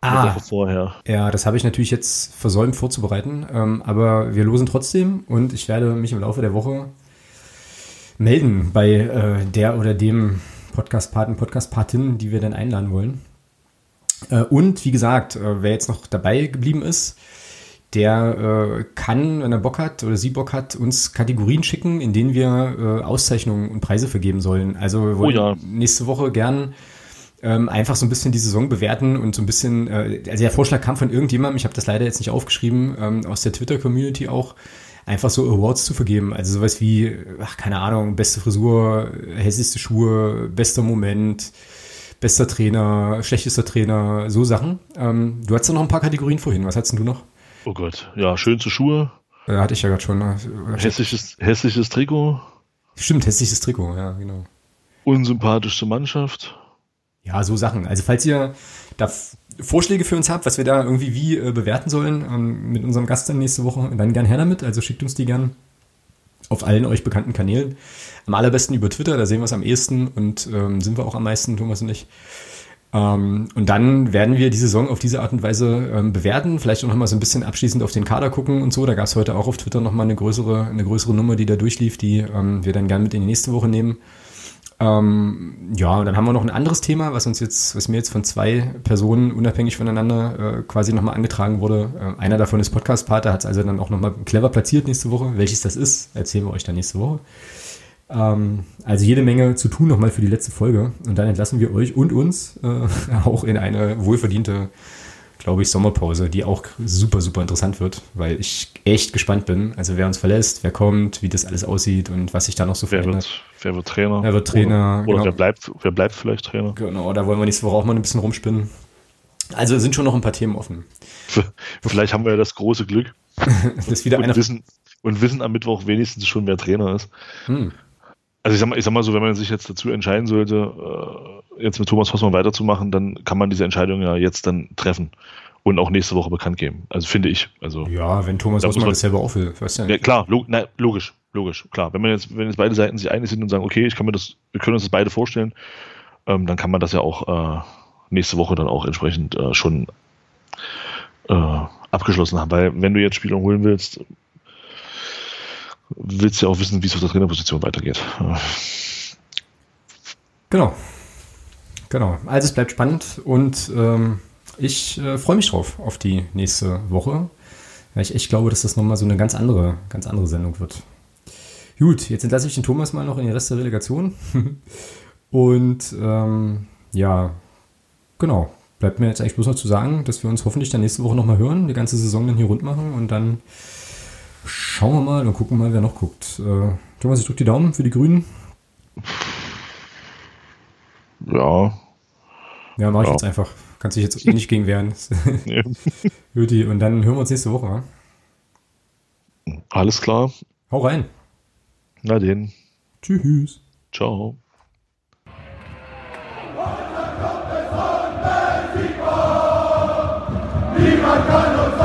Ah, vorher. Ja, das habe ich natürlich jetzt versäumt vorzubereiten. Ähm, aber wir losen trotzdem und ich werde mich im Laufe der Woche melden bei äh, der oder dem Podcast-Paten, Podcast-Patin, die wir dann einladen wollen. Äh, und wie gesagt, äh, wer jetzt noch dabei geblieben ist, der äh, kann, wenn er Bock hat oder sie Bock hat, uns Kategorien schicken, in denen wir äh, Auszeichnungen und Preise vergeben sollen. Also wir wollen oh ja. nächste Woche gern ähm, einfach so ein bisschen die Saison bewerten und so ein bisschen, äh, also der Vorschlag kam von irgendjemandem, ich habe das leider jetzt nicht aufgeschrieben, ähm, aus der Twitter-Community auch, einfach so Awards zu vergeben. Also sowas wie, ach, keine Ahnung, beste Frisur, hässlichste Schuhe, bester Moment, bester Trainer, schlechtester Trainer, so Sachen. Ähm, du hattest ja noch ein paar Kategorien vorhin, was hattest du noch? Oh Gott, ja, schönste Schuhe. Ja, hatte ich ja gerade schon. Ne? Hässliches, hässliches Trikot. Stimmt, hässliches Trikot, ja, genau. Unsympathischste Mannschaft. Ja, so Sachen. Also falls ihr da Vorschläge für uns habt, was wir da irgendwie wie äh, bewerten sollen, ähm, mit unserem Gast dann nächste Woche, dann gern her damit. Also schickt uns die gern auf allen euch bekannten Kanälen. Am allerbesten über Twitter, da sehen wir es am ehesten und ähm, sind wir auch am meisten, Thomas und ich. Ähm, und dann werden wir die Saison auf diese Art und Weise ähm, bewerten, vielleicht auch nochmal so ein bisschen abschließend auf den Kader gucken und so. Da gab es heute auch auf Twitter nochmal eine größere, eine größere Nummer, die da durchlief, die ähm, wir dann gerne mit in die nächste Woche nehmen. Ähm, ja, und dann haben wir noch ein anderes Thema, was uns jetzt, was mir jetzt von zwei Personen unabhängig voneinander äh, quasi nochmal angetragen wurde. Äh, einer davon ist Podcast-Pater, hat es also dann auch nochmal clever platziert nächste Woche. Welches das ist, erzählen wir euch dann nächste Woche. Ähm, also jede Menge zu tun nochmal für die letzte Folge. Und dann entlassen wir euch und uns äh, auch in eine wohlverdiente, glaube ich, Sommerpause, die auch super, super interessant wird, weil ich echt gespannt bin. Also wer uns verlässt, wer kommt, wie das alles aussieht und was sich da noch so wer verändert. Wird, wer wird Trainer? Wer wird Trainer? Oder, oder genau. wer, bleibt, wer bleibt vielleicht Trainer? Genau, da wollen wir nächste Woche auch mal ein bisschen rumspinnen. Also sind schon noch ein paar Themen offen. Vielleicht haben wir ja das große Glück. das wieder und einer wissen, und wissen am Mittwoch wenigstens schon, wer Trainer ist. Hm. Also ich sag, mal, ich sag mal so, wenn man sich jetzt dazu entscheiden sollte, äh, jetzt mit Thomas Hossmann weiterzumachen, dann kann man diese Entscheidung ja jetzt dann treffen. und auch nächste Woche bekannt geben. Also finde ich. Also, ja, wenn Thomas Da man- das selber auch will. Du ja, klar, log na, logisch, logisch, klar. Wenn man jetzt, wenn jetzt beide Seiten sich einig sind und sagen, okay, ich kann mir das, wir können uns das beide vorstellen, ähm, dann kann man das ja auch äh, nächste Woche dann auch entsprechend äh, schon äh, abgeschlossen haben. Weil wenn du jetzt Spieler holen willst, willst ja auch wissen, wie es auf der Trainerposition weitergeht. Genau. Genau. Also es bleibt spannend und ähm, ich äh, freue mich drauf auf die nächste Woche. Weil ich echt glaube, dass das nochmal so eine ganz andere, ganz andere Sendung wird. Gut, jetzt entlasse ich den Thomas mal noch in den Rest der Relegation. und ähm, ja, genau. Bleibt mir jetzt eigentlich bloß noch zu sagen, dass wir uns hoffentlich dann nächste Woche nochmal hören, die ganze Saison dann hier rund machen und dann schauen wir mal und gucken mal, wer noch guckt. Äh, Thomas, ich drücke die Daumen für die Grünen. ja. Ja, mache ich Ja. jetzt einfach. Kannst dich jetzt eh nicht gegen wehren. Juti, und dann hören wir uns nächste Woche. Alles klar. Hau rein. Na den. Tschüss. Ciao. Niemand kann uns